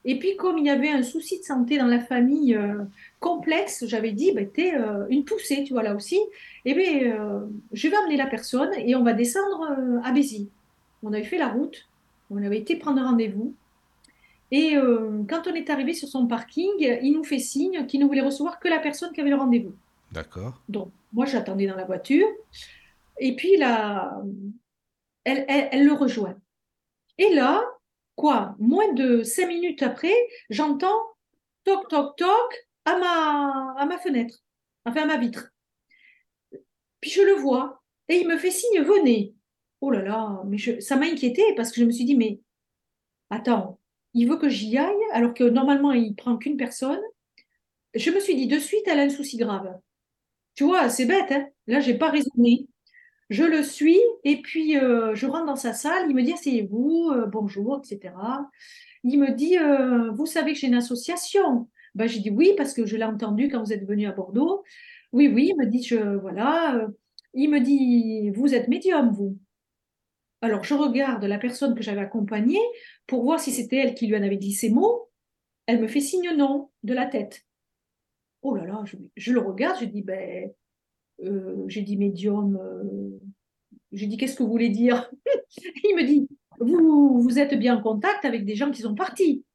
Et puis, comme il y avait un souci de santé dans la famille euh, complexe, j'avais dit, bah, t'es euh, une poussée, tu vois, là aussi. Eh bien, euh, je vais emmener la personne et on va descendre à Béziers. On avait fait la route, on avait été prendre rendez-vous. Et euh, quand on est arrivé sur son parking, il nous fait signe qu'il ne voulait recevoir que la personne qui avait le rendez-vous. D'accord. Donc, moi, j'attendais dans la voiture. Et puis, là, elle, elle, elle le rejoint. Et là, quoi, moins de cinq minutes après, j'entends toc, toc, toc à ma, à ma fenêtre, enfin à ma vitre. Puis je le vois et il me fait signe, venez. Oh là là, mais ça m'a inquiété parce que je me suis dit, mais attends, il veut que j'y aille alors que normalement il prend qu'une personne. Je me suis dit de suite, elle a un souci grave. Tu vois, c'est bête, hein? Là, j'ai pas raisonné. Je le suis et puis euh, je rentre dans sa salle. Il me dit asseyez-vous, euh, bonjour, etc. Il me dit euh, vous savez que j'ai une association. Ben, j'ai dit oui parce que je l'ai entendu quand vous êtes venu à Bordeaux. Oui, oui. Il me dit je voilà. il me dit vous êtes médium vous. Alors je regarde la personne que j'avais accompagnée pour voir si c'était elle qui lui en avait dit ces mots. Elle me fait signe non de la tête. Oh là là, je, le regarde, je dis ben euh, j'ai dit médium. euh, j'ai dit qu'est-ce que vous voulez dire? Il me dit vous, vous êtes bien en contact avec des gens qui sont partis.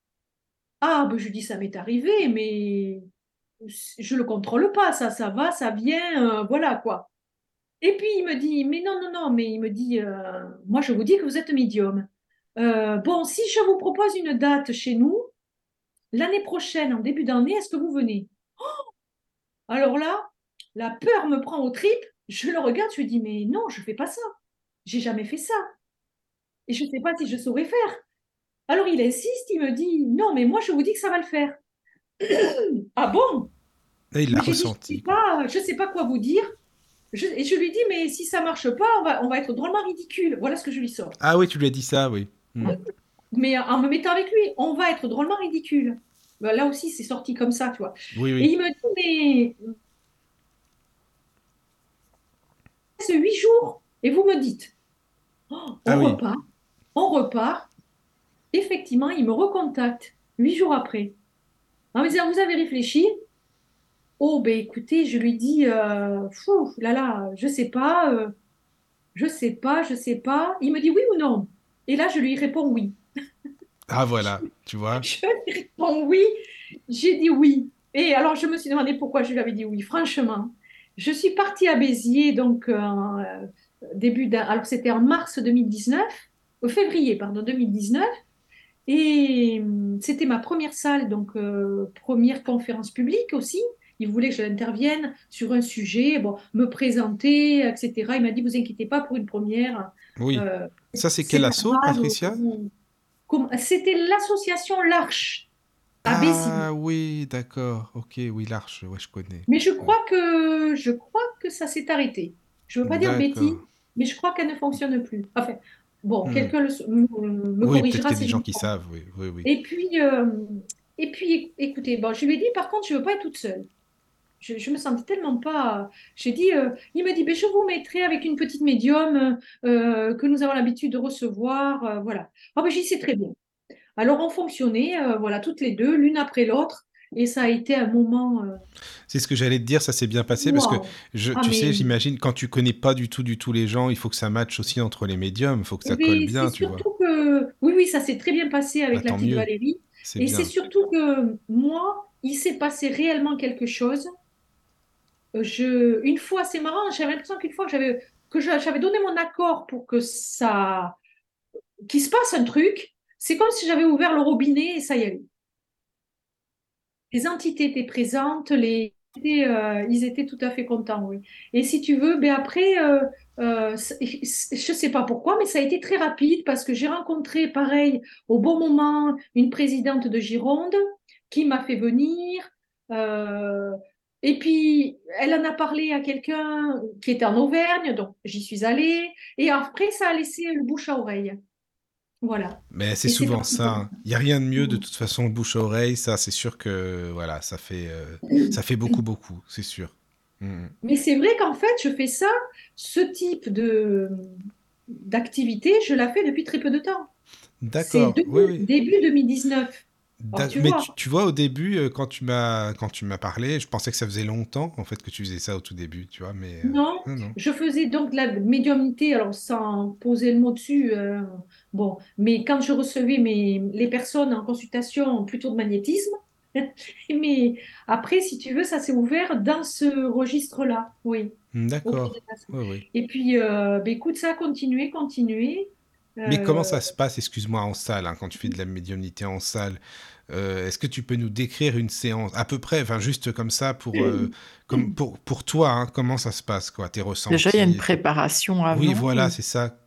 Ah, ben je dis ça m'est arrivé, mais je le contrôle pas, ça, ça va, ça vient, euh, voilà quoi. Et puis il me dit mais non, non, non, mais il me dit euh, moi je vous dis que vous êtes médium. Euh, bon, si je vous propose une date chez nous, l'année prochaine, en début d'année, est-ce que vous venez? Alors là, la peur me prend aux tripes. Je le regarde, je lui dis, mais non, je fais pas ça. J'ai jamais fait ça. Et je ne sais pas si je saurais faire. Alors il insiste, il me dit, non, mais moi je vous dis que ça va le faire. ah bon? Et il l'a dit, ressenti. je sais je sais pas quoi vous dire. Je- et je lui dis, mais si ça marche pas, on va, on va être drôlement ridicule. Voilà ce que je lui sors. Ah oui, tu lui as dit ça, oui. Hmm. Mais en me mettant avec lui, on va être drôlement ridicule. Ben, là aussi, c'est sorti comme ça, tu vois. Oui, Et oui. il me dit, mais c'est huit jours. Et vous me dites, Oh, on Ah oui. repart, on repart. Effectivement, il me recontacte huit jours après. En me disant, vous avez réfléchi? Oh, ben écoutez, je lui dis, euh, fou, là là, je sais pas, euh, je sais pas, je sais pas. Il me dit oui ou non? Et là, je lui réponds oui. Ah voilà, tu vois. Je lui réponds oui. J'ai dit oui. Et alors, je me suis demandé pourquoi je lui avais dit oui. Franchement, je suis partie à Béziers, donc euh, début d'un. Alors, c'était en mars 2019, au février, pardon, 2019. Et hum, c'était ma première salle, donc euh, première conférence publique aussi. Il voulait que je l'intervienne sur un sujet, bon, me présenter, etc. Il m'a dit, vous inquiétez pas pour une première. Oui. euh, Ça, c'est quel assaut, Patricia C'était l'association L'Arche. Ah oui, d'accord. Ok, oui, l'Arche, ouais, je connais. Mais je crois que je crois que ça s'est arrêté. Je veux pas dire bêtise, mais je crois qu'elle ne fonctionne plus. Enfin, bon, Hmm. quelqu'un me, Oui, corrigera qu'il y a si des gens qui savent, oui, oui, oui. Et puis, euh, et puis, écoutez, bon, je lui ai dit, par contre, je veux pas être toute seule. Je, je me sentais tellement pas. J'ai dit, euh, il me dit, ben, je vous mettrai avec une petite médium euh, que nous avons l'habitude de recevoir, euh, voilà. Ah ben, j'ai dit, c'est très bien. Alors, on fonctionnait, euh, voilà, toutes les deux, l'une après l'autre, et ça a été un moment. C'est ce que j'allais te dire, ça s'est bien passé parce que je, Ah, tu mais- sais, j'imagine quand tu connais pas du tout, du tout les gens, il faut que ça matche aussi entre les médiums, il faut que ça Mais colle bien, tu vois. que, oui, oui, ça s'est très bien passé avec Bah, la petite mieux. Valérie. Et c'est surtout que moi, il s'est passé réellement quelque chose. Euh, une fois, c'est marrant, j'avais l'impression qu'une fois que j'avais donné mon accord pour que ça, qu'il se passe un truc, c'est comme si j'avais ouvert le robinet et ça y allait. Les entités étaient présentes, euh, ils étaient tout à fait contents. Et si tu veux, ben après, euh, euh, je sais pas pourquoi, mais ça a été très rapide parce que j'ai rencontré, pareil, au bon moment, une présidente de Gironde qui m'a fait venir. Et puis, elle en a parlé à quelqu'un qui était en Auvergne, donc j'y suis allée. Et après, ça a laissé le bouche à oreille. Voilà. Mais c'est souvent ça. hein. Il n'y a rien de mieux de toute façon, bouche à oreille. Ça, c'est sûr que voilà, ça fait, euh, ça fait beaucoup, beaucoup, c'est sûr. Mm. Mais c'est vrai qu'en fait, je fais ça, ce type de d'activité, je la fais depuis très peu de temps. D'accord, depuis oui, oui. début 2019. Alors, D'ac- tu Mais vois, tu, tu vois, au début, euh, quand tu m'as quand tu m'as parlé, je pensais que ça faisait longtemps en fait que tu faisais ça au tout début, tu vois. Mais euh, non, je faisais donc de la médiumnité, alors sans poser le mot dessus, euh, bon, mais quand je recevais mes, les personnes en consultation plutôt de magnétisme, mais après, si tu veux, ça s'est ouvert dans ce registre-là, oui. D'accord. Oui, oui. Et puis, euh, ben, écoute, ça a continué, continué. Mais comment Euh, ça se passe, excuse-moi, en salle, hein, quand tu fais de la médiumnité en salle? Euh, est-ce que tu peux nous décrire une séance à peu près, enfin juste comme ça pour euh, comme pour pour toi, hein, comment ça se passe quoi, tes Déjà, il y a une ressentis? préparation Oui, avant. voilà, c'est ça.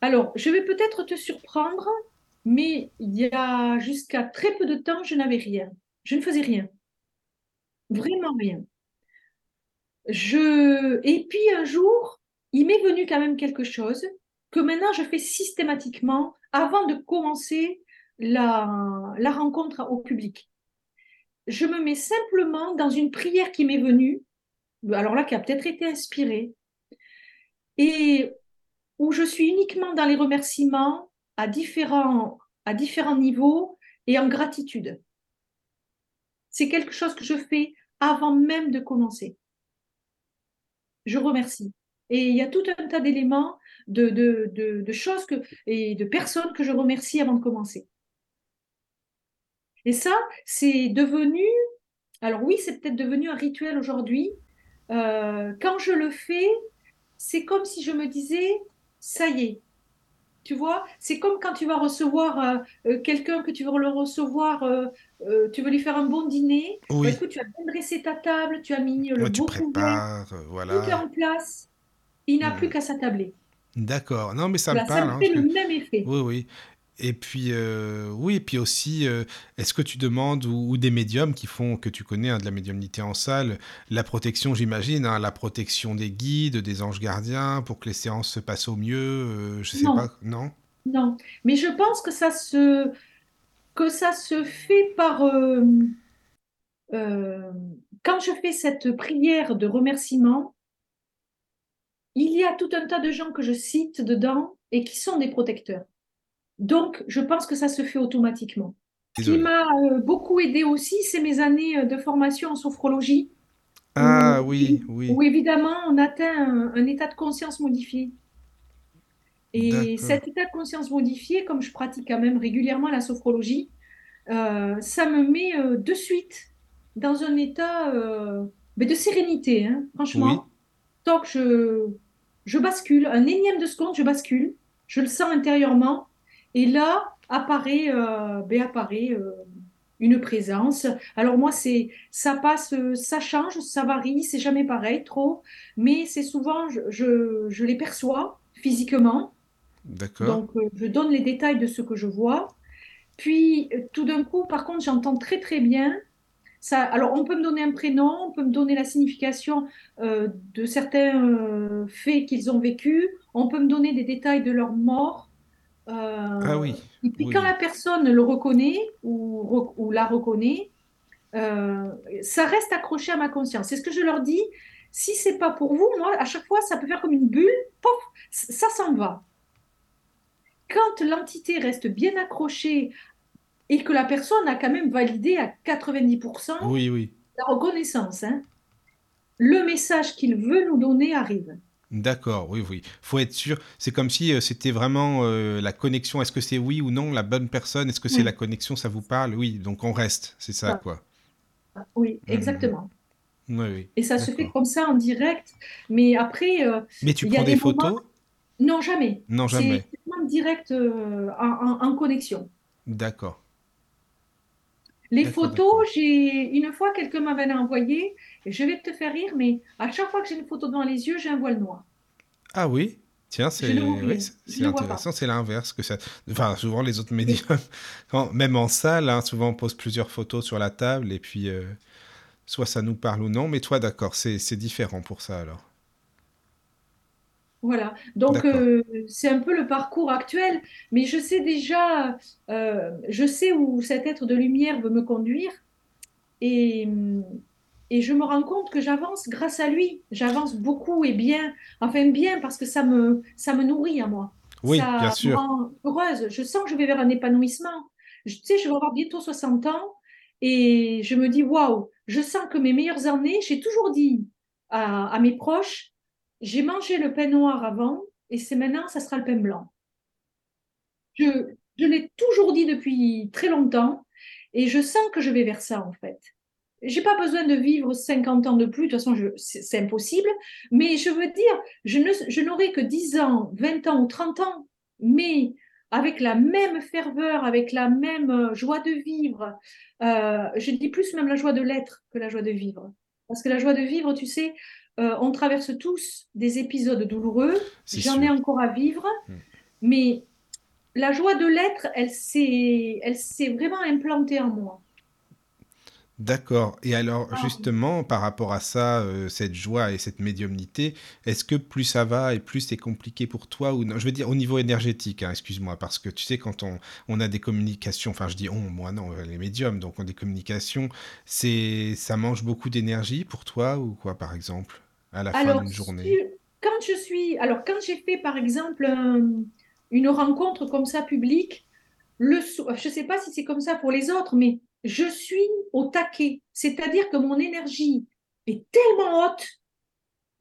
Alors, je vais peut-être te surprendre, mais il y a jusqu'à très peu de temps, je n'avais rien. Je ne faisais rien, vraiment rien. Je... Et puis un jour, il m'est venu quand même quelque chose que maintenant je fais systématiquement avant de commencer la, la rencontre au public. Je me mets simplement dans une prière qui m'est venue, alors là, qui a peut-être été inspirée, et où je suis uniquement dans les remerciements à différents, à différents niveaux et en gratitude. C'est quelque chose que je fais avant même de commencer. Je remercie. Et il y a tout un tas d'éléments, de, de, de, de choses que, et de personnes que je remercie avant de commencer. Et ça, c'est devenu, alors oui, c'est peut-être devenu un rituel aujourd'hui. Euh, quand je le fais, c'est comme si je me disais, ça y est, tu vois, c'est comme quand tu vas recevoir euh, euh, quelqu'un que tu veux le recevoir, euh, tu veux lui faire un bon dîner. Bah, Oui, écoute, tu as bien dressé ta table, tu as mis le ouais, tu beau couvert, tout est en place. Il n'a plus Hmm. qu'à s'attabler. D'accord. Non, mais ça me Voilà, ça parle, me fait le que même effet. oui, oui. Et puis euh, oui, et puis aussi, euh, est-ce que tu demandes ou, ou des médiums qui font que tu connais hein, de la médiumnité en salle, la protection, j'imagine, hein, la protection des guides, des anges gardiens, pour que les séances se passent au mieux, euh, je sais Non, pas, non? non. Mais je pense que ça se, que ça se fait par... euh, quand je fais cette prière de remerciement, il y a tout un tas de gens que je cite dedans et qui sont des protecteurs. Donc, je pense que ça se fait automatiquement. Ce qui m'a euh, beaucoup aidé aussi, c'est mes années euh, de formation en sophrologie, Ah où, oui, oui, où évidemment on atteint un, un état de conscience modifié. Et cet état de conscience modifié, comme je pratique quand même régulièrement la sophrologie, euh, ça me met euh, de suite dans un état euh, mais de sérénité, hein, Oui, franchement. Tant que je, je bascule, un énième de seconde, je bascule, je le sens intérieurement, et là apparaît, euh, ben, apparaît euh, une présence. Alors moi, c'est, ça passe, euh, ça change, ça varie, c'est jamais pareil, trop, mais c'est souvent, je, je, je les perçois physiquement, d'accord. donc euh, je donne les détails de ce que je vois. Puis tout d'un coup, par contre, j'entends très très bien. Ça, alors, on peut me donner un prénom, on peut me donner la signification euh, de certains euh, faits qu'ils ont vécus, on peut me donner des détails de leur mort. Ah Euh, oui, et puis oui, quand la personne le reconnaît ou, la reconnaît, ça reste accroché à ma conscience. C'est ce que je leur dis. Si c'est pas pour vous, moi, à chaque fois, ça peut faire comme une bulle, pof, ça s'en va. Quand l'entité reste bien accrochée et que la personne a quand même validé à 90% Oui, oui. la reconnaissance, hein, le message qu'il veut nous donner arrive. D'accord, oui, oui. Faut être sûr. C'est comme si euh, c'était vraiment euh, la connexion. Est-ce que c'est oui ou non la bonne personne? Est-ce que c'est la connexion, ça vous parle? Oui, donc on reste. C'est ça, quoi. oui, Mhm, exactement. Oui, oui. Et ça se fait comme ça en direct. Mais après, euh, Mais tu il y a prends des des moments. photos? Non, jamais. Non, C'est jamais. direct euh, en, en- en connexion. D'accord. Les photos, j'ai une fois quelqu'un m'avait envoyé, et je vais te faire rire, mais à chaque fois que j'ai une photo devant les yeux, j'ai un voile noir. Ah oui? Tiens, c'est oui, intéressant, c'est l'inverse que ça. Enfin, souvent les autres médiums, quand- même en salle, hein, souvent on pose plusieurs photos sur la table et puis euh, soit ça nous parle ou non. Mais toi, d'accord, c'est différent pour ça alors. Voilà. Donc, euh, c'est un peu le parcours actuel, mais je sais déjà, euh, je sais où cet être de lumière veut me conduire et, et je me rends compte que j'avance grâce à lui. J'avance beaucoup et bien, enfin bien parce que ça me, ça me nourrit à moi. Oui, bien Ça me sûr. rend heureuse. Je sens que je vais vers un épanouissement. Je, tu sais, je vais avoir bientôt 60 ans et je me dis, waouh, je sens que mes meilleures années, j'ai toujours dit à, à mes proches, j'ai mangé le pain noir avant et c'est maintenant, ça sera le pain blanc. Je, je l'ai toujours dit depuis très longtemps et je sens que je vais vers ça en fait. J'ai pas besoin de vivre 50 ans de plus, de toute façon, c'est impossible, mais je veux dire, je n'aurai que 10 ans, 20 ans ou 30 ans, mais avec la même ferveur, avec la même euh, joie de vivre, euh, je dis plus même la joie de l'être que la joie de vivre. Parce que la joie de vivre, tu sais, euh, on traverse tous des épisodes douloureux, j'en ai encore à vivre, Mm. mais la joie de l'être, elle s'est, vraiment implantée en moi. D'accord. Et alors, Ah, justement, par rapport à ça, euh, cette joie et cette médiumnité, est-ce que plus ça va et plus c'est compliqué pour toi ou non? Je veux dire au niveau énergétique, hein, excuse-moi, parce que tu sais, quand on, on a des communications, enfin, je dis on, moi non, euh, les médiums, donc on a des communications, c'est, ça mange beaucoup d'énergie pour toi ou quoi, par exemple, à la fin Alors, d'une si- journée? quand je suis, alors quand j'ai fait par exemple un- une rencontre comme ça publique, le, so- je ne sais pas si c'est comme ça pour les autres, mais je suis au taquet. C'est-à-dire que mon énergie est tellement haute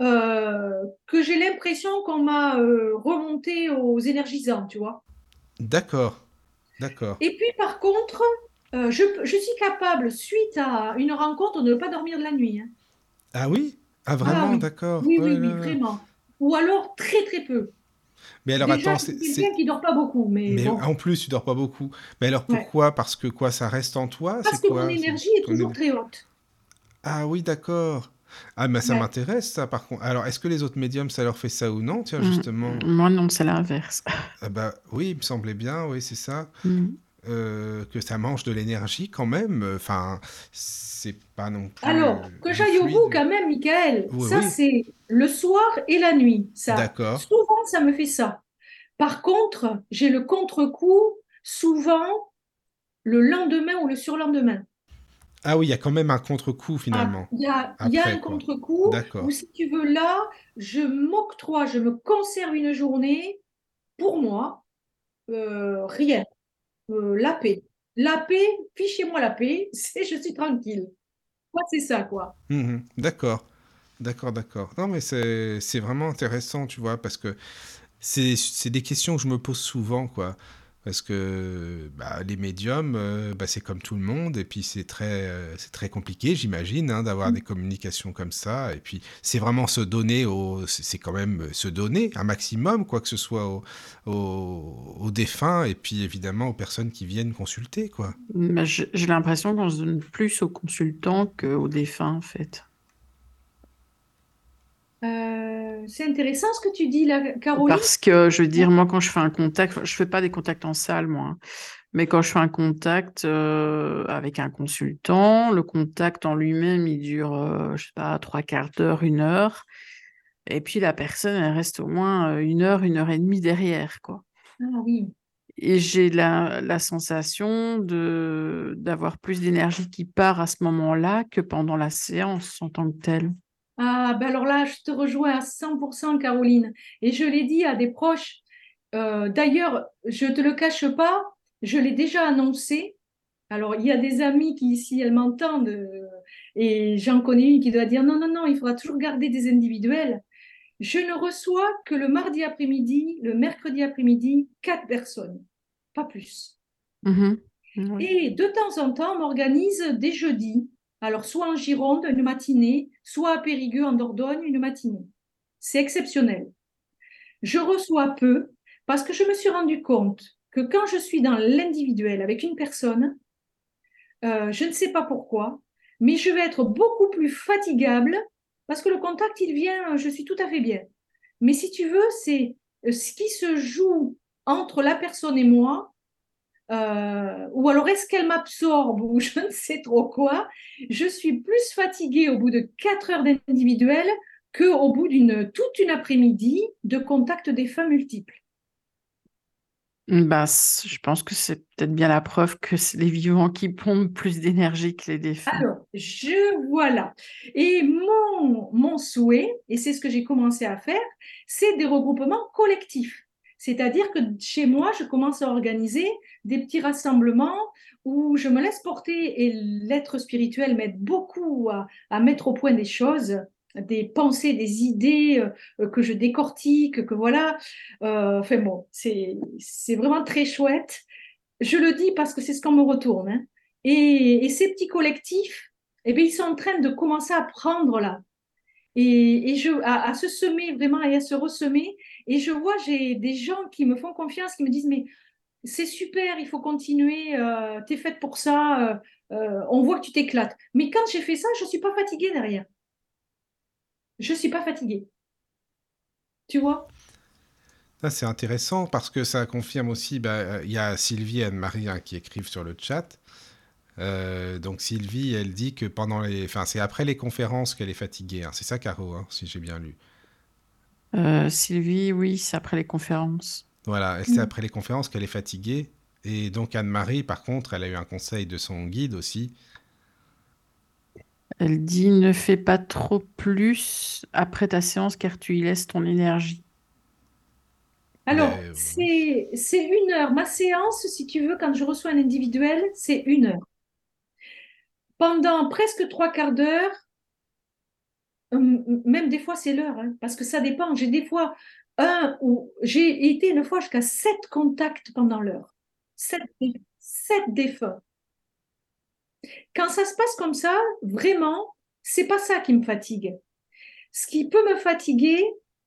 euh, que j'ai l'impression qu'on m'a euh, remonté aux énergisants, tu vois. D'accord, d'accord. Et puis par contre, euh, je, je suis capable, suite à une rencontre, de ne pas dormir de la nuit. hein. Ah oui? Ah Ah vraiment, oui, d'accord. oui, oui, oui, vraiment. Ou alors très très peu. Mais alors Déjà, attends, c'est, quelqu'un qui dort pas beaucoup, mais Mais bon. en plus, tu dors pas beaucoup. Mais alors Ouais. pourquoi? Parce que quoi, ça reste en toi? Parce C'est que quoi? C'est énergie est ton toujours très haute. Ah oui, d'accord. Ah, mais ça Ouais. m'intéresse, ça, par contre. Alors, est-ce que les autres médiums, ça leur fait ça ou non? Tiens, Mm, justement. Moi, non, c'est l'inverse. Ah bah oui, il me semblait bien, oui, c'est ça. Mm. Euh, que ça mange de l'énergie quand même. Enfin, c'est pas non plus Alors, que du j'aille au bout quand même, Michael, Oui, ça oui. c'est le soir et la nuit. Ça, D'accord. souvent, ça me fait ça. Par contre, j'ai le contre-coup souvent le lendemain ou le surlendemain. Ah oui, il y a quand même un contre-coup Ah, finalement. Il y a, il y a un contre-coup D'accord. où, si tu veux, là, je m'octroie, je me conserve une journée pour moi, euh, rien, Euh, la paix. La paix, fichez-moi la paix, c'est je suis tranquille. Moi, c'est ça, quoi. Mhm. D'accord. D'accord, d'accord. Non, mais c'est vraiment intéressant, tu vois, parce que c'est des questions que je me pose souvent, quoi. Parce que bah, les médiums, euh, bah, c'est comme tout le monde, et puis c'est très, euh, c'est très compliqué, j'imagine, hein, d'avoir des communications comme ça. Et puis c'est vraiment se donner, au, c'est quand même se donner un maximum, quoi que ce soit aux, aux défunts, et puis évidemment aux personnes qui viennent consulter, quoi. J'ai l'impression qu'on se donne plus aux consultants qu'aux défunts, en fait. Euh, c'est intéressant ce que tu dis là, Caroline. Parce que, je veux dire, moi, quand je fais un contact, je fais pas des contacts en salle, moi, hein. mais quand je fais un contact euh, avec un consultant, le contact en lui-même, il dure, euh, je sais pas, trois quarts d'heure, une heure, et puis la personne, elle reste au moins euh, une heure, une heure et demie derrière, quoi. Ah oui. Et j'ai la, la sensation de d'avoir plus d'énergie qui part à ce moment-là que pendant la séance en tant que telle. Ah, ben alors là, je te rejoins à 100%, Caroline. Et je l'ai dit à des proches. Euh, D'ailleurs, je te le cache pas, je l'ai déjà annoncé. Alors, il y a des amis qui, ici, elles m'entendent, euh, et j'en connais une qui doit dire non, non, non, il faudra toujours garder des individuels. Je ne reçois que le mardi après-midi, le mercredi après-midi, quatre personnes, pas plus. Mhm. Oui. Et de temps en temps, on m'organise des jeudis. Alors, soit en Gironde, une matinée, soit à Périgueux, en Dordogne, une matinée. C'est exceptionnel. Je reçois peu parce que je me suis rendu compte que quand je suis dans l'individuel avec une personne, euh, je ne sais pas pourquoi, mais je vais être beaucoup plus fatigable parce que le contact, il vient, je suis tout à fait bien. Mais si tu veux, c'est euh, ce qui se joue entre la personne et moi, euh, ou alors est-ce qu'elle m'absorbe ou je ne sais trop quoi, je suis plus fatiguée au bout de 4 heures d'individuel qu'au bout d'une toute une après-midi de contact des fins multiples. Bah, c- je pense que c'est peut-être bien la preuve que c'est les vivants qui pompent plus d'énergie que les défunts. Alors, je voilà. Et mon, mon souhait, et c'est ce que j'ai commencé à faire, c'est des regroupements collectifs. C'est-à-dire que chez moi, je commence à organiser des petits rassemblements où je me laisse porter et l'être spirituel m'aide beaucoup à, mettre au point des choses, des pensées, des idées euh, que je décortique, que voilà. Euh, enfin bon, c'est c'est vraiment très chouette. Je le dis parce que c'est ce qu'on me retourne. hein. Et, et ces petits collectifs, eh bien, ils sont en train de commencer à prendre là. Et, et je, à, à se semer vraiment et à se ressemer. Et je vois, j'ai des gens qui me font confiance, qui me disent, mais c'est super, il faut continuer, euh, t'es faite pour ça, euh, euh, on voit que tu t'éclates. Mais quand j'ai fait ça, je ne suis pas fatiguée derrière. Je ne suis pas fatiguée. Tu vois? Ça, c'est intéressant parce que ça confirme aussi, bah, il y a Sylvie et Anne-Marie hein, qui écrivent sur le chat. Euh, donc Sylvie, elle dit que pendant les, enfin c'est après les conférences qu'elle est fatiguée. hein. C'est ça, Caro, hein, si j'ai bien lu. Euh, Sylvie, oui, c'est après les conférences. Voilà, c'est après les conférences qu'elle est fatiguée. Et donc Anne-Marie, par contre, elle a eu un conseil de son guide aussi. Elle dit ne fais pas trop plus après ta séance car tu y laisses ton énergie. Alors, Ben, c'est c'est une heure. Ma séance, si tu veux, quand je reçois un individuel, c'est une heure. Pendant presque trois quarts d'heure, euh, même des fois c'est l'heure, hein, parce que ça dépend. J'ai des fois un ou j'ai été une fois jusqu'à sept contacts pendant l'heure. Sept, sept défunts. Quand ça se passe comme ça, vraiment, c'est pas ça qui me fatigue. Ce qui peut me fatiguer,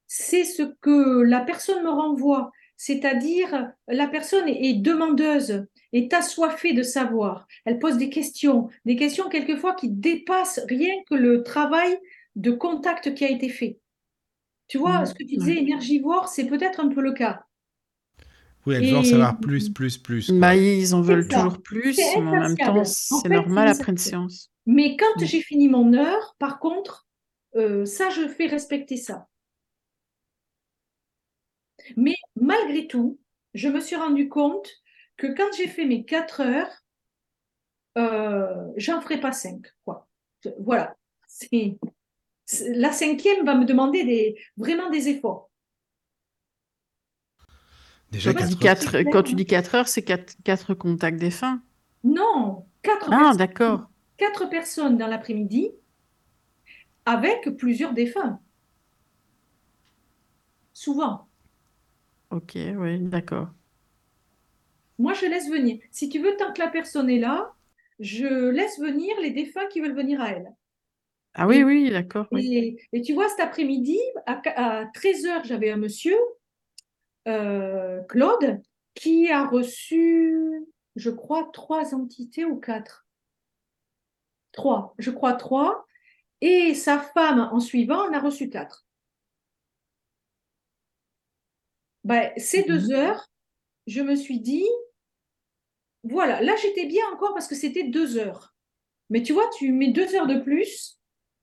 c'est ce que la personne me renvoie. C'est-à-dire, la personne est demandeuse, est assoiffée de savoir. Elle pose des questions, des questions quelquefois qui dépassent rien que le travail de contact qui a été fait. Tu vois, ce que tu disais, énergivore, c'est peut-être un peu le cas. Oui, elle veut en Et- savoir plus, plus, plus. Bah, ils en veulent toujours plus, en même temps, c'est normal après une séance. Mais quand j'ai fini mon heure, par contre, euh, ça, je fais respecter ça. Mais malgré tout, je me suis rendu compte que quand j'ai fait mes quatre heures, euh, j'en ferai pas cinq. Quoi. Je- Voilà. C'est- La cinquième va me demander des, vraiment des efforts. Déjà, Quand tu dis quatre heures. Quand tu dis 4 heures, c'est 4, quatre contacts défunts. Non, quatre, Ah, personnes, d'accord. quatre personnes dans l'après-midi avec plusieurs défunts. Souvent. Ok, oui, d'accord. Moi, je laisse venir. Si tu veux, tant que la personne est là, je laisse venir les défunts qui veulent venir à elle. Ah oui, Et- oui, d'accord. oui. Et, et tu vois, cet après-midi, à, 13h, j'avais un monsieur, euh, Claude, qui a reçu, je crois, trois entités ou quatre. Trois, je crois trois. Et sa femme, en suivant, en a reçu quatre. Ben, ces deux Mhm. heures, je me suis dit, voilà, là j'étais bien encore parce que c'était deux heures. Mais tu vois, tu mets deux heures de plus,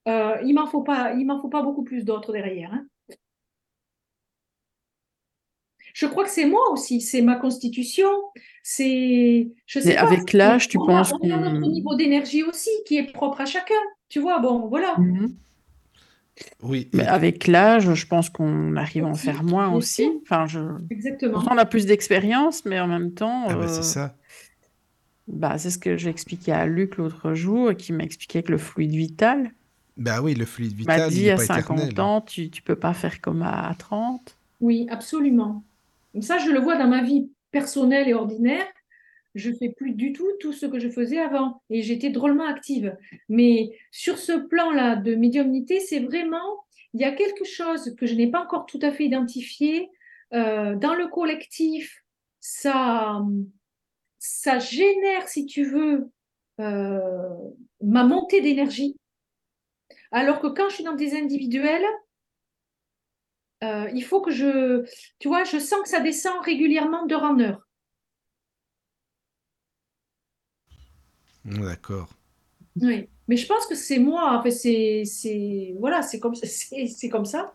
euh, il m'en faut pas, il m'en faut pas beaucoup plus d'autres derrière. hein. Je crois que c'est moi aussi, c'est ma constitution, c'est, je sais Mais pas, avec l'âge, tu on a- penses on a notre niveau d'énergie aussi qui est propre à chacun. Tu vois, bon, voilà. Mhm. Oui, Mais avec l'âge, je pense qu'on arrive à en faire moins aussi. Enfin, je... Exactement. Pourtant, on a plus d'expérience, mais en même temps, ah bah, euh, c'est ça. bah, c'est ce que j'ai expliqué à Luc l'autre jour, et qui m'a expliqué que le fluide vital Bah oui, le fluide m'a vital, il dit à pas 50 éternel. ans, tu ne peux pas faire comme à 30. Oui, absolument. Ça, je le vois dans ma vie personnelle et ordinaire. Je fais plus du tout tout ce que je faisais avant et j'étais drôlement active. Mais sur ce plan-là de médiumnité, c'est vraiment, il y a quelque chose que je n'ai pas encore tout à fait identifié. Euh, dans le collectif, ça, ça génère, si tu veux, euh, ma montée d'énergie. Alors que quand je suis dans des individuels, euh, il faut que je, tu vois, je sens que ça descend régulièrement d'heure en heure. D'accord. Oui, mais je pense que c'est moi. Enfin, c'est, c'est, voilà, c'est comme, c'est, comme ça.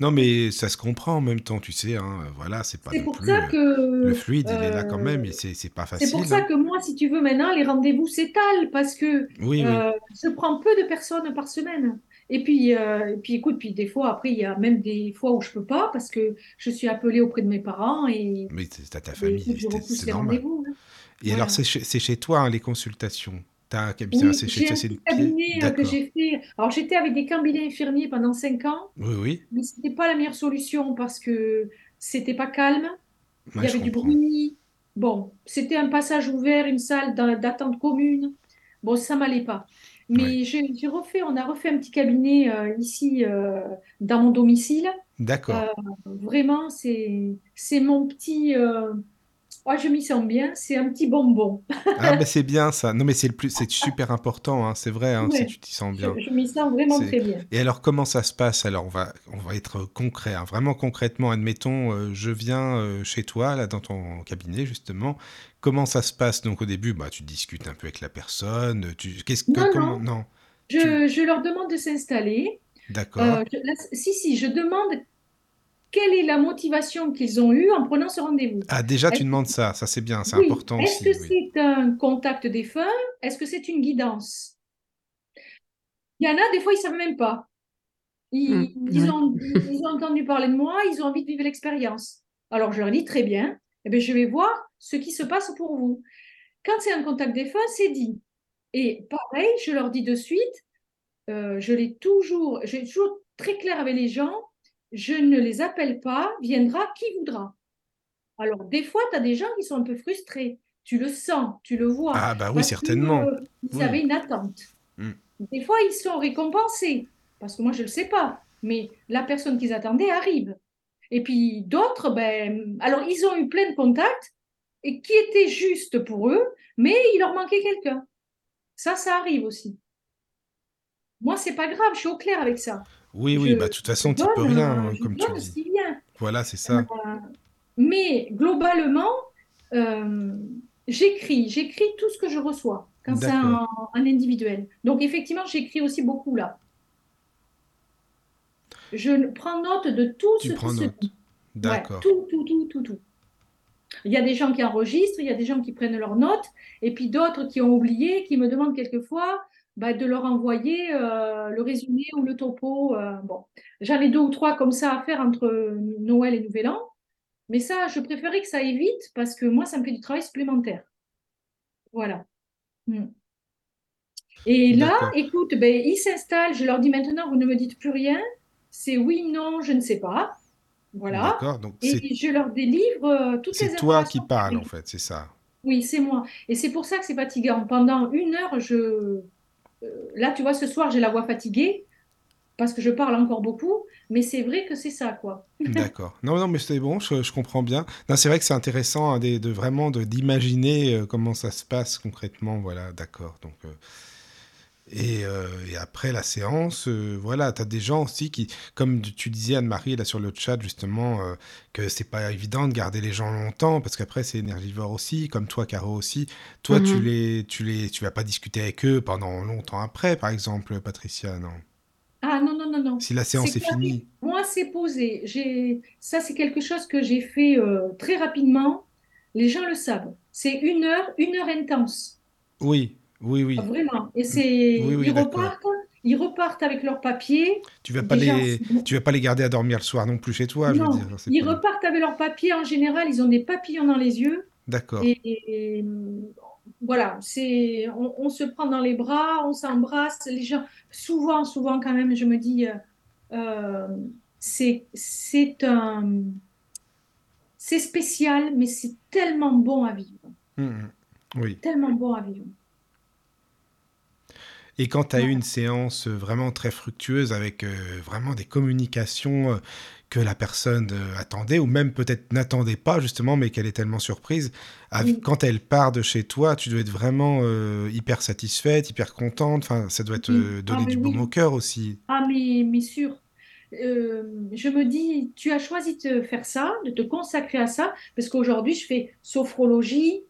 Non, mais ça se comprend en même temps, tu sais. Hein, voilà, c'est pas C'est non pour plus. ça euh, le que, fluide, il est là quand même, euh, et c'est c'est pas c'est pour facile. ça hein. que moi, si tu veux, maintenant, les rendez-vous s'étalent parce que Oui, oui. euh, je prends peu de personnes par semaine. Et puis, euh, et puis, écoute, puis des fois, après, il y a même des fois où je peux pas parce que je suis appelée auprès de mes parents et, Mais c'est t'as ta famille, c'est normal. rendez-vous. hein. Et alors, Voilà. c'est chez, c'est chez toi, hein, les consultations? T'as un cabinet, Oui, j'ai un une cabinet euh, que j'ai fait. Alors, j'étais avec des cabinets infirmiers pendant cinq ans, Oui, oui. mais c'était pas la meilleure solution parce que c'était pas calme. Il y avait du bruit. Bon, c'était un passage ouvert, une salle d'a- d'attente commune. Bon, ça m'allait pas. Mais j'ai j'ai refait, on a refait un petit cabinet euh, ici euh, dans mon domicile. Euh, D'accord. vraiment, c'est c'est mon petit. Oh, je m'y sens bien. C'est un petit bonbon. Ah, ben c'est bien ça. Non, mais c'est le plus, c'est super important, hein, c'est vrai, hein, si tu t'y sens je, bien. je m'y sens vraiment très bien. Et alors, comment ça se passe? Alors, on va, on va être concret, hein, vraiment concrètement. Admettons, euh, je viens euh, chez toi, là, dans ton cabinet, justement. Comment ça se passe? Donc, au début, bah, tu discutes un peu avec la personne. Tu, qu'est-ce que, Non, comment? non, Non, tu, je, je leur demande de s'installer. d'accord. Euh, je- si, si, je demande quelle est la motivation qu'ils ont eue en prenant ce rendez-vous? Ah, déjà, tu demandes ça. Ça, c'est bien, c'est Oui. important Est-ce que oui. c'est un contact défunt? Est-ce que c'est une guidance? Il y en a, des fois, ils ne savent même pas. Mm, Ils, ils oui. ont, ils ont entendu parler de moi, ils ont envie de vivre l'expérience. Alors, je leur dis, très bien, eh bien, je vais voir ce qui se passe pour vous. Quand c'est un contact défunt, c'est dit. Et pareil, je leur dis de suite, euh, je l'ai toujours, j'ai toujours très clair avec les gens, je ne les appelle pas, viendra qui voudra. Alors, des fois, tu as des gens qui sont un peu frustrés. Tu le sens, tu le vois, Ah, bah oui, certainement. qu'ils avaient Oui. une attente. Mm. Des fois, ils sont récompensés, parce que moi, je ne le sais pas, mais la personne qu'ils attendaient arrive. Et puis d'autres, ben, alors ils ont eu plein de contacts et qui étaient justes pour eux, mais il leur manquait quelqu'un. Ça, ça arrive aussi. Moi, c'est pas grave, je suis au clair avec ça. Oui, Je, oui, bah, de toute façon, tu peux rien, euh, euh, je comme tu donne dis. vient. Voilà, c'est Euh, ça. mais globalement, euh, j'écris, j'écris tout ce que je reçois quand c'est en individuel. Donc effectivement, j'écris aussi beaucoup là. Je prends note de tout Tu ce prends qui se note. Ouais, D'accord. tout, tout, tout, tout, tout. Il y a des gens qui enregistrent, il y a des gens qui prennent leurs notes, et puis d'autres qui ont oublié, qui me demandent quelquefois bah, de leur envoyer euh, le résumé ou le topo. euh, bon, j'en ai deux ou trois comme ça à faire entre Noël et Nouvel An, mais ça, je préférais que ça aille vite parce que moi, ça me fait du travail supplémentaire. Voilà. Mm. Et là, écoute, ben, ils s'installent, je leur dis maintenant, vous ne me dites plus rien, c'est oui, non, je ne sais pas. Voilà. Donc, Et je leur délivre euh, toutes les c'est toi qui informations parles, en fait, c'est ça. Oui, c'est moi. Et c'est pour ça que c'est fatigant. Pendant une heure, je... euh, Là, tu vois, ce soir, j'ai la voix fatiguée parce que je parle encore beaucoup, mais c'est vrai que c'est ça, quoi. D'accord. Non, non, mais c'est bon, je, comprends bien. Non, c'est vrai que c'est intéressant hein, de, vraiment d'imaginer euh, comment ça se passe concrètement. Voilà, d'accord. Donc, euh, et, euh, et après la séance, euh, voilà, tu as des gens aussi qui, comme tu disais Anne-Marie là sur le chat justement, euh, que c'est pas évident de garder les gens longtemps parce qu'après c'est énergivore aussi, comme toi Caro aussi. Toi, tu Mhm. les, tu les, tu vas pas discuter avec eux pendant longtemps après, par exemple, Patricia, non? Ah non, non, non, non. Si la séance est carré. finie. Moi, c'est posé. J'ai... Ça, c'est quelque chose que j'ai fait euh, très rapidement. Les gens le savent. C'est une heure, une heure intense. Oui, oui, oui. Vraiment. Et Mm. c'est... Oui, oui, Ils repartent, ils repartent avec leurs papiers. Tu vas pas Déjà, les, tu vas pas les garder à dormir le soir non plus chez toi, je veux non, dire. ils pas- repartent avec leurs papiers. En général, ils ont des papillons dans les yeux. D'accord. Et, et, voilà, c'est, on, on se prend dans les bras, on s'embrasse. Les gens, souvent, souvent quand même, je me dis, euh, euh, c'est, c'est un, c'est spécial, mais c'est tellement bon à vivre, Mm, mm. Oui. tellement bon à vivre. Et quand tu as eu Voilà. une séance euh, vraiment très fructueuse avec euh, vraiment des communications euh, que la personne euh, attendait ou même peut-être n'attendait pas justement, mais qu'elle est tellement surprise, Oui. quand elle part de chez toi, tu dois être vraiment hyper satisfaite, hyper contente. Enfin, ça doit te Oui. Ah, donner du baume au oui. cœur aussi. Ah, mais, mais sûr. Je me dis, tu as choisi de faire ça, de te consacrer à ça, parce qu'aujourd'hui, je fais sophrologie,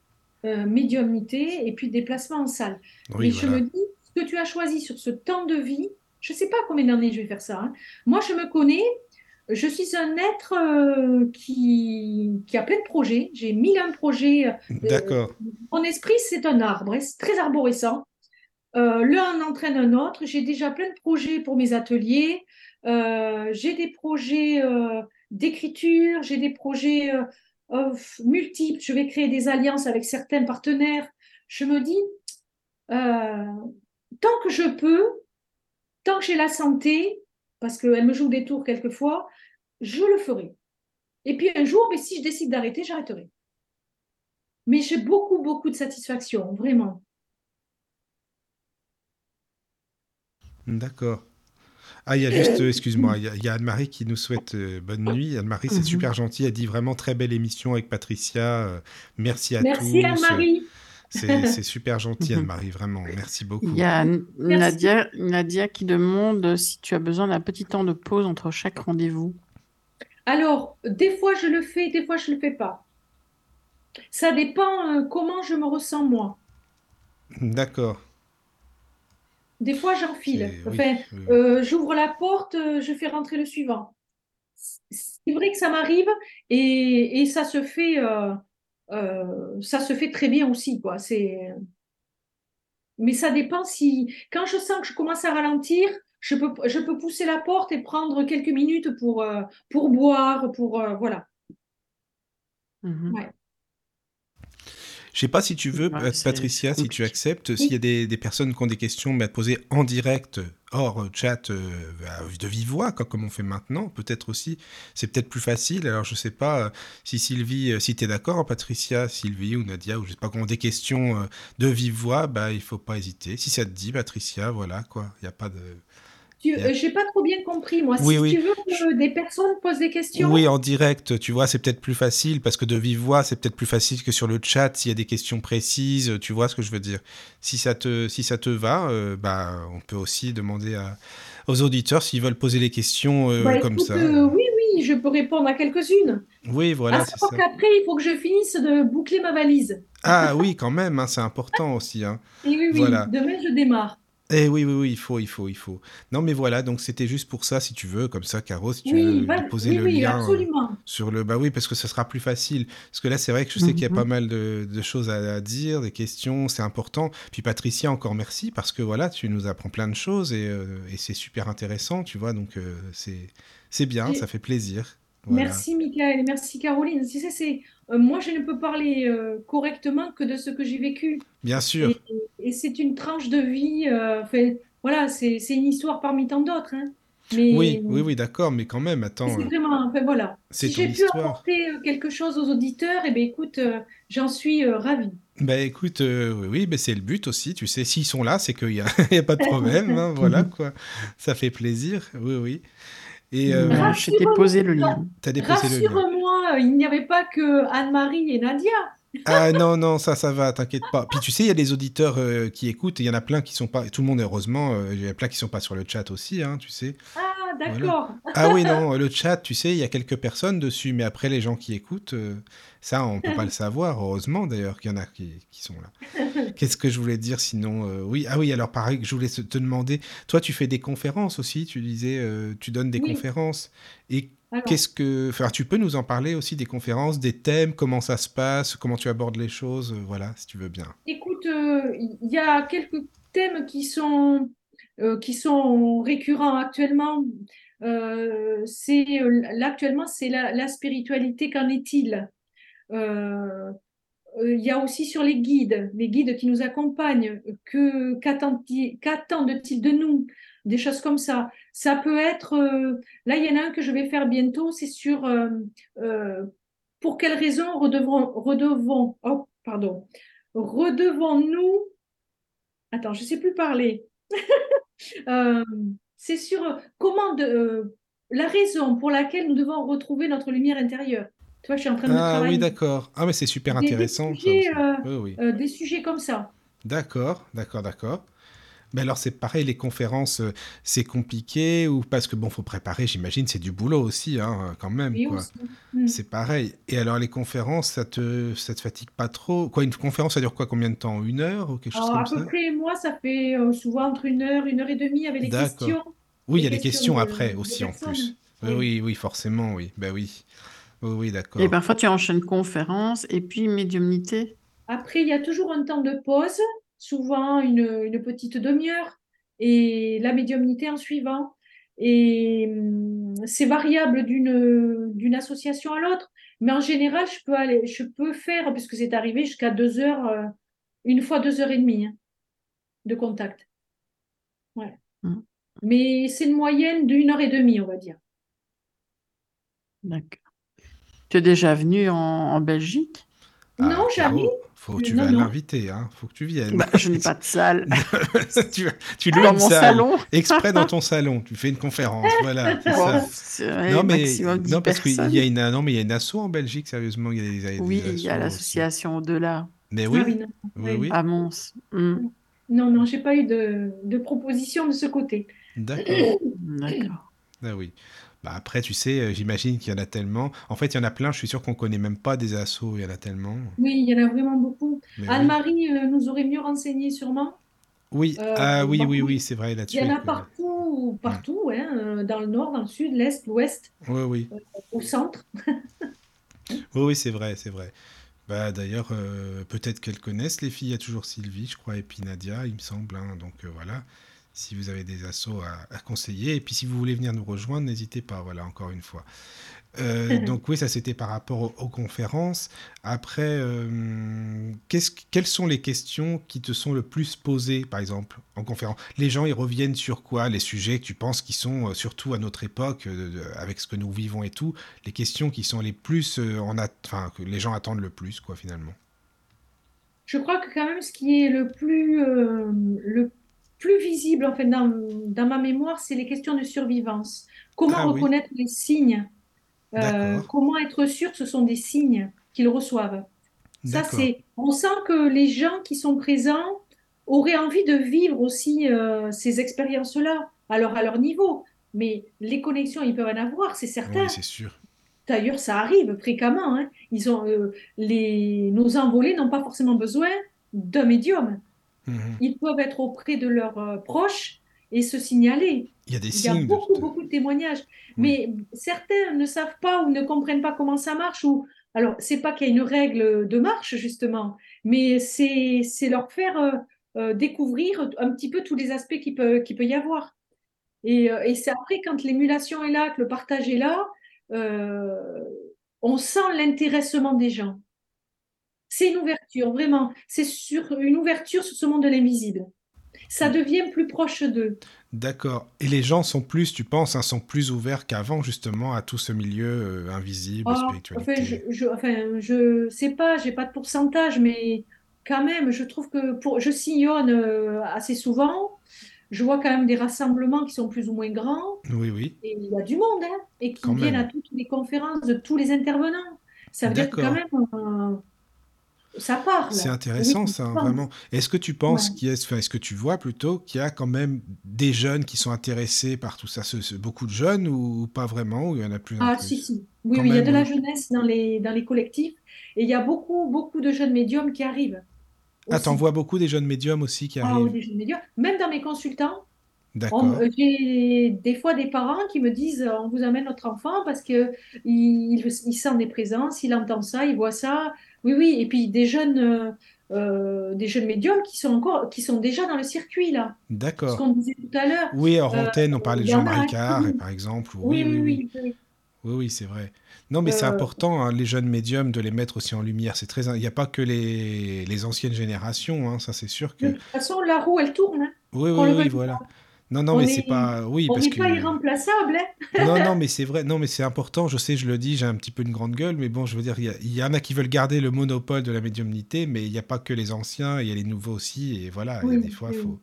médiumnité et puis déplacement en salle. Oui, Mais je voilà. me dis, que tu as choisi sur ce temps de vie, je ne sais pas combien d'années je vais faire ça. hein. Moi, je me connais, je suis un être euh, qui, qui a plein de projets. J'ai mille un projets. euh, D'accord. mon esprit, c'est un arbre, hein, c'est très arborescent. Euh, L'un entraîne un autre. J'ai déjà plein de projets pour mes ateliers. Euh, j'ai des projets euh, d'écriture, j'ai des projets euh, euh, multiples. Je vais créer des alliances avec certains partenaires. Je me dis, euh, tant que je peux, tant que j'ai la santé, parce qu'elle me joue des tours quelquefois, je le ferai. Et puis un jour, mais si je décide d'arrêter, j'arrêterai. Mais j'ai beaucoup, beaucoup de satisfaction, vraiment. D'accord. Ah, il y a juste, euh, excuse-moi, il y a, il y a Anne-Marie qui nous souhaite euh, bonne nuit. Anne-Marie, c'est Mhm. super gentil. Elle dit vraiment très belle émission avec Patricia. euh, merci à Merci tous. Anne-Marie. C'est super gentil. Anne-Marie, vraiment. Merci beaucoup. Il y a. Nadia, Nadia qui demande si tu as besoin d'un petit temps de pause entre chaque rendez-vous. Alors, des fois je le fais, des fois je le fais pas. Ça dépend euh, comment je me ressens moi. D'accord. Des fois j'enfile. Enfin, oui, oui. euh, j'ouvre la porte, euh, je fais rentrer le suivant. C'est vrai que ça m'arrive et, et ça se fait, euh, euh, ça se fait très bien aussi, quoi. C'est, mais ça dépend si, quand je sens que je commence à ralentir, je peux, je peux pousser la porte et prendre quelques minutes pour, euh, pour boire, pour, euh, voilà. Ouais. Je sais pas si tu veux, Patricia, si tu acceptes, s'il y a des, des personnes qui ont des questions mais à te poser en direct, hors euh, chat, euh, de vive voix, quoi, comme on fait maintenant, peut-être aussi, c'est peut-être plus facile. Alors je sais pas euh, si Sylvie, si tu es d'accord, Patricia, Sylvie ou Nadia, ou je sais pas, qui ont des questions de vive voix, bah il faut pas hésiter. Si ça te dit, Patricia, voilà, quoi, il n'y a pas de... Tu, Yeah. j'ai pas trop bien compris, moi. Oui, si oui. tu veux que des personnes posent des questions, Oui, en direct, tu vois, c'est peut-être plus facile parce que de vive voix, c'est peut-être plus facile que sur le chat s'il y a des questions précises, tu vois ce que je veux dire. Si ça te, si ça te va, euh, bah, on peut aussi demander à- aux auditeurs s'ils veulent poser les questions euh, bah, comme écoute, ça. euh, oui, oui, je peux répondre à quelques-unes. Oui, voilà, à c'est savoir ça. qu'après, il faut que je finisse de boucler ma valise. Ah oui, quand même, hein, c'est important aussi. Hein. Et oui, oui, Voilà. demain, je démarre. Eh oui, oui, oui, il faut, il faut, il faut. Non, mais voilà, donc c'était juste pour ça, si tu veux, comme ça, Caro, si tu Oui, veux poser oui, le oui, lien. euh, absolument. Sur le... Bah oui, parce que ça sera plus facile. Parce que là, c'est vrai que je sais qu'il y a Mhm. pas mal de, de choses à, à dire, des questions, c'est important. Puis Patricia, encore merci, parce que voilà, tu nous apprends plein de choses et, euh, et c'est super intéressant, tu vois, donc euh, c'est c'est bien, Et- ça fait plaisir. Voilà. Merci, Michael, merci, Caroline. Tu sais, c'est, euh, moi, je ne peux parler euh, correctement que de ce que j'ai vécu. Bien sûr. Et, et c'est une tranche de vie. euh, voilà, c'est une histoire parmi tant d'autres. hein. Mais Oui, oui, oui, d'accord, mais quand même, attends, c'est euh, vraiment. Enfin, voilà. c'est Si j'ai pu histoire. apporter euh, quelque chose aux auditeurs, eh bien, écoute, euh, j'en suis euh, ravie. Bah écoute, euh, oui, oui, bah, c'est le but aussi, tu sais, s'ils sont là, c'est qu'il n'y a, il y a pas de problème, hein, voilà quoi. Ça fait plaisir, oui, oui. Et euh, Euh, je t'ai posé le lien. t'as déposé le lien. Rassure-moi, il n'y avait pas que Anne-Marie et Nadia. Ah non, non, ça, ça va, t'inquiète pas. Puis tu sais, il y a des auditeurs euh, qui écoutent, il y en a plein qui sont pas, tout le monde, heureusement, euh, il y en a plein qui sont pas sur le chat aussi, hein, tu sais. Ah, d'accord. Ah oui, non, le chat, tu sais, il y a quelques personnes dessus, mais après, les gens qui écoutent, euh, ça, on peut pas le savoir, heureusement d'ailleurs qu'il y en a qui, qui sont là. Qu'est-ce que je voulais dire sinon euh, Oui, ah oui, alors pareil, je voulais te demander, toi, tu fais des conférences aussi, tu disais, euh, tu donnes des Oui. conférences. Et qu'est-ce que. Enfin, tu peux nous en parler aussi des conférences, des thèmes, comment ça se passe, comment tu abordes les choses, euh, voilà, si tu veux bien. écoute, euh, il y a quelques thèmes qui sont, euh, qui sont récurrents actuellement. Euh, c'est, là, actuellement, c'est la, la spiritualité, qu'en est-il? Il y a aussi sur les guides, les guides qui nous accompagnent, que qu'attendent-ils de nous? Des choses comme ça. Ça peut être, euh, là, il y en a un que je vais faire bientôt, c'est sur euh, euh, pour quelles raisons redevons, redevons, oh, pardon, redevons-nous, attends, je sais plus parler. C'est sur comment de, la raison pour laquelle nous devons retrouver notre lumière intérieure. Tu vois, je suis en train de Ah oui, d'accord. Ah, mais c'est super Des- intéressant. ça sujets, aussi. Oui, oui. des sujets comme ça. D'accord, d'accord, d'accord. Mais alors c'est pareil, les conférences, euh, c'est compliqué ou parce que bon, faut préparer, j'imagine, c'est du boulot aussi, hein, quand même. Oui, quoi. aussi. Mm. C'est pareil. Et alors les conférences, ça te, ça te fatigue pas trop? Quoi, une conférence, ça dure quoi Combien de temps? Une heure ou quelque chose Alors, à comme peu ça? près, moi, ça fait euh, souvent entre une heure, une heure et demie avec les D'accord. questions. Oui, il y a les questions de- après de aussi en plus. Oui, Oui. oui, oui, forcément, oui. Ben oui. Oui, oui, d'accord. Et parfois, tu enchaînes conférence et puis médiumnité? Après, il y a toujours un temps de pause, souvent une, une petite demi-heure, et la médiumnité en suivant. Et hum, c'est variable d'une d'une association à l'autre, mais en général, je peux aller, je peux faire, puisque c'est arrivé, jusqu'à deux heures, euh, une fois deux heures et demie hein, de contact. Ouais. Mm. Mais c'est une moyenne d'une heure et demie, on va dire. D'accord. Tu es déjà venu en, en Belgique? Ah, non, j'arrive. Caro, faut, tu Non, vas l'inviter, hein. Faut que tu viennes. Bah, je n'ai pas de salle tu, tu loues dans une mon salle salon. exprès dans ton salon. Tu fais une conférence, voilà, ça. Non mais maximum 10 non parce qu'il y a une non mais il y a une asso en Belgique sérieusement il y a des, des Oui, il y a l'association au-delà Mais Ah oui oui, non. oui oui. oui à Mons. Hmm, Non, non, j'ai pas eu de, de proposition de ce côté. d'accord D'accord. ah oui bah après tu sais euh, j'imagine qu'il y en a tellement. En fait il y en a plein je suis sûr qu'on connaît même pas des assos il y en a tellement. Oui, il y en a vraiment beaucoup. Oui. Anne-Marie euh, nous aurait mieux renseigné sûrement. oui. Euh, ah oui oui oui c'est vrai Il là-dessus y en a partout, partout, hein, dans le nord, dans le sud, l'est, l'ouest, oui oui. Au centre. oui oui c'est vrai c'est vrai. Bah d'ailleurs euh, peut-être qu'elles connaissent les filles. Il y a toujours Sylvie je crois et puis Nadia il me semble hein, donc voilà si vous avez des assos à, à conseiller et puis si vous voulez venir nous rejoindre n'hésitez pas voilà encore une fois Euh, donc oui, ça c'était par rapport aux, aux conférences. Après, euh, quelles sont les questions qui te sont le plus posées, par exemple, en conférence? Les gens, ils reviennent sur quoi? Les sujets que tu penses qui sont, euh, surtout à notre époque, euh, avec ce que nous vivons et tout, les questions qui sont les plus, en enfin, que les gens attendent le plus, quoi, finalement? Je crois que quand même ce qui est le plus, euh, le plus visible en fait, dans, dans ma mémoire, c'est les questions de survivance. Comment Ah oui. reconnaître les signes? Euh, comment être sûr que ce sont des signes qu'ils reçoivent? Ça, c'est, on sent que les gens qui sont présents auraient envie de vivre aussi euh, ces expériences-là, alors à leur niveau. Mais les connexions, ils peuvent en avoir, c'est certain. Oui, c'est sûr. D'ailleurs, ça arrive fréquemment. hein. Ils ont, euh, les, nos envolés n'ont pas forcément besoin d'un médium. Mhm. Ils peuvent être auprès de leurs euh, proches et se signaler. Il y a des Il y a signes. de- beaucoup, de- beaucoup de témoignages. Mais certains ne savent pas ou ne comprennent pas comment ça marche. Ou... Alors, c'est pas qu'il y a une règle de marche, justement, mais c'est leur faire euh, euh, découvrir un petit peu tous les aspects qu'il peut, peut y avoir. Et, euh, et c'est après, quand l'émulation est là, que le partage est là, on sent l'intéressement des gens. C'est une ouverture, vraiment. C'est sur une ouverture sur ce monde de l'invisible. Ça devient plus proche d'eux. D'accord. Et les gens sont plus, tu penses, hein, sont plus ouverts qu'avant, justement, à tout ce milieu euh, invisible, Ah, spiritualité. enfin, je, je, enfin, je sais pas, j'ai pas de pourcentage, mais quand même, je trouve que pour, je sillonne euh, assez souvent. Je vois quand même des rassemblements qui sont plus ou moins grands, Oui, oui. et il y a du monde, hein, et qui Quand viennent même. à toutes les conférences de tous les intervenants. Ça veut dire que quand même, euh, ça parle. C'est intéressant, Oui, ça, hein, vraiment. Est-ce que tu penses Ouais. qu'il y a, enfin, est-ce que tu vois plutôt qu'il y a quand même des jeunes qui sont intéressés par tout ça, ce- ce- beaucoup de jeunes ou pas vraiment, ou il y en a plus Ah, plus? si, si. Oui, oui, il y a de la jeunesse dans les, dans les collectifs, et il y a beaucoup, beaucoup de jeunes médiums qui arrivent. Ah, t'en vois beaucoup des jeunes médiums aussi qui Ah, arrivent? oui, des jeunes médiums. Même dans mes consultants, D'accord. J'ai des fois des parents qui me disent on vous amène notre enfant parce que il, il- il sent des présences, il entend ça, il voit ça. Oui, oui. Et puis des jeunes, euh, euh, des jeunes médiums qui sont encore, qui sont déjà dans le circuit là. Ce D'accord. qu'on disait tout à l'heure. Oui, hors Euh, antenne, on parlait de Jean-Marie. Carré, par exemple. ou- Oui, Oui, oui, oui. oui, c'est vrai. Non, mais c'est Euh, important, hein, les jeunes médiums, de les mettre aussi en lumière. C'est très. Il n'y a pas que les, les anciennes générations, hein, ça c'est sûr que. De toute façon, la roue, elle tourne. hein. Oui, oui, oui, voilà. pas. Non, non, On mais est- c'est pas. Oui, On n'est que. pas irremplaçable. Hein. Non, non, mais c'est vrai. Non, mais c'est important. Je sais, je le dis, j'ai un petit peu une grande gueule, mais bon, je veux dire, il y, a- il y en a qui veulent garder le monopole de la médiumnité, mais il n'y a pas que les anciens, il y a les nouveaux aussi, et voilà. il y a Oui, des fois, oui. faut.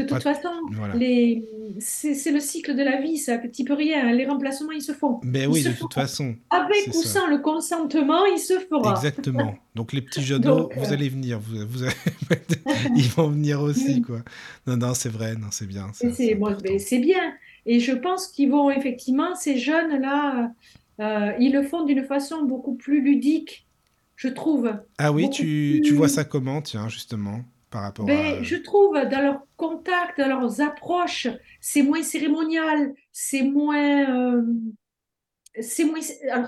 De pas... toute façon, Voilà. les... c'est le cycle de la vie, ça, tu peux rien. Les remplacements, ils se font. Ben oui, de toute façon, Avec ou ça. sans le consentement, il se fera. Exactement. Donc les petits jeunes Donc, vous euh, allez venir, vous, vous allez- ils vont venir aussi, quoi. Non, non, c'est vrai, non, c'est bien, c'est ben, c'est bien. Et je pense qu'ils vont effectivement, ces jeunes-là, euh, ils le font d'une façon beaucoup plus ludique, je trouve. Ah oui, tu, tu vois ça comment, tiens, justement, par rapport à... Ben, je trouve dans leur contact, dans leurs approches, c'est moins cérémonial, c'est moins, euh, c'est moins. Alors,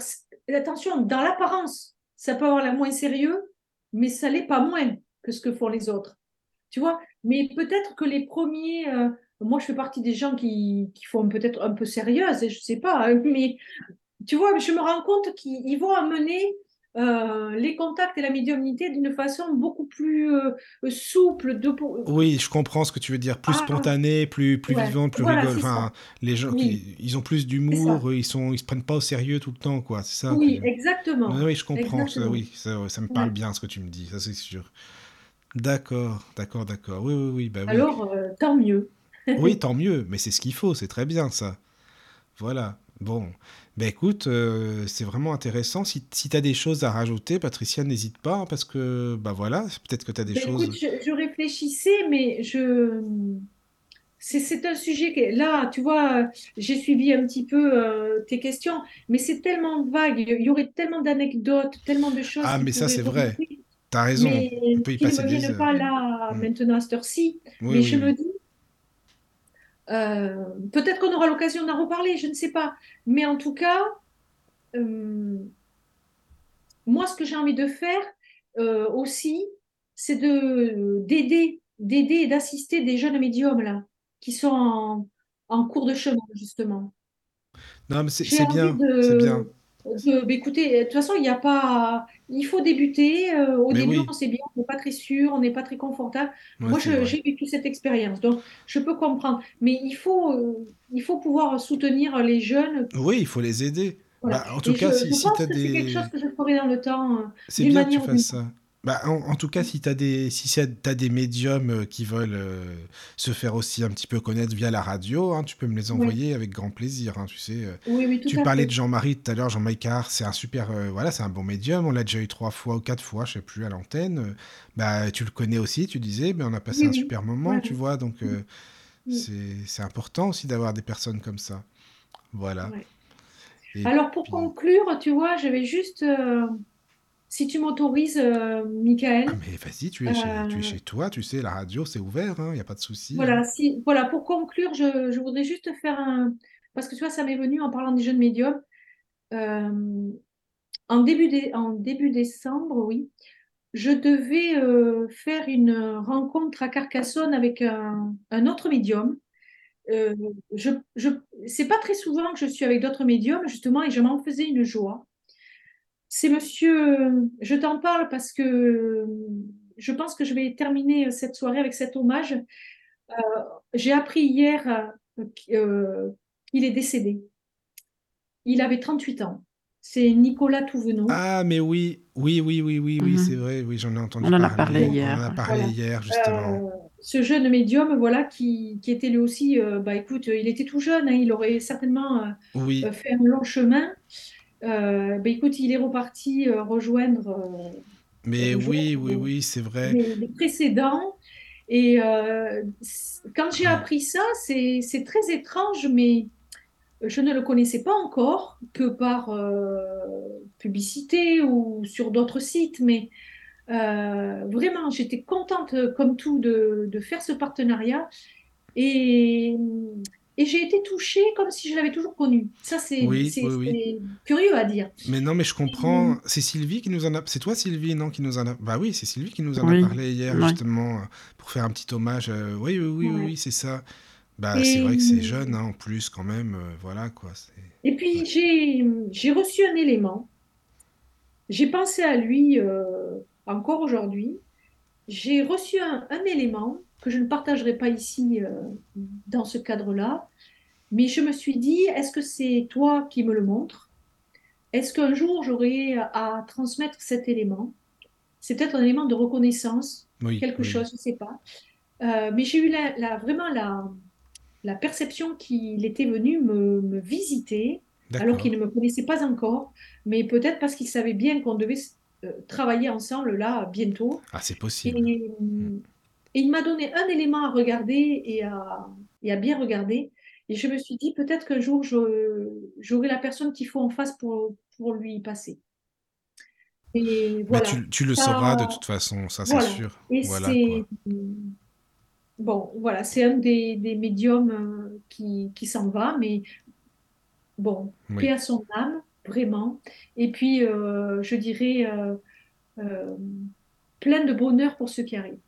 attention, dans l'apparence, ça peut avoir l'air moins sérieux, mais ça l'est pas moins que ce que font les autres. Tu vois? Mais peut-être que les premiers, euh, moi, je fais partie des gens qui, qui font peut-être un peu sérieuses, et je sais pas, hein, mais tu vois, je me rends compte qu'ils ils vont amener euh, les contacts et la médiumnité d'une façon beaucoup plus euh, souple. De, Oui, je comprends ce que tu veux dire, plus Ah, spontané, plus, plus ouais, vivant, plus voilà, rigolo. Enfin, les gens Oui, qui, ils ont plus d'humour, ils sont, ils se prennent pas au sérieux tout le temps, quoi. C'est ça Oui, que... exactement. Oui, oui, je comprends, ça, oui, ça, ça me parle Ouais. bien ce que tu me dis, ça c'est sûr. D'accord, d'accord, d'accord. Oui, oui, oui, bah oui. Alors, euh, tant mieux. Oui, tant mieux, mais c'est ce qu'il faut, c'est très bien ça. Voilà. Bon, ben écoute, euh, c'est vraiment intéressant. Si, si tu as des choses à rajouter, Patricia, n'hésite pas, hein, parce que, bah voilà, peut-être que tu as des Ben, écoute, choses. je, je réfléchissais, mais je... C'est, un sujet que, là, tu vois, j'ai suivi un petit peu euh, tes questions, mais c'est tellement vague, il y aurait tellement d'anecdotes, tellement de choses Ah, mais ça, c'est vrai. T'as raison, mais on peut y qui passer des pas là, Mm. maintenant, à cette heure-ci. Oui, Mais oui, je me dis, euh, peut-être qu'on aura l'occasion d'en reparler, je ne sais pas. Mais en tout cas, euh, moi, ce que j'ai envie de faire euh, aussi, c'est de d'aider, d'aider et d'assister des jeunes médiums là, qui sont en, en cours de chemin, justement. Non, mais c'est bien, c'est bien. De- bah, écoutez, de toute façon, il n'y a pas, il faut débuter. euh, au Mais début, oui, on sait bien, on n'est pas très sûr, on n'est pas très confortable. ouais, Moi, j'ai vécu cette expérience, donc je peux comprendre. Mais il faut, euh, il faut pouvoir soutenir les jeunes. Oui, il faut les aider. Voilà. Bah, en tout Et cas, si, je si pense tu as que c'est quelque chose des... que je ferai dans le temps, euh, C'est bien que tu fasses ça. Bah, en, en tout cas, si tu as des, si as des médiums euh, qui veulent euh, se faire aussi un petit peu connaître via la radio, hein, tu peux me les envoyer avec grand plaisir. hein, tu sais, euh. oui, oui, tout tu à parlais fait. de Jean-Marie tout à l'heure, Jean-Marie Carr, c'est un super, euh, voilà, c'est un bon médium. On l'a déjà eu trois fois ou quatre fois, je sais plus, à l'antenne. Bah, tu le connais aussi, tu disais, mais on a passé Oui, un super moment, Ouais, tu vois. Donc, euh, oui, c'est, c'est important aussi d'avoir des personnes comme ça. Voilà. ouais. Alors, pour puis, conclure, tu vois, je vais juste, si tu m'autorises, euh, ah, Michael, mais vas-y, tu es chez, tu es euh, chez toi, tu sais, la radio, c'est ouvert, il n'y a pas de souci. hein. Voilà, si, voilà, pour conclure, je, je voudrais juste faire un... Parce que tu vois, ça m'est venu en parlant des jeunes médiums. Euh, en début, dé- en début décembre, oui, je devais euh, faire une rencontre à Carcassonne avec un, un autre médium. Euh, je, je, c'est pas très souvent que je suis avec d'autres médiums, justement, et je m'en faisais une joie. C'est monsieur, je t'en parle parce que je pense que je vais terminer cette soirée avec cet hommage. Euh, j'ai appris hier euh, qu'- euh, qu'il est décédé. Il avait 38 ans. C'est Nicolas Touvenot. Ah, mais oui, oui, oui, oui, oui, oui, Mhm. c'est vrai, oui, j'en ai entendu On en a parlé parler. On en hier. a parlé Voilà. hier, justement. Euh, ce jeune médium, voilà, qui, qui était lui aussi, euh, bah écoute, il était tout jeune, hein, il aurait certainement euh, Oui, euh, fait un long chemin. Euh, bah écoute, il est reparti euh, rejoindre, euh, mais oui, oui, oui, c'est vrai. les, les précédents. Et euh, quand j'ai appris ça, c'est, c'est très étrange, mais je ne le connaissais pas encore que par euh, publicité ou sur d'autres sites. Mais euh, vraiment, j'étais contente, comme tout, de, de faire ce partenariat. Et, et j'ai été touchée comme si je l'avais toujours connu. Ça, c'est, Oui, c'est, oui, oui. c'est curieux à dire. Mais non, mais je comprends. C'est Sylvie qui nous en a. C'est toi, Sylvie, non, qui nous en a. Bah oui, c'est Sylvie qui nous en a parlé hier, ouais. justement, euh, pour faire un petit hommage. euh, Oui, oui, oui, oui, ouais. oui, c'est ça. Bah, c'est vrai que c'est jeune, hein, en plus, quand même. euh, voilà, quoi. et puis, Ouais. j'ai, j'ai reçu un élément. J'ai pensé à lui euh, encore aujourd'hui. J'ai reçu un, un élément que je ne partagerai pas ici euh, dans ce cadre-là, mais je me suis dit, est-ce que c'est toi qui me le montres? Est-ce qu'un jour j'aurai à transmettre cet élément? C'est peut-être un élément de reconnaissance, Oui, quelque oui. chose, je ne sais pas. Euh, mais j'ai eu la, la- vraiment la, la perception qu'il était venu me, me visiter, alors qu'il ne me connaissait pas encore, mais peut-être parce qu'il savait bien qu'on devait euh, travailler ensemble là bientôt. Ah, c'est Et, possible. Et il m'a donné un élément à regarder et à, et à bien regarder. Et je me suis dit, peut-être qu'un jour, j'aurai la personne qu'il faut en face pour, pour lui passer. Et Bah, voilà. tu, tu le Ça- sauras de toute façon, ça c'est sûr. Et Voilà bon, voilà, c'est un des, des médiums euh, qui, qui s'en va, mais bon, Oui. paix à son âme, vraiment. Et puis, euh, je dirais, euh, plein de bonheur pour ceux qui arrivent.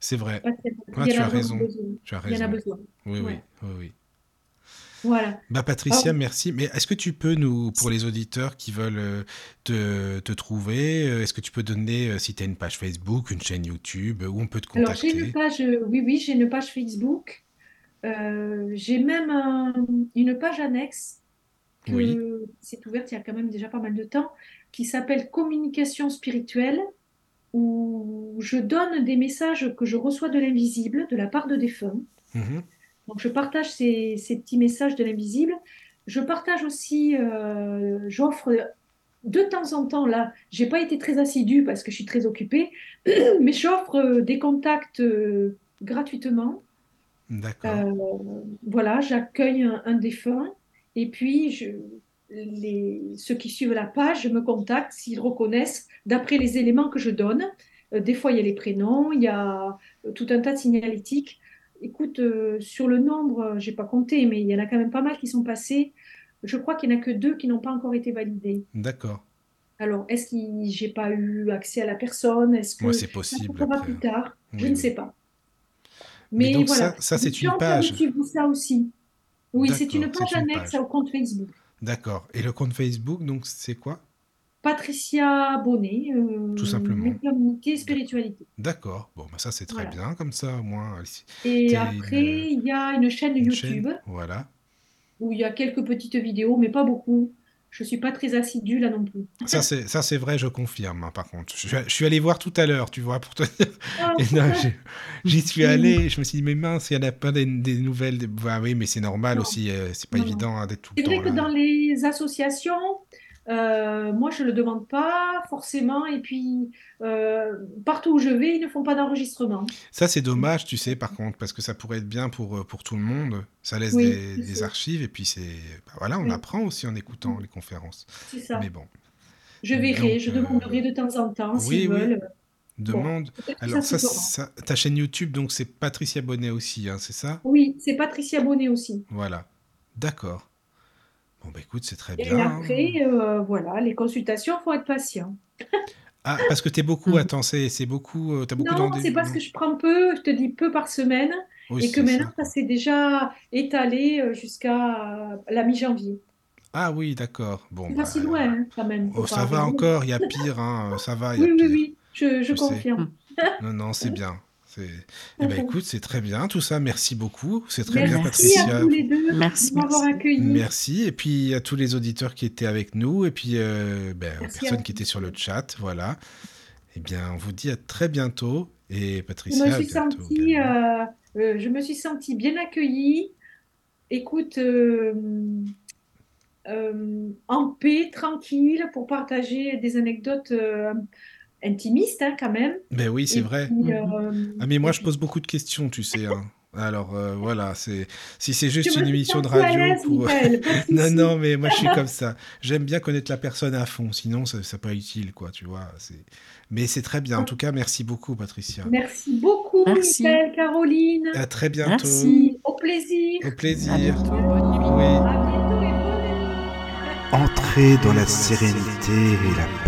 C'est vrai. Y tu as raison. Tu as Il y en a raison. besoin. Oui, oui, Ouais. oui, oui. Voilà. Bah Patricia, Ah. merci. Mais est-ce que tu peux nous, pour les auditeurs qui veulent euh, te, te trouver, euh, est-ce que tu peux donner, euh, si tu as une page Facebook, une chaîne YouTube, où on peut te Alors, j'ai contacter? une page, oui, oui, j'ai une page Facebook. Euh, j'ai même un- une page annexe que Oui. s'est ouverte il y a quand même déjà pas mal de temps, qui s'appelle Communication spirituelle, où je donne des messages que je reçois de l'invisible, de la part de défunts. Mhm. Donc, je partage ces, ces petits messages de l'invisible. Je partage aussi, euh, j'offre de temps en temps, là, j'ai pas été très assidue parce que je suis très occupée, mais j'offre euh, des contacts euh, gratuitement. D'accord. Euh, voilà, j'accueille un, un défunt et puis je, les, ceux qui suivent la page me contactent s'ils reconnaissent d'après les éléments que je donne. Euh, des fois, il y a les prénoms, il y a euh, tout un tas de signalétiques. Écoute, euh, sur le nombre, j'ai pas compté, mais il y en a quand même pas mal qui sont passés. Je crois qu'il n'y en a que deux qui n'ont pas encore été validés. D'accord. Alors, est-ce que j'ai pas eu accès à la personne? Est-ce Moi, que c'est ça possible fera après. plus tard? Je Oui, ne sais pas. Mais Mais donc voilà, ça, ça c'est une page. ça aussi. Oui, c'est une page annexe page. au compte Facebook. D'accord. Et le compte Facebook, donc c'est quoi? Patricia Bonnet, euh, Tout simplement. médiumnité, spiritualité. D'accord. Bon, bah ça c'est très Voilà. bien, comme ça au moins. Et après, une, il y a une chaîne une YouTube chaîne. Voilà. où il y a quelques petites vidéos, mais pas beaucoup. Je suis pas très assidue là non plus. Ça c'est ça c'est vrai, je confirme. hein, par contre, je, je suis allé voir tout à l'heure, tu vois, pour te dire. Ah, j'y suis allé. Je me suis dit mais mince, il y en a pas des, des nouvelles. des- Bah oui, mais c'est normal non, aussi. euh, c'est pas non, évident hein, d'être tout le C'est vrai temps que dans les associations, euh, moi je le demande pas forcément, et puis euh, partout où je vais, ils ne font pas d'enregistrement. Ça, c'est dommage, tu sais, par contre, parce que ça pourrait être bien pour, euh, pour tout le monde. Ça laisse Oui, des, archives et puis c'est. bah voilà, on Oui, apprend aussi en écoutant les conférences. c'est ça. Mais bon. Je verrai, Donc, je demanderai de temps en temps oui, s'ils oui, veulent. Demande. Alors, ça ça, se fera. ça, ta chaîne YouTube, donc c'est Patricia Bonnet aussi, hein, c'est ça? Oui, c'est Patricia Bonnet aussi. Voilà. D'accord. Bon, bah écoute, c'est très Et bien. hein. après, euh, voilà, les consultations, faut être patient. Ah, parce que t'es beaucoup, Mhm. attends, c'est beaucoup, euh, t'as beaucoup Non, c'est parce que je prends peu, je te dis peu par semaine, Oui, et que ça. maintenant, ça s'est déjà étalé euh, jusqu'à la mi-janvier. Ah oui, d'accord. Bon, C'est pas bah, si loin, hein, quand même, oh, ça va encore, il y a pire, hein, ça va, il y a Oui, oui, pire. oui, je, je Je sais. confirme. Non, non, c'est bien. C'est... Eh ben, écoute, c'est très bien tout ça. Merci beaucoup. C'est très bien, Merci à Patricia. tous les deux Merci, de m'avoir merci. accueilli. Merci. Et puis à tous les auditeurs qui étaient avec nous, et puis euh, ben, aux personnes qui étaient sur le chat. Voilà. Eh bien, on vous dit à très bientôt. Et Je Patricia, me à suis bientôt sentie, euh, euh, je me suis sentie bien accueillie. Écoute, euh, euh, en paix, tranquille, pour partager des anecdotes intimistes hein, quand même. Ben oui, c'est vrai. puis, euh, Ah, mais moi, je pose beaucoup de questions, tu sais. hein. Alors euh, voilà, c'est si c'est juste une émission de radio pour. Non, non, mais moi je suis comme ça. J'aime bien connaître la personne à fond, sinon ça c'est pas utile, quoi, tu vois. C'est. Mais c'est très bien. En tout cas, merci beaucoup, Patricia. Merci beaucoup, Merci. Michael, Caroline. À très bientôt. Merci. Au plaisir. Au À plaisir. bientôt. Bonne nuit. Oui. À bientôt et bonne nuit. Entrez dans la sérénité et la paix,